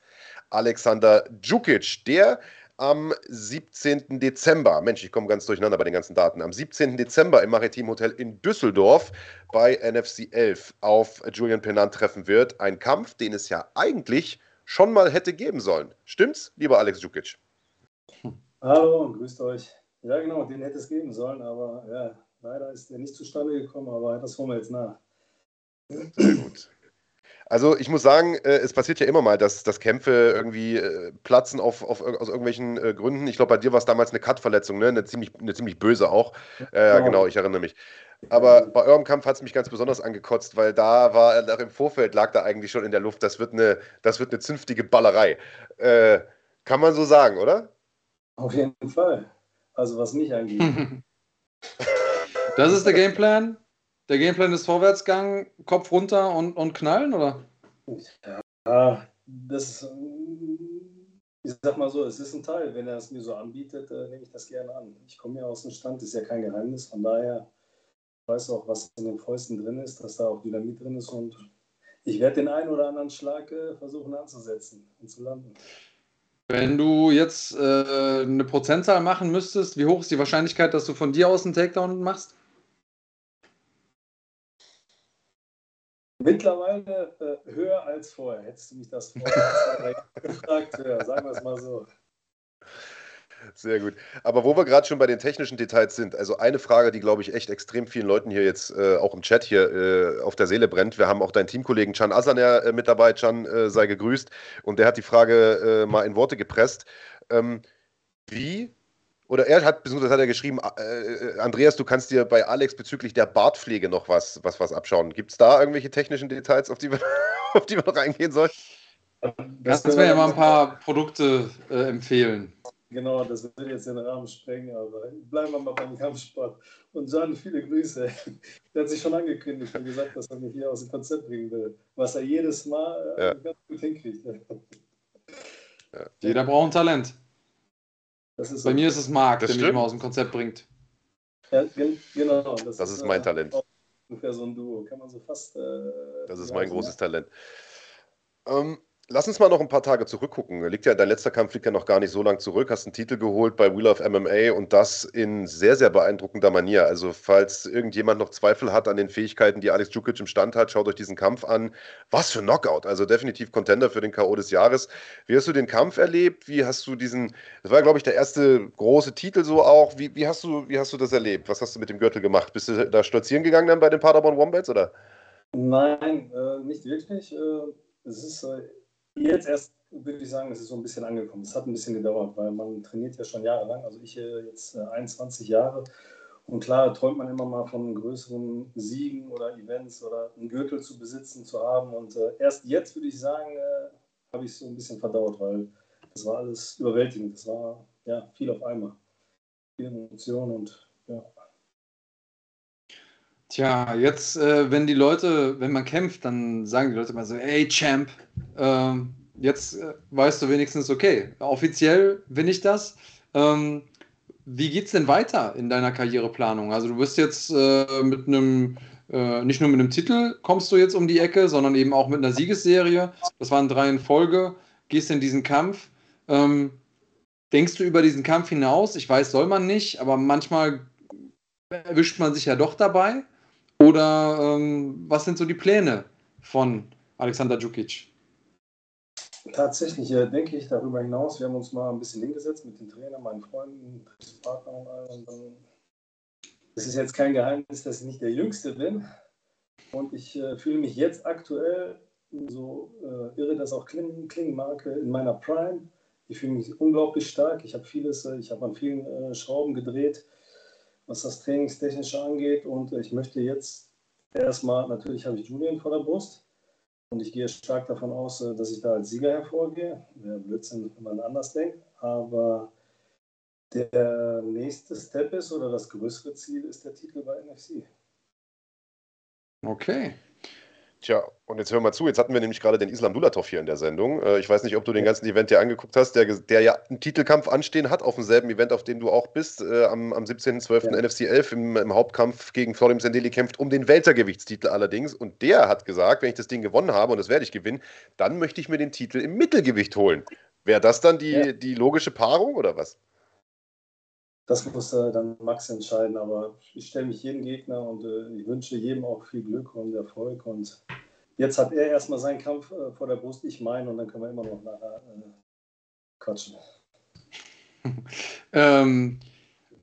Alexander Djukic, der am 17. Dezember, Mensch, ich komme ganz durcheinander bei den ganzen Daten, am 17. Dezember im Maritim Hotel in Düsseldorf bei NFC 11 auf Julian Pennant treffen wird. Ein Kampf, den es ja eigentlich schon mal hätte geben sollen. Stimmt's, lieber Alex Djukic? Hallo grüßt euch. Ja, genau, den hätte es geben sollen, aber ja, leider ist der nicht zustande gekommen, aber das holen wir jetzt nach. Sehr gut. Also ich muss sagen, äh, es passiert ja immer mal, dass, dass Kämpfe irgendwie äh, platzen auf, auf, aus irgendwelchen äh, Gründen. Ich glaube, bei dir war es damals eine Cut-Verletzung, ne? eine, ziemlich, eine ziemlich böse auch. Ja, genau. genau, ich erinnere mich. Aber bei eurem Kampf hat es mich ganz besonders angekotzt, weil da war, nach im Vorfeld lag da eigentlich schon in der Luft, das wird eine, das wird eine zünftige Ballerei. Äh, kann man so sagen, oder? Auf jeden Fall. Also was mich angeht. das ist der Gameplan? Der Gameplan ist Vorwärtsgang, Kopf runter und, und knallen, oder? Ja, das, ich sag mal so, es ist ein Teil. Wenn er es mir so anbietet, äh, nehme ich das gerne an. Ich komme ja aus dem Stand, ist ja kein Geheimnis. Von daher weiß auch, was in den Fäusten drin ist, dass da auch Dynamit drin ist. Und ich werde den einen oder anderen Schlag äh, versuchen anzusetzen und zu landen. Wenn du jetzt äh, eine Prozentzahl machen müsstest, wie hoch ist die Wahrscheinlichkeit, dass du von dir aus einen Takedown machst? Mittlerweile äh, höher als vorher. Hättest du mich das vorher gefragt, höher, sagen wir es mal so. Sehr gut. Aber wo wir gerade schon bei den technischen Details sind, also eine Frage, die, glaube ich, echt extrem vielen Leuten hier jetzt äh, auch im Chat hier äh, auf der Seele brennt. Wir haben auch deinen Teamkollegen Can Asaner äh, mit dabei. Can, äh, sei gegrüßt. Und der hat die Frage äh, mal in Worte gepresst. Ähm, wie oder er hat, beziehungsweise hat er geschrieben, äh, Andreas, du kannst dir bei Alex bezüglich der Bartpflege noch was, was, was abschauen. Gibt es da irgendwelche technischen Details, auf die wir, auf die wir noch eingehen sollen? Das Kannst du mir ja mal ein paar Produkte äh, empfehlen? Genau, das würde jetzt den Rahmen sprengen, aber bleiben wir mal beim Kampfsport. Und Jan, viele Grüße. Der hat sich schon angekündigt und gesagt, dass er mich hier aus dem Konzept bringen will, was er jedes Mal äh, ja. ganz gut hinkriegt. Ja. Jeder braucht ein Talent. Bei so mir ist es Marc, der mich immer aus dem Konzept bringt. Ja, genau. Das, das ist, ist, mein äh, Talent. Ungefähr so ein Duo. Kann man so fast. Äh, das ist mein großes Talent. Ähm, Lass uns mal noch ein paar Tage zurückgucken. Liegt ja, dein letzter Kampf liegt ja noch gar nicht so lang zurück. Hast einen Titel geholt bei Wheel of MMA und das in sehr, sehr beeindruckender Manier. Also, falls irgendjemand noch Zweifel hat an den Fähigkeiten, die Alex Djukic im Stand hat, schaut euch diesen Kampf an. Was für Knockout. Also, definitiv Contender für den K.O. des Jahres. Wie hast du den Kampf erlebt? Wie hast du diesen, das war, glaube ich, der erste große Titel so auch. Wie, wie, hast du, wie hast du das erlebt? Was hast du mit dem Gürtel gemacht? Bist du da stolzieren gegangen dann bei den Paderborn Wombats, oder? Nein, äh, nicht wirklich. Äh, es ist. Äh Jetzt erst würde ich sagen, es ist so ein bisschen angekommen. Es hat ein bisschen gedauert, weil man trainiert ja schon jahrelang. Also ich äh, jetzt 21 äh, Jahre. Und klar träumt man immer mal von größeren Siegen oder Events oder einen Gürtel zu besitzen, zu haben. Und äh, erst jetzt würde ich sagen, habe ich es so ein bisschen verdauert, weil das war alles überwältigend. Das war ja viel auf einmal. Viel Emotion und ja. Tja, jetzt, äh, wenn die Leute, wenn man kämpft, dann sagen die Leute immer so, ey Champ, äh, jetzt äh, weißt du wenigstens, okay, offiziell bin ich das. Ähm, wie geht's denn weiter in deiner Karriereplanung? Also du bist jetzt äh, mit einem, äh, nicht nur mit einem Titel kommst du jetzt um die Ecke, sondern eben auch mit einer Siegesserie. Das waren drei in Folge. Gehst in diesen Kampf. Ähm, denkst du über diesen Kampf hinaus? Ich weiß, soll man nicht, aber manchmal erwischt man sich ja doch dabei. Oder ähm, was sind so die Pläne von Alexander Djukic? Tatsächlich äh, denke ich darüber hinaus. Wir haben uns mal ein bisschen hingesetzt mit den Trainern, meinen Freunden, Partnern und allem. Es ist jetzt kein Geheimnis, dass ich nicht der Jüngste bin. Und ich äh, fühle mich jetzt aktuell, so äh, irre das auch klingen, klingen mag, in meiner Prime. Ich fühle mich unglaublich stark. Ich habe vieles, äh, ich habe an vielen äh, Schrauben gedreht, was das Trainingstechnische angeht. Und äh, ich möchte jetzt erstmal, natürlich habe ich Julian vor der Brust. Und ich gehe stark davon aus, äh, dass ich da als Sieger hervorgehe. Wäre Blödsinn, wenn man anders denkt. Aber der nächste Step ist oder das größere Ziel ist der Titel bei NFC. Okay. Tja, und jetzt hör mal zu, jetzt hatten wir nämlich gerade den Islam Dulatov hier in der Sendung. Äh, ich weiß nicht, ob du den ganzen Event dir angeguckt hast, der, der ja einen Titelkampf anstehen hat, auf demselben Event, auf dem du auch bist, äh, am, am 17.12. Ja. NFC 11 im, im, Hauptkampf gegen Florim Sendeli kämpft um den Weltergewichtstitel allerdings. Und der hat gesagt, wenn ich das Ding gewonnen habe, und das werde ich gewinnen, dann möchte ich mir den Titel im Mittelgewicht holen. Wäre das dann die, ja. die logische Paarung oder was? Das muss äh, dann Max entscheiden. Aber ich stelle mich jedem Gegner und äh, ich wünsche jedem auch viel Glück und Erfolg. Und jetzt hat er erstmal seinen Kampf äh, vor der Brust, ich meinen, und dann können wir immer noch nachher quatschen. ähm,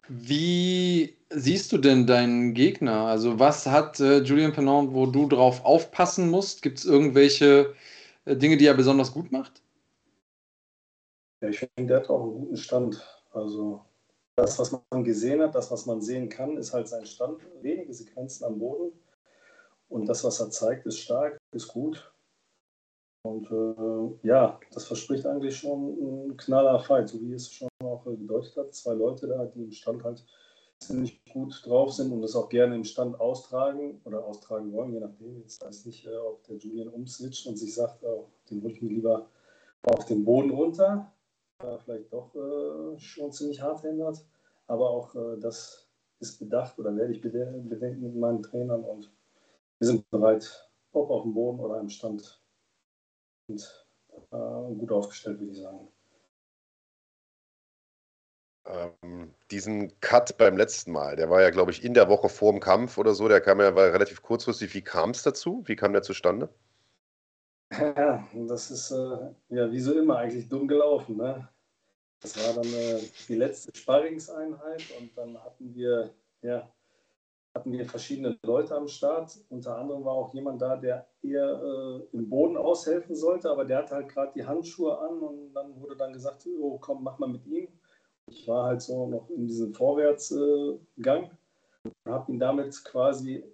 wie siehst du denn deinen Gegner? Also, was hat äh, Julian Pennant, wo du drauf aufpassen musst? Gibt es irgendwelche äh, Dinge, die er besonders gut macht? Ja, ich finde, der hat auch einen guten Stand. Also, das, was man gesehen hat, das, was man sehen kann, ist halt sein Stand. Wenige Sequenzen am Boden. Und das, was er zeigt, ist stark, ist gut. Und äh, ja, das verspricht eigentlich schon ein knaller Fight, so wie es schon auch äh, gedeutet hat. Zwei Leute da, die im Stand halt ziemlich gut drauf sind und das auch gerne im Stand austragen oder austragen wollen, je nachdem. Jetzt weiß nicht, äh, ob der Julian umswitcht und sich sagt, oh, den hole ich lieber auf den Boden runter vielleicht doch äh, schon ziemlich hart ändert. Aber auch äh, das ist bedacht oder werde ich bedenken mit meinen Trainern und wir sind bereit, ob auf dem Boden oder im Stand und äh, gut aufgestellt, würde ich sagen. Ähm, diesen Cut beim letzten Mal, der war ja, glaube ich, in der Woche vor dem Kampf oder so, der kam ja war relativ kurzfristig. Wie kam es dazu? Wie kam der zustande? Ja, das ist äh, ja wie so immer eigentlich dumm gelaufen. Ne? Das war dann äh, die letzte Sparringseinheit und dann hatten wir, ja, hatten wir verschiedene Leute am Start. Unter anderem war auch jemand da, der eher äh, im Boden aushelfen sollte, aber der hatte halt gerade die Handschuhe an und dann wurde dann gesagt, oh komm, mach mal mit ihm. Ich war halt so noch in diesem Vorwärtsgang und habe ihn damit quasi ein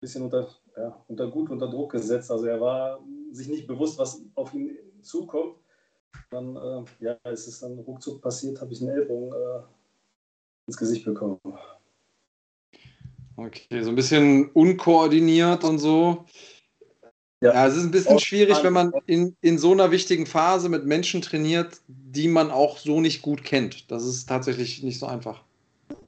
bisschen unter, ja, unter gut unter Druck gesetzt. Also er war sich nicht bewusst, was auf ihn zukommt. Dann äh, ja, ist es dann ruckzuck passiert, habe ich einen Ellbogen äh, ins Gesicht bekommen. Okay, so ein bisschen unkoordiniert und so. Ja, ja es ist ein bisschen schwierig, wenn man in, in so einer wichtigen Phase mit Menschen trainiert, die man auch so nicht gut kennt. Das ist tatsächlich nicht so einfach.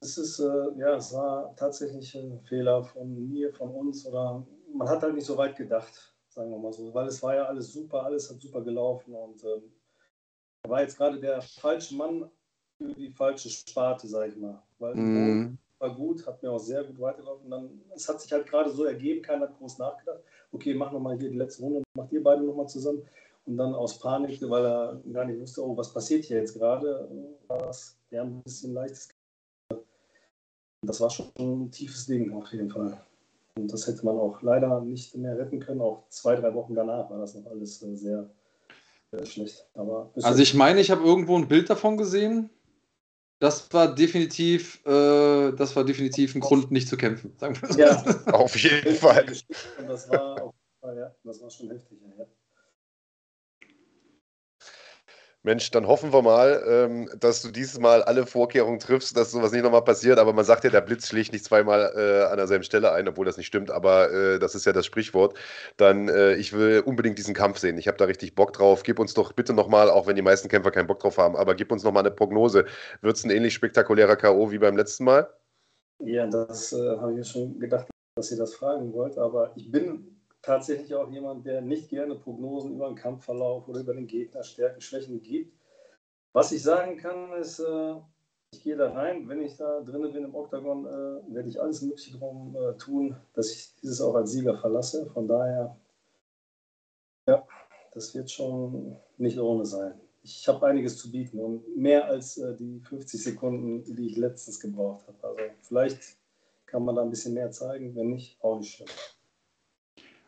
Es ist, äh, ja, es war tatsächlich ein Fehler von mir, von uns oder man hat halt nicht so weit gedacht sagen wir mal so, weil es war ja alles super, alles hat super gelaufen und ähm, war jetzt gerade der falsche Mann für die falsche Sparte, sag ich mal. Weil mm. war gut, hat mir auch sehr gut weitergelaufen. Dann, es hat sich halt gerade so ergeben, keiner hat groß nachgedacht. Okay, mach nochmal hier die letzte Runde, macht ihr beide nochmal zusammen. Und dann aus Panik, weil er gar nicht wusste, oh, was passiert hier jetzt gerade, war es ja ein bisschen leichtes. Das war schon ein tiefes Ding auf jeden Fall. Und das hätte man auch leider nicht mehr retten können. Auch zwei, drei Wochen danach war das noch alles äh, sehr, sehr schlecht. Aber also ich meine, ich habe irgendwo ein Bild davon gesehen. Das war definitiv, äh, das war definitiv ein Grund, nicht zu kämpfen. Sagen wir so. Ja, auf jeden Fall. Und das war, auf, ja, das war schon heftig. Ja. Mensch, dann hoffen wir mal, ähm, dass du dieses Mal alle Vorkehrungen triffst, dass sowas nicht nochmal passiert. Aber man sagt ja, der Blitz schlägt nicht zweimal äh, an derselben Stelle ein, obwohl das nicht stimmt. Aber äh, das ist ja das Sprichwort. Dann, äh, ich will unbedingt diesen Kampf sehen. Ich habe da richtig Bock drauf. Gib uns doch bitte nochmal, auch wenn die meisten Kämpfer keinen Bock drauf haben, aber gib uns nochmal eine Prognose. Wird es ein ähnlich spektakulärer K.O. wie beim letzten Mal? Ja, das äh, habe ich schon gedacht, dass ihr das fragen wollt. Aber ich bin tatsächlich auch jemand, der nicht gerne Prognosen über den Kampfverlauf oder über den Gegner, Stärken, Schwächen gibt. Was ich sagen kann, ist, äh, ich gehe da rein. Wenn ich da drinnen bin im Oktagon, äh, werde ich alles Mögliche darum äh, tun, dass ich dieses auch als Sieger verlasse. Von daher das wird schon nicht ohne sein. Ich habe einiges zu bieten und mehr als die 50 Sekunden, die ich letztens gebraucht habe. Also vielleicht kann man da ein bisschen mehr zeigen, wenn nicht, auch nicht schlimm.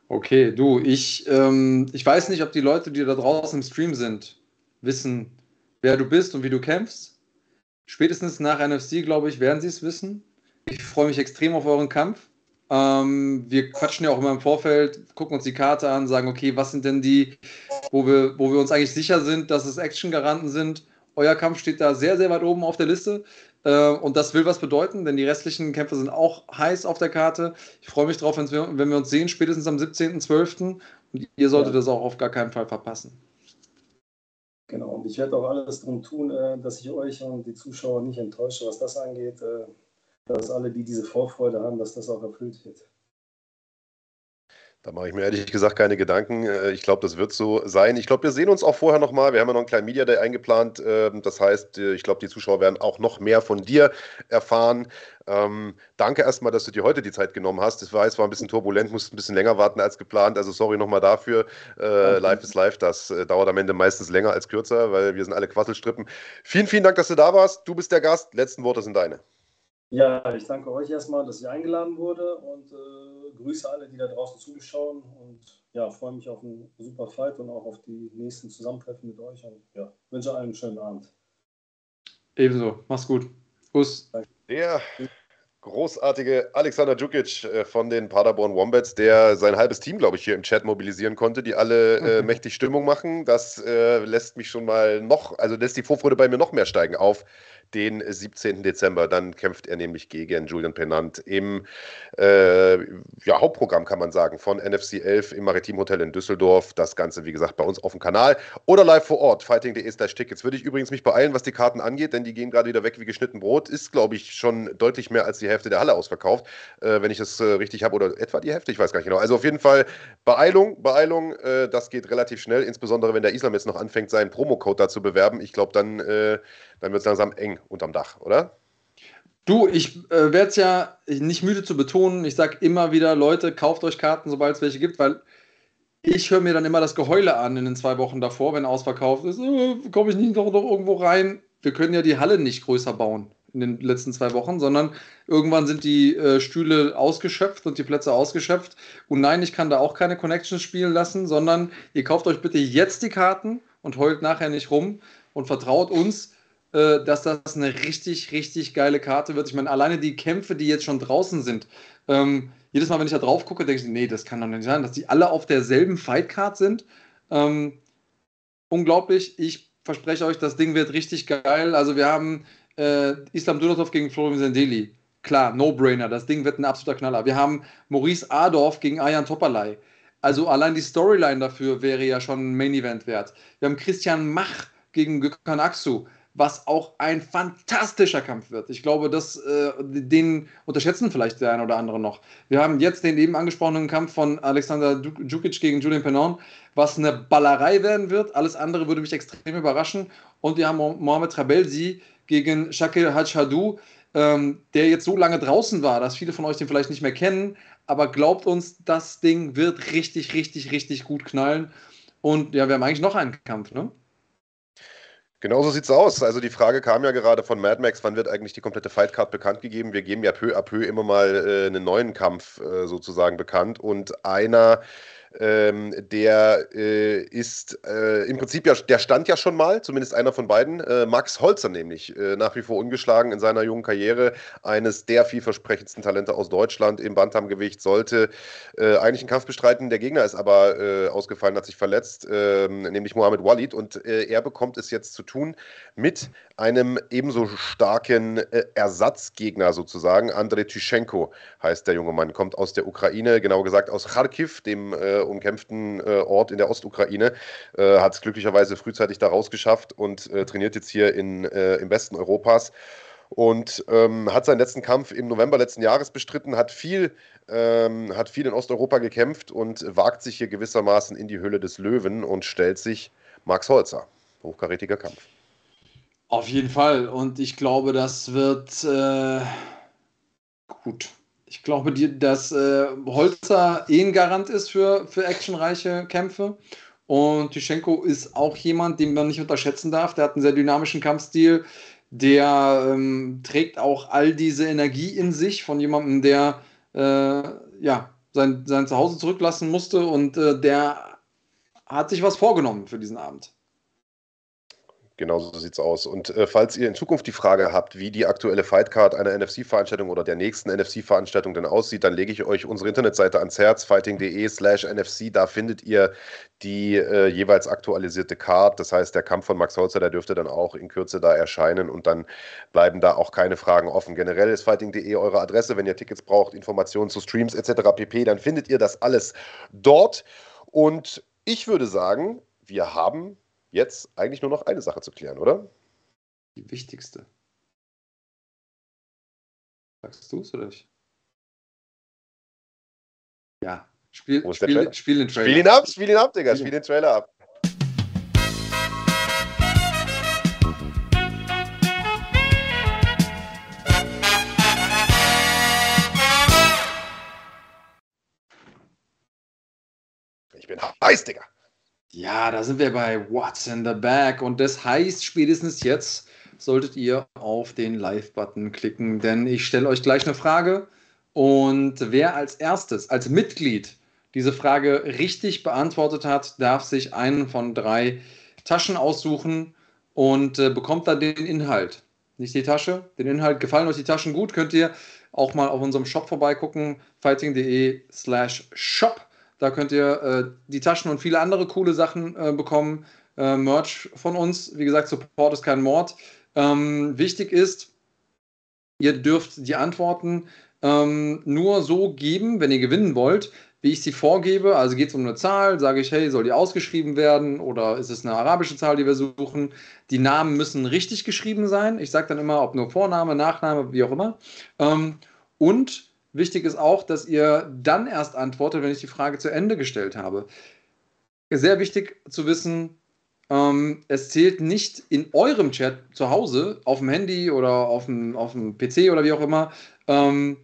Okay, du, ich, ähm, ich weiß nicht, ob die Leute, die da draußen im Stream sind, wissen, wer du bist und wie du kämpfst. Spätestens nach NFC, glaube ich, werden sie es wissen. Ich freue mich extrem auf euren Kampf. Ähm, wir quatschen ja auch immer im Vorfeld, gucken uns die Karte an, sagen, okay, was sind denn die, wo wir, wo wir uns eigentlich sicher sind, dass es Action-Garanten sind. Euer Kampf steht da sehr, sehr weit oben auf der Liste. Äh, und das will was bedeuten, denn die restlichen Kämpfe sind auch heiß auf der Karte. Ich freue mich drauf, wir, wenn wir uns sehen, spätestens am 17.12. Und ihr solltet ja. das auch auf gar keinen Fall verpassen. Genau, und ich werde auch alles darum tun, äh, dass ich euch und die Zuschauer nicht enttäusche, was das angeht. Äh, dass alle, die diese Vorfreude haben, dass das auch erfüllt wird. Da mache ich mir ehrlich gesagt keine Gedanken. Äh, ich glaube, das wird so sein. Ich glaube, wir sehen uns auch vorher nochmal. Wir haben ja noch einen kleinen Media Day eingeplant. Ähm, das heißt, äh, ich glaube, die Zuschauer werden auch noch mehr von dir erfahren. Ähm, danke erstmal, dass du dir heute die Zeit genommen hast. Ich weiß, war ein bisschen turbulent, musst ein bisschen länger warten als geplant. Also sorry nochmal dafür. Äh, live ist live. Das äh, dauert am Ende meistens länger als kürzer, weil wir sind alle Quasselstrippen. Vielen, vielen Dank, dass du da warst. Du bist der Gast. Letzten Worte sind deine. Ja, ich danke euch erstmal, dass ich eingeladen wurde und äh, grüße alle, die da draußen zuschauen und ja, freue mich auf einen super Fight und auch auf die nächsten Zusammentreffen mit euch und ja, wünsche allen einen schönen Abend. Ebenso, mach's gut. Kuss. Der großartige Alexander Djukic äh, von den Paderborn Wombats, der sein halbes Team, glaube ich, hier im Chat mobilisieren konnte, die alle äh, mächtig Stimmung machen. Das äh, lässt mich schon mal noch, also lässt die Vorfreude bei mir noch mehr steigen auf den 17. Dezember. Dann kämpft er nämlich gegen Julian Pennant im äh, ja, Hauptprogramm, kann man sagen, von NFC 11 im Maritimhotel in Düsseldorf. Das Ganze, wie gesagt, bei uns auf dem Kanal oder live vor Ort, fighting.de slash Tickets. Würde ich übrigens mich beeilen, was die Karten angeht, denn die gehen gerade wieder weg wie geschnitten Brot. Ist, glaube ich, schon deutlich mehr als die Hälfte der Halle ausverkauft, äh, wenn ich das äh, richtig habe. Oder etwa die Hälfte, ich weiß gar nicht genau. Also auf jeden Fall Beeilung, Beeilung. Äh, das geht relativ schnell, insbesondere wenn der Islam jetzt noch anfängt, seinen Promocode da zu bewerben. Ich glaube, dann äh, dann wird es langsam eng unterm Dach, oder? Du, ich äh, werde es ja nicht müde zu betonen. Ich sage immer wieder, Leute, kauft euch Karten, sobald es welche gibt, weil ich höre mir dann immer das Geheule an in den zwei Wochen davor, wenn ausverkauft ist. Äh, Komme ich nicht doch noch irgendwo rein? Wir können ja die Halle nicht größer bauen in den letzten zwei Wochen, sondern irgendwann sind die äh, Stühle ausgeschöpft und die Plätze ausgeschöpft. Und nein, ich kann da auch keine Connections spielen lassen, sondern ihr kauft euch bitte jetzt die Karten und heult nachher nicht rum und vertraut uns äh, dass das eine richtig, richtig geile Karte wird. Ich meine, alleine die Kämpfe, die jetzt schon draußen sind, ähm, jedes Mal, wenn ich da drauf gucke, denke ich, nee, das kann doch nicht sein, dass die alle auf derselben Fightcard sind. Ähm, unglaublich. Ich verspreche euch, das Ding wird richtig geil. Also wir haben äh, Islam Dulatov gegen Florian Sendeli. Klar, No-Brainer. Das Ding wird ein absoluter Knaller. Wir haben Maurice Adorf gegen Ayan Topalay. Also allein die Storyline dafür wäre ja schon ein Main-Event wert. Wir haben Christian Mach gegen Gökhan Aksu was auch ein fantastischer Kampf wird. Ich glaube, das, äh, den unterschätzen vielleicht der eine oder andere noch. Wir haben jetzt den eben angesprochenen Kampf von Alexander Djukic gegen Julian Penon, was eine Ballerei werden wird. Alles andere würde mich extrem überraschen. Und wir haben Mohamed Trabelsi gegen Shakir Hajhadou, ähm, der jetzt so lange draußen war, dass viele von euch den vielleicht nicht mehr kennen. Aber glaubt uns, das Ding wird richtig, richtig, richtig gut knallen. Und ja, wir haben eigentlich noch einen Kampf, ne? Genauso sieht es aus. Also die Frage kam ja gerade von Mad Max, wann wird eigentlich die komplette Fightcard bekannt gegeben? Wir geben ja peu à peu immer mal äh, einen neuen Kampf äh, sozusagen bekannt und einer ähm, der äh, ist äh, im Prinzip ja, der stand ja schon mal, zumindest einer von beiden, äh, Max Holzer nämlich, äh, nach wie vor ungeschlagen in seiner jungen Karriere, eines der vielversprechendsten Talente aus Deutschland im Bantamgewicht, sollte äh, eigentlich einen Kampf bestreiten, der Gegner ist aber äh, ausgefallen, hat sich verletzt, ähm, nämlich Mohamed Walid. Und er bekommt es jetzt zu tun mit einem ebenso starken Ersatzgegner sozusagen, Andrei Tyschenko heißt der junge Mann, kommt aus der Ukraine, genau gesagt aus Kharkiv, dem umkämpften äh, Ort in der Ostukraine, äh, hat es glücklicherweise frühzeitig da rausgeschafft und äh, trainiert jetzt hier in, im Westen Europas und ähm, hat seinen letzten Kampf im November letzten Jahres bestritten, hat viel, ähm, hat viel in Osteuropa gekämpft und wagt sich hier gewissermaßen in die Höhle des Löwen und stellt sich Max Holzer. Hochkarätiger Kampf. Auf jeden Fall. Und ich glaube, das wird äh, gut. Ich glaube, dass äh, Holzer eh ein Garant ist für, für actionreiche Kämpfe. Und Tischenko ist auch jemand, den man nicht unterschätzen darf. Der hat einen sehr dynamischen Kampfstil. Der ähm, trägt auch all diese Energie in sich von jemandem, der äh, ja, sein, sein Zuhause zurücklassen musste und äh, der hat sich was vorgenommen für diesen Abend. Genau so sieht es aus. Und äh, falls ihr in Zukunft die Frage habt, wie die aktuelle Fightcard einer NFC-Veranstaltung oder der nächsten NFC-Veranstaltung denn aussieht, dann lege ich euch unsere Internetseite ans Herz, fighting.de slash NFC. Da findet ihr die äh, jeweils aktualisierte Card. Das heißt, der Kampf von Max Holzer, der dürfte dann auch in Kürze da erscheinen und dann bleiben da auch keine Fragen offen. Generell ist fighting.de eure Adresse. Wenn ihr Tickets braucht, Informationen zu Streams etc. pp., dann findet ihr das alles dort. Und ich würde sagen, wir haben jetzt eigentlich nur noch eine Sache zu klären, oder? Die wichtigste. Sagst du es oder ich? Ja. Spiel, spiel, Trailer? spiel den Trailer. Spiel ihn ab, spiel ihn ab, Digga, spiel den Trailer ab. Ich bin heiß, Digga. Ja, da sind wir bei What's in the Bag und das heißt, spätestens jetzt solltet ihr auf den Live-Button klicken, denn ich stelle euch gleich eine Frage und wer als erstes, als Mitglied diese Frage richtig beantwortet hat, darf sich einen von drei Taschen aussuchen und äh, bekommt dann den Inhalt. Nicht die Tasche, den Inhalt. Gefallen euch die Taschen gut, könnt ihr auch mal auf unserem Shop vorbeigucken, fighting.de slash shop. Da könnt ihr äh, die Taschen und viele andere coole Sachen äh, bekommen. Äh, Merch von uns. Wie gesagt, Support ist kein Mord. Ähm, wichtig ist, ihr dürft die Antworten ähm, nur so geben, wenn ihr gewinnen wollt, wie ich sie vorgebe. Also geht es um eine Zahl, sage ich, hey, soll die ausgeschrieben werden oder ist es eine arabische Zahl, die wir suchen? Die Namen müssen richtig geschrieben sein. Ich sage dann immer, ob nur Vorname, Nachname, wie auch immer. Ähm, und wichtig ist auch, dass ihr dann erst antwortet, wenn ich die Frage zu Ende gestellt habe. Sehr wichtig zu wissen, ähm, es zählt nicht in eurem Chat zu Hause, auf dem Handy oder auf dem, auf dem PC oder wie auch immer, ähm,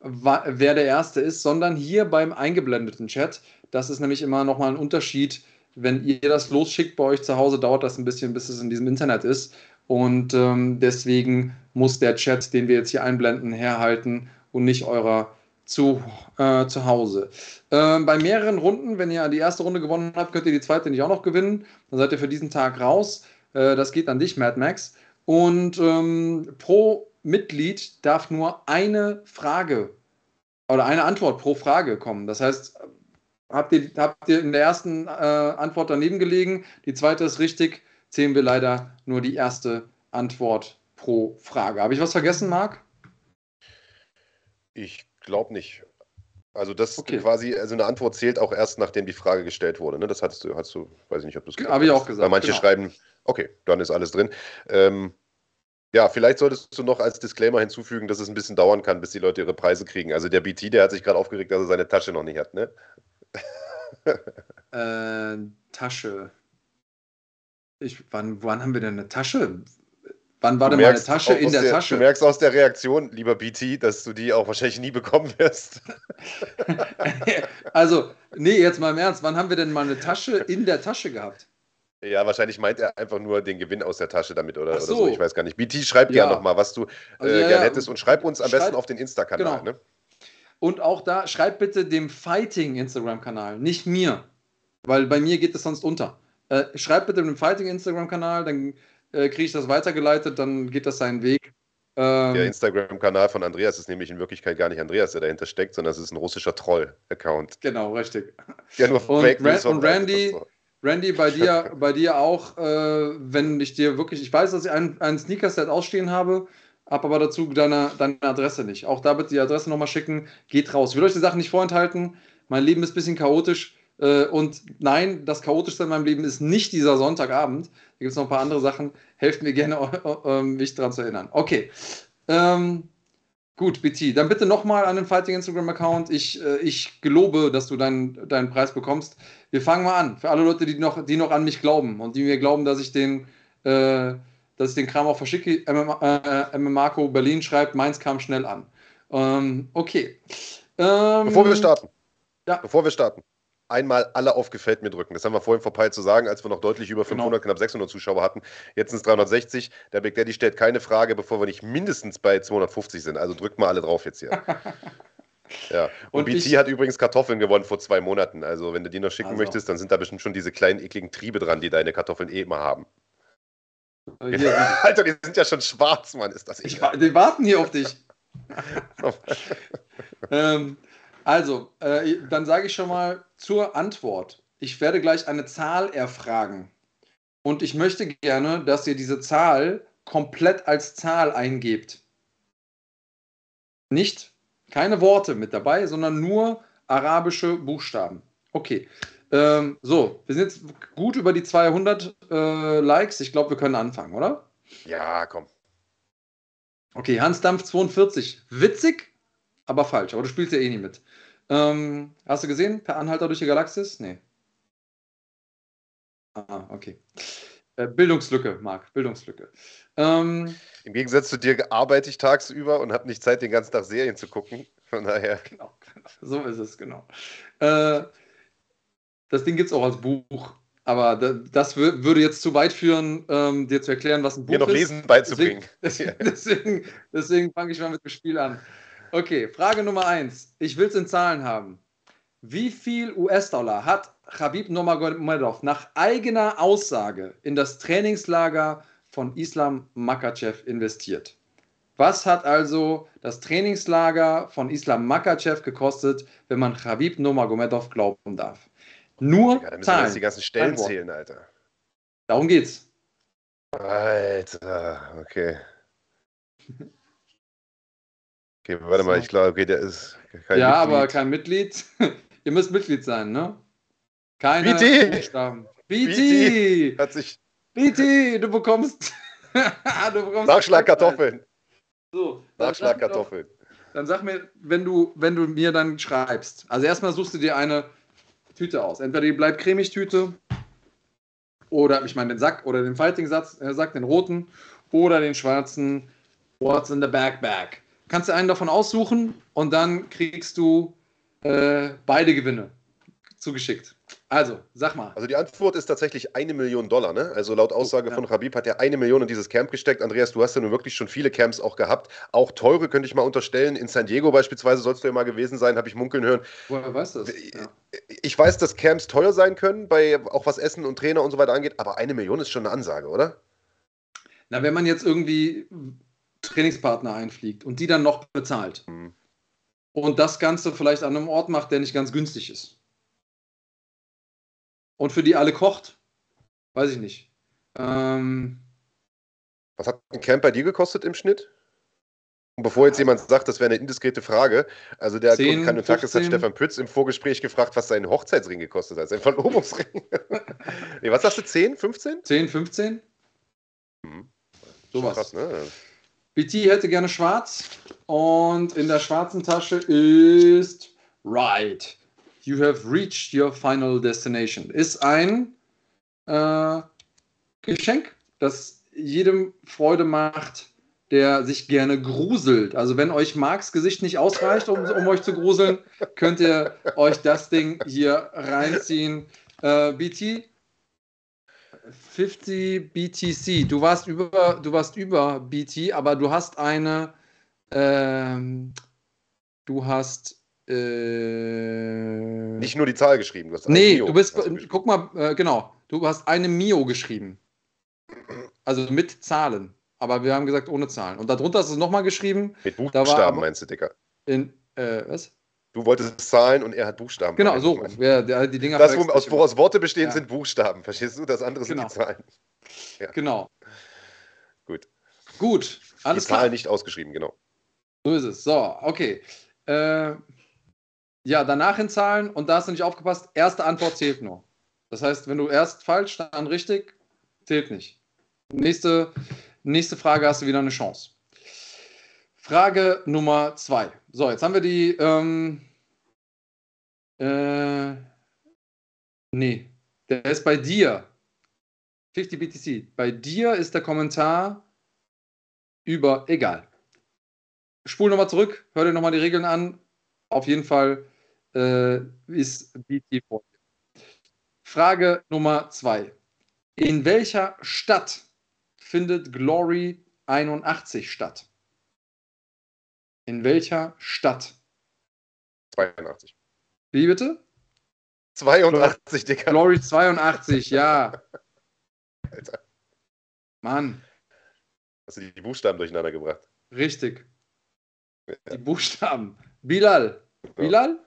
wer der Erste ist, sondern hier beim eingeblendeten Chat. Das ist nämlich immer nochmal ein Unterschied. Wenn ihr das losschickt bei euch zu Hause, dauert das ein bisschen, bis es in diesem Internet ist. Und ähm, deswegen muss der Chat, den wir jetzt hier einblenden, herhalten und nicht eurer zu, äh, zu Hause. Ähm, bei mehreren Runden, wenn ihr die erste Runde gewonnen habt, könnt ihr die zweite nicht auch noch gewinnen. Dann seid ihr für diesen Tag raus. Äh, das geht an dich, Mad Max. Und ähm, pro Mitglied darf nur eine Frage oder eine Antwort pro Frage kommen. Das heißt, habt ihr, habt ihr in der ersten äh, Antwort daneben gelegen, die zweite ist richtig, zählen wir leider nur die erste Antwort pro Frage. Habe ich was vergessen, Marc? Ich glaube nicht. Also das Okay. quasi, also eine Antwort zählt auch erst, nachdem die Frage gestellt wurde. Ne? Das hattest du, hast du, weiß ich nicht, ob du es Habe ich auch gesagt, Weil manche genau. schreiben, okay, dann ist alles drin. Ähm, ja, vielleicht solltest du noch als Disclaimer hinzufügen, dass es ein bisschen dauern kann, bis die Leute ihre Preise kriegen. Also der BT, der hat sich gerade aufgeregt, dass er seine Tasche noch nicht hat, ne? Äh, Tasche. Ich, wann, wann haben wir denn eine Tasche? Wann war Du denn meine Tasche in der, Du Tasche? merkst aus der Reaktion, lieber BT, dass du die auch wahrscheinlich nie bekommen wirst. also, nee, jetzt mal im Ernst. Wann haben wir denn mal eine Tasche in der Tasche gehabt? Ja, wahrscheinlich meint er einfach nur den Gewinn aus der Tasche damit oder, Ach oder so. so. Ich weiß gar nicht. BT, schreib Ja. gerne nochmal, was du Also, äh, ja, gern ja. hättest und schreib uns am Schreib- besten auf den Insta-Kanal. Genau. Ne? Und auch da, schreibt bitte dem Fighting Instagram-Kanal, nicht mir. Weil bei mir geht es sonst unter. Äh, schreibt bitte dem Fighting Instagram-Kanal, dann äh, kriege ich das weitergeleitet, dann geht das seinen Weg. Ähm, Der Instagram-Kanal von Andreas ist nämlich in Wirklichkeit gar nicht Andreas, der dahinter steckt, sondern es ist ein russischer Troll-Account. genau, richtig. Der nur Und, Fake Ran und Randy, so. Randy, bei dir, bei dir auch, äh, wenn ich dir wirklich, ich weiß, dass ich ein, ein Sneaker-Set ausstehen habe, habe aber dazu deine, deine Adresse nicht. Auch da bitte die Adresse nochmal schicken, geht raus. Ich will euch die Sachen nicht vorenthalten. Mein Leben ist ein bisschen chaotisch. Äh, und nein, das Chaotischste in meinem Leben ist nicht dieser Sonntagabend. Da gibt es noch ein paar andere Sachen. Helft mir gerne, äh, mich daran zu erinnern. Okay. Ähm, gut, BT. Dann bitte nochmal an den Fighting Instagram-Account. Ich, äh, ich gelobe, dass du deinen, deinen Preis bekommst. Wir fangen mal an. Für alle Leute, die noch, die noch an mich glauben und die mir glauben, dass ich den, äh, dass ich den Kram auch verschicke. MMA, äh, Marco Berlin schreibt, meins kam schnell an. Ähm, okay. Ähm, Bevor wir starten. Ja. Bevor wir starten. Einmal alle auf Gefällt mir drücken. Das haben wir vorhin verpeilt zu sagen, als wir noch deutlich über 500, Genau. knapp 600 Zuschauer hatten. Jetzt sind es 360. Der Big Daddy stellt keine Frage, bevor wir nicht mindestens bei 250 sind. Also drückt mal alle drauf jetzt hier. Ja. Und, Und BT ich- hat übrigens Kartoffeln gewonnen vor zwei Monaten. Also wenn du die noch schicken Also. möchtest, dann sind da bestimmt schon diese kleinen ekligen Triebe dran, die deine Kartoffeln eh immer haben. Hier, Alter, die sind ja schon schwarz, Mann. Ist das ich, die warten hier auf dich. ähm, also, äh, dann sage ich schon mal zur Antwort. Ich werde gleich eine Zahl erfragen. Und ich möchte gerne, dass ihr diese Zahl komplett als Zahl eingebt. Nicht, keine Worte mit dabei, sondern nur arabische Buchstaben. Okay. Ähm, so, wir sind jetzt gut über die 200 äh, Likes. Ich glaube, wir können anfangen, oder? Ja, komm. Okay, Hans Dampf 42. Witzig, aber falsch. Aber du spielst ja eh nie mit. Ähm, hast du gesehen? Per Anhalter durch die Galaxis? Nee. Ah, okay. Äh, Bildungslücke, Marc, Bildungslücke. Ähm, Im Gegensatz zu dir arbeite ich tagsüber und habe nicht Zeit, den ganzen Tag Serien zu gucken. Von daher. genau, so ist es, genau. Äh, das Ding gibt es auch als Buch. Aber da, das wür- würde jetzt zu weit führen, ähm, dir zu erklären, was ein Buch Mir noch ist. Lesen beizubringen. Deswegen, deswegen, deswegen fange ich mal mit dem Spiel an. Okay, Frage Nummer eins. Ich will es in Zahlen haben. Wie viel US-Dollar hat Khabib Nurmagomedov nach eigener Aussage in das Trainingslager von Islam Makachev investiert? Was hat also das Trainingslager von Islam Makachev gekostet, wenn man Khabib Nurmagomedov glauben darf? Nur Ja, Zahlen. jetzt die ganzen Stellen zählen, Alter. Darum geht's. Alter, okay. Okay, warte mal, ich glaube, okay, der ist kein ja, aber Mitglied. kein Mitglied. Ihr müsst Mitglied sein, ne? Keine BT. Buchstaben. BT! Hat sich BT, du bekommst. du bekommst Nachschlagkartoffeln. So, dann sag mir doch- Nachschlagkartoffeln. Dann sag mir, wenn du, wenn du mir dann schreibst. Also erstmal suchst du dir eine Tüte aus. Entweder die bleibt cremig Tüte oder ich meine den Sack oder den Fighting Satz, äh, Sack, den roten oder den schwarzen What's in the Backpack. Kannst du einen davon aussuchen und dann kriegst du äh, beide Gewinne zugeschickt. Also, sag mal. Also die Antwort ist tatsächlich eine Million Dollar, ne? Also laut Aussage ja. von Habib hat er eine Million in dieses Camp gesteckt. Andreas, du hast ja nun wirklich schon viele Camps auch gehabt. Auch teure könnte ich mal unterstellen. In San Diego beispielsweise sollst du ja mal gewesen sein, habe ich munkeln hören. Woher weißt du das? Ja. Ich weiß, dass Camps teuer sein können, bei auch was Essen und Trainer und so weiter angeht, aber eine Million ist schon eine Ansage, oder? Na, wenn man jetzt irgendwie Trainingspartner einfliegt und die dann noch bezahlt Mhm. und das Ganze vielleicht an einem Ort macht, der nicht ganz günstig ist und für die alle kocht, weiß ich nicht. Ähm, Was hat ein Camp bei dir gekostet im Schnitt? Und bevor jetzt jemand sagt, das wäre eine indiskrete Frage, also der 10, Kanutatis hat 15. Stefan Pütz im Vorgespräch gefragt, was sein Hochzeitsring gekostet hat, sein Verlobungsring. nee, was sagst du, 10, 15? 10, 15? Mhm. Schon Sowas. krass, ne? BT hätte gerne schwarz und in der schwarzen Tasche ist Right. You have reached your final destination. Ist ein äh, Geschenk, das jedem Freude macht, der sich gerne gruselt. Also wenn euch Marks Gesicht nicht ausreicht, um, um euch zu gruseln, könnt ihr euch das Ding hier reinziehen. Äh, BT, 50 BTC. Du warst über, du warst über BT, aber du hast eine, ähm, du hast, äh, Nicht nur die Zahl geschrieben. Du hast nee, Mio du bist, geschrieben. guck mal, äh, genau, du hast eine Mio geschrieben. Also mit Zahlen. Aber wir haben gesagt ohne Zahlen. Und darunter hast du es nochmal geschrieben Mit da war Buchstaben aber- meinst du, Dicker. in, äh, was? Du wolltest Zahlen und er hat Buchstaben. Genau, so. der, die Dinger Das, wo, aus, woraus Worte bestehen, Ja. sind Buchstaben. Verstehst du? Das andere sind Genau. die Zahlen. immer. Genau. Gut. Gut, alles die klar. Zahlen nicht ausgeschrieben, genau. So ist es. So, okay. Äh, ja, danach in Zahlen und da hast du nicht aufgepasst. Erste Antwort zählt nur. Das heißt, wenn du erst falsch, dann richtig, zählt nicht. Nächste, nächste Frage hast du wieder eine Chance. Frage Nummer zwei. So, jetzt haben wir die. Ähm, äh, nee, der ist bei dir. 50 BTC. Bei dir ist der Kommentar über. Egal. Spul nochmal zurück, hör dir nochmal die Regeln an. Auf jeden Fall äh, ist BT vor. Frage Nummer zwei. In welcher Stadt findet Glory 81 statt? In welcher Stadt? 82. Wie bitte? 82, Digga. Glory 82, ja. Alter. Mann, Hast du die Buchstaben durcheinander gebracht? richtig. Die Buchstaben. Bilal. Bilal?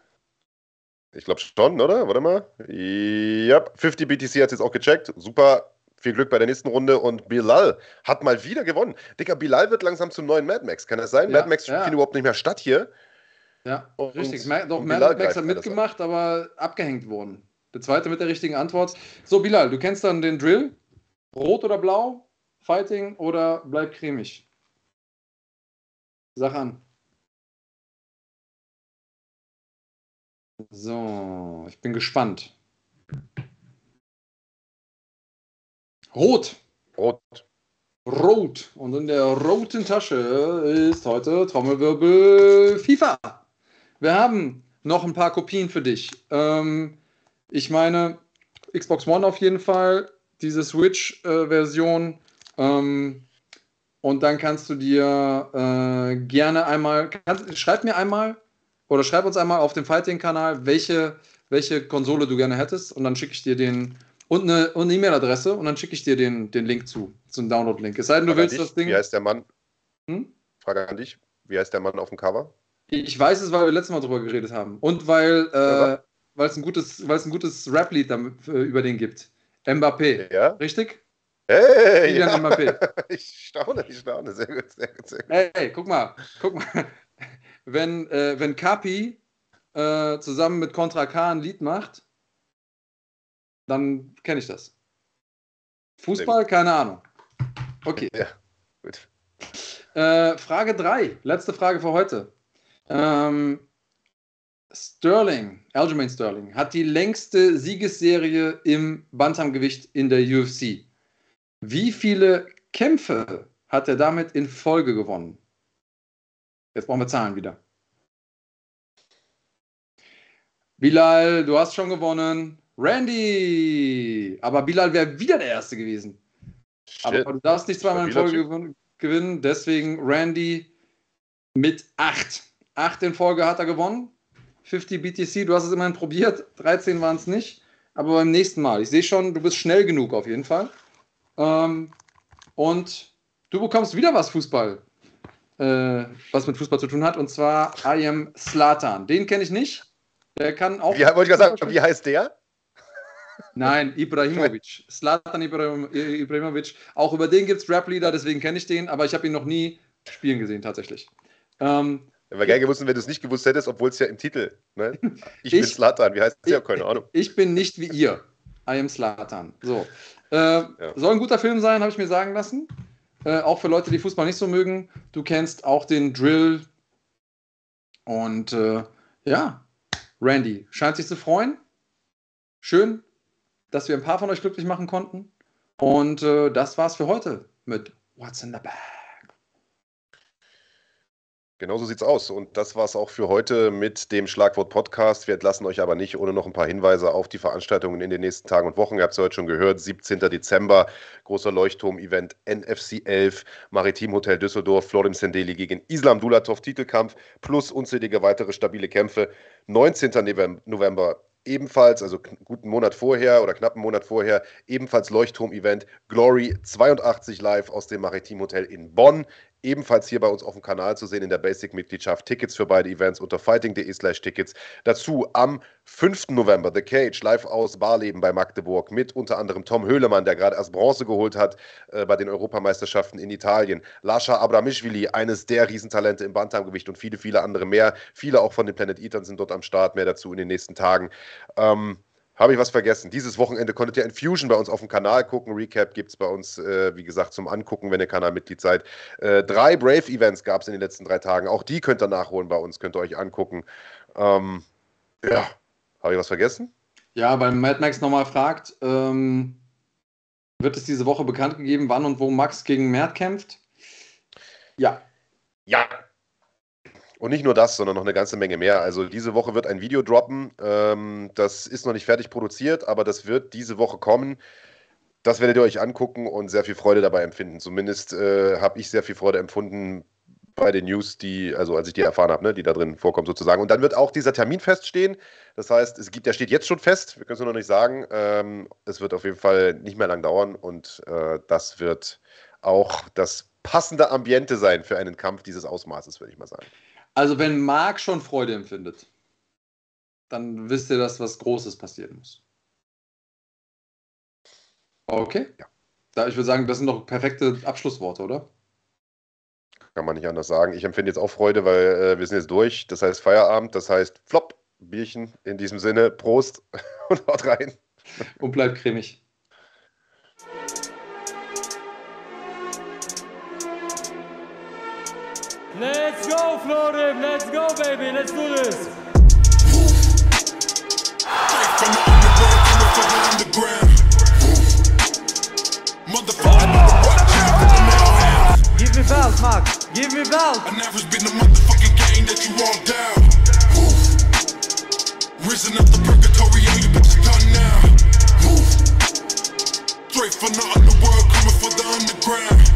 Ich glaube schon, oder? Warte mal. Ja, 50 BTC hat jetzt auch gecheckt. Super. Viel Glück bei der nächsten Runde. Und Bilal hat mal wieder gewonnen. Dicker, Bilal wird langsam zum neuen Mad Max. Kann das sein? Ja, Mad Max ja. findet überhaupt nicht mehr statt hier. Ja, Und- richtig. Ma- Doch, Mad Max hat mitgemacht, aber abgehängt worden. Der zweite mit der richtigen Antwort. So, Bilal, du kennst dann den Drill. Rot oder blau? Fighting oder bleib cremig? Sag an. So, ich bin gespannt. Rot. Rot. Rot. Und in der roten Tasche ist heute Trommelwirbel FIFA. Wir haben noch ein paar Kopien für dich. Ähm, ich meine, Xbox One auf jeden Fall, diese Switch-Version. ähm, und dann kannst du dir äh, gerne einmal, kannst, schreib mir einmal oder schreib uns einmal auf dem Fighting-Kanal, welche, welche Konsole du gerne hättest. Und dann schicke ich dir den und eine, und E-Mail-Adresse und dann schicke ich dir den, den Link zu, zum Download-Link. Es sei denn, du Frage willst dich, das Ding. Wie heißt der Mann? Hm? Frage an dich. Wie heißt der Mann auf dem Cover? Ich weiß es, weil wir letztes Mal drüber geredet haben. Und weil äh, weil es ein gutes, weil es ein gutes Rap-Lied äh, über den gibt. Mbappé. Ja? Richtig? Hey, Kylian ja. Mbappé. Ich staune, ich staune. Sehr gut, sehr gut, sehr gut. Ey, ey, guck mal, guck mal. Wenn, äh, wenn Kapi äh, zusammen mit Contra K ein Lied macht, dann kenne ich das. Fußball, keine Ahnung. Okay. Ja, gut. Äh, Frage 3, letzte Frage für heute. Ähm, Sterling, Aljamain Sterling, hat die längste Siegesserie im Bantamgewicht in der UFC. Wie viele Kämpfe hat er damit in Folge gewonnen? Jetzt brauchen wir Zahlen wieder. Bilal, du hast schon gewonnen. Randy! Aber Bilal wäre wieder der Erste gewesen. Aber Shit. du darfst nicht zweimal in Folge gewinnen, deswegen Randy mit 8. 8 in Folge hat er gewonnen. 50 BTC, du hast es immerhin probiert. 13 waren es nicht. Aber beim nächsten Mal. Ich sehe schon, du bist schnell genug auf jeden Fall. Ähm, und du bekommst wieder was Fußball, äh, was mit Fußball zu tun hat. Und zwar I am Slatan. Den kenne ich nicht. Der kann auch. Wie, wollte ich gerade sagen, wie heißt der? Nein, Ibrahimovic. Slatan Ibrahim, Ibrahimovic. Auch über den gibt es Rap-Lieder, deswegen kenne ich den, aber ich habe ihn noch nie spielen gesehen, tatsächlich. Ähm, Wäre geil gewusst, wenn du es nicht gewusst hättest, obwohl es ja im Titel. Ne? Ich, bin Ich- Slatan. Wie heißt der? Keine Ahnung. ich bin nicht wie ihr. I am Slatan. So. Äh, Soll ein guter Film sein, habe ich mir sagen lassen. Äh, auch für Leute, die Fußball nicht so mögen. Du kennst auch den Drill. Und äh, ja, Randy scheint sich zu freuen. Schön, dass wir ein paar von euch glücklich machen konnten. Und äh, das war's für heute mit What's in the Bag. Genau so sieht's aus. Und das war's auch für heute mit dem Schlagwort Podcast. Wir entlassen euch aber nicht ohne noch ein paar Hinweise auf die Veranstaltungen in den nächsten Tagen und Wochen. Ihr habt es heute schon gehört. 17. Dezember, großer Leuchtturm-Event NFC 11, Maritim Hotel Düsseldorf, Florim Sendeli gegen Islam Dulatov, Titelkampf plus unzählige weitere stabile Kämpfe. 19. Novem- November ebenfalls, also guten Monat vorher oder knappen Monat vorher, ebenfalls Leuchtturm-Event Glory 82 live aus dem Maritim Hotel in Bonn. Ebenfalls hier bei uns auf dem Kanal zu sehen in der Basic-Mitgliedschaft. Tickets für beide Events unter fighting.de slash Tickets. Dazu am 5. November The Cage live aus Barleben bei Magdeburg mit unter anderem Tom Höhlemann, der gerade erst Bronze geholt hat äh, bei den Europameisterschaften in Italien. Lascha Abramishvili, eines der Riesentalente im Bantamgewicht und viele, viele andere mehr. Viele auch von den Planet Eatern sind dort am Start. Mehr dazu in den nächsten Tagen. Ähm, habe ich was vergessen? Dieses Wochenende konntet ihr Infusion bei uns auf dem Kanal gucken. Recap gibt es bei uns, äh, wie gesagt, zum Angucken, wenn ihr Kanalmitglied seid. Äh, drei Brave-Events gab es in den letzten drei Tagen. Auch die könnt ihr nachholen bei uns, könnt ihr euch angucken. Ähm, ja, habe ich was vergessen? Ja, weil Mad Max nochmal fragt, ähm, wird es diese Woche bekannt gegeben, wann und wo Max gegen Mert kämpft? Ja. Ja. Und nicht nur das, sondern noch eine ganze Menge mehr. Also diese Woche wird ein Video droppen. Ähm, das ist noch nicht fertig produziert, aber das wird diese Woche kommen. Das werdet ihr euch angucken und sehr viel Freude dabei empfinden. Zumindest äh, habe ich sehr viel Freude empfunden bei den News, die, also als ich die erfahren habe, ne, die da drin vorkommen sozusagen. Und dann wird auch dieser Termin feststehen. Das heißt, es gibt, der steht jetzt schon fest, wir können es nur noch nicht sagen. Ähm, es wird auf jeden Fall nicht mehr lang dauern und äh, das wird auch das passende Ambiente sein für einen Kampf dieses Ausmaßes, würde ich mal sagen. Also wenn Marc schon Freude empfindet, dann wisst ihr, dass was Großes passieren muss. Okay. Ja. Da, ich würde sagen, das sind doch perfekte Abschlussworte, oder? Kann man nicht anders sagen. Ich empfinde jetzt auch Freude, weil äh, wir sind jetzt durch. Das heißt Feierabend, das heißt Flop, Bierchen. In diesem Sinne, Prost und haut rein. Und bleibt cremig. Let's go, Florim. Let's go, baby. Let's do this. Give me belt, Max. Give me belt. I never been the motherfucking gang that you all down. Risen up the purgatory, all you bitches done now. Straight from the underworld, coming for the underground.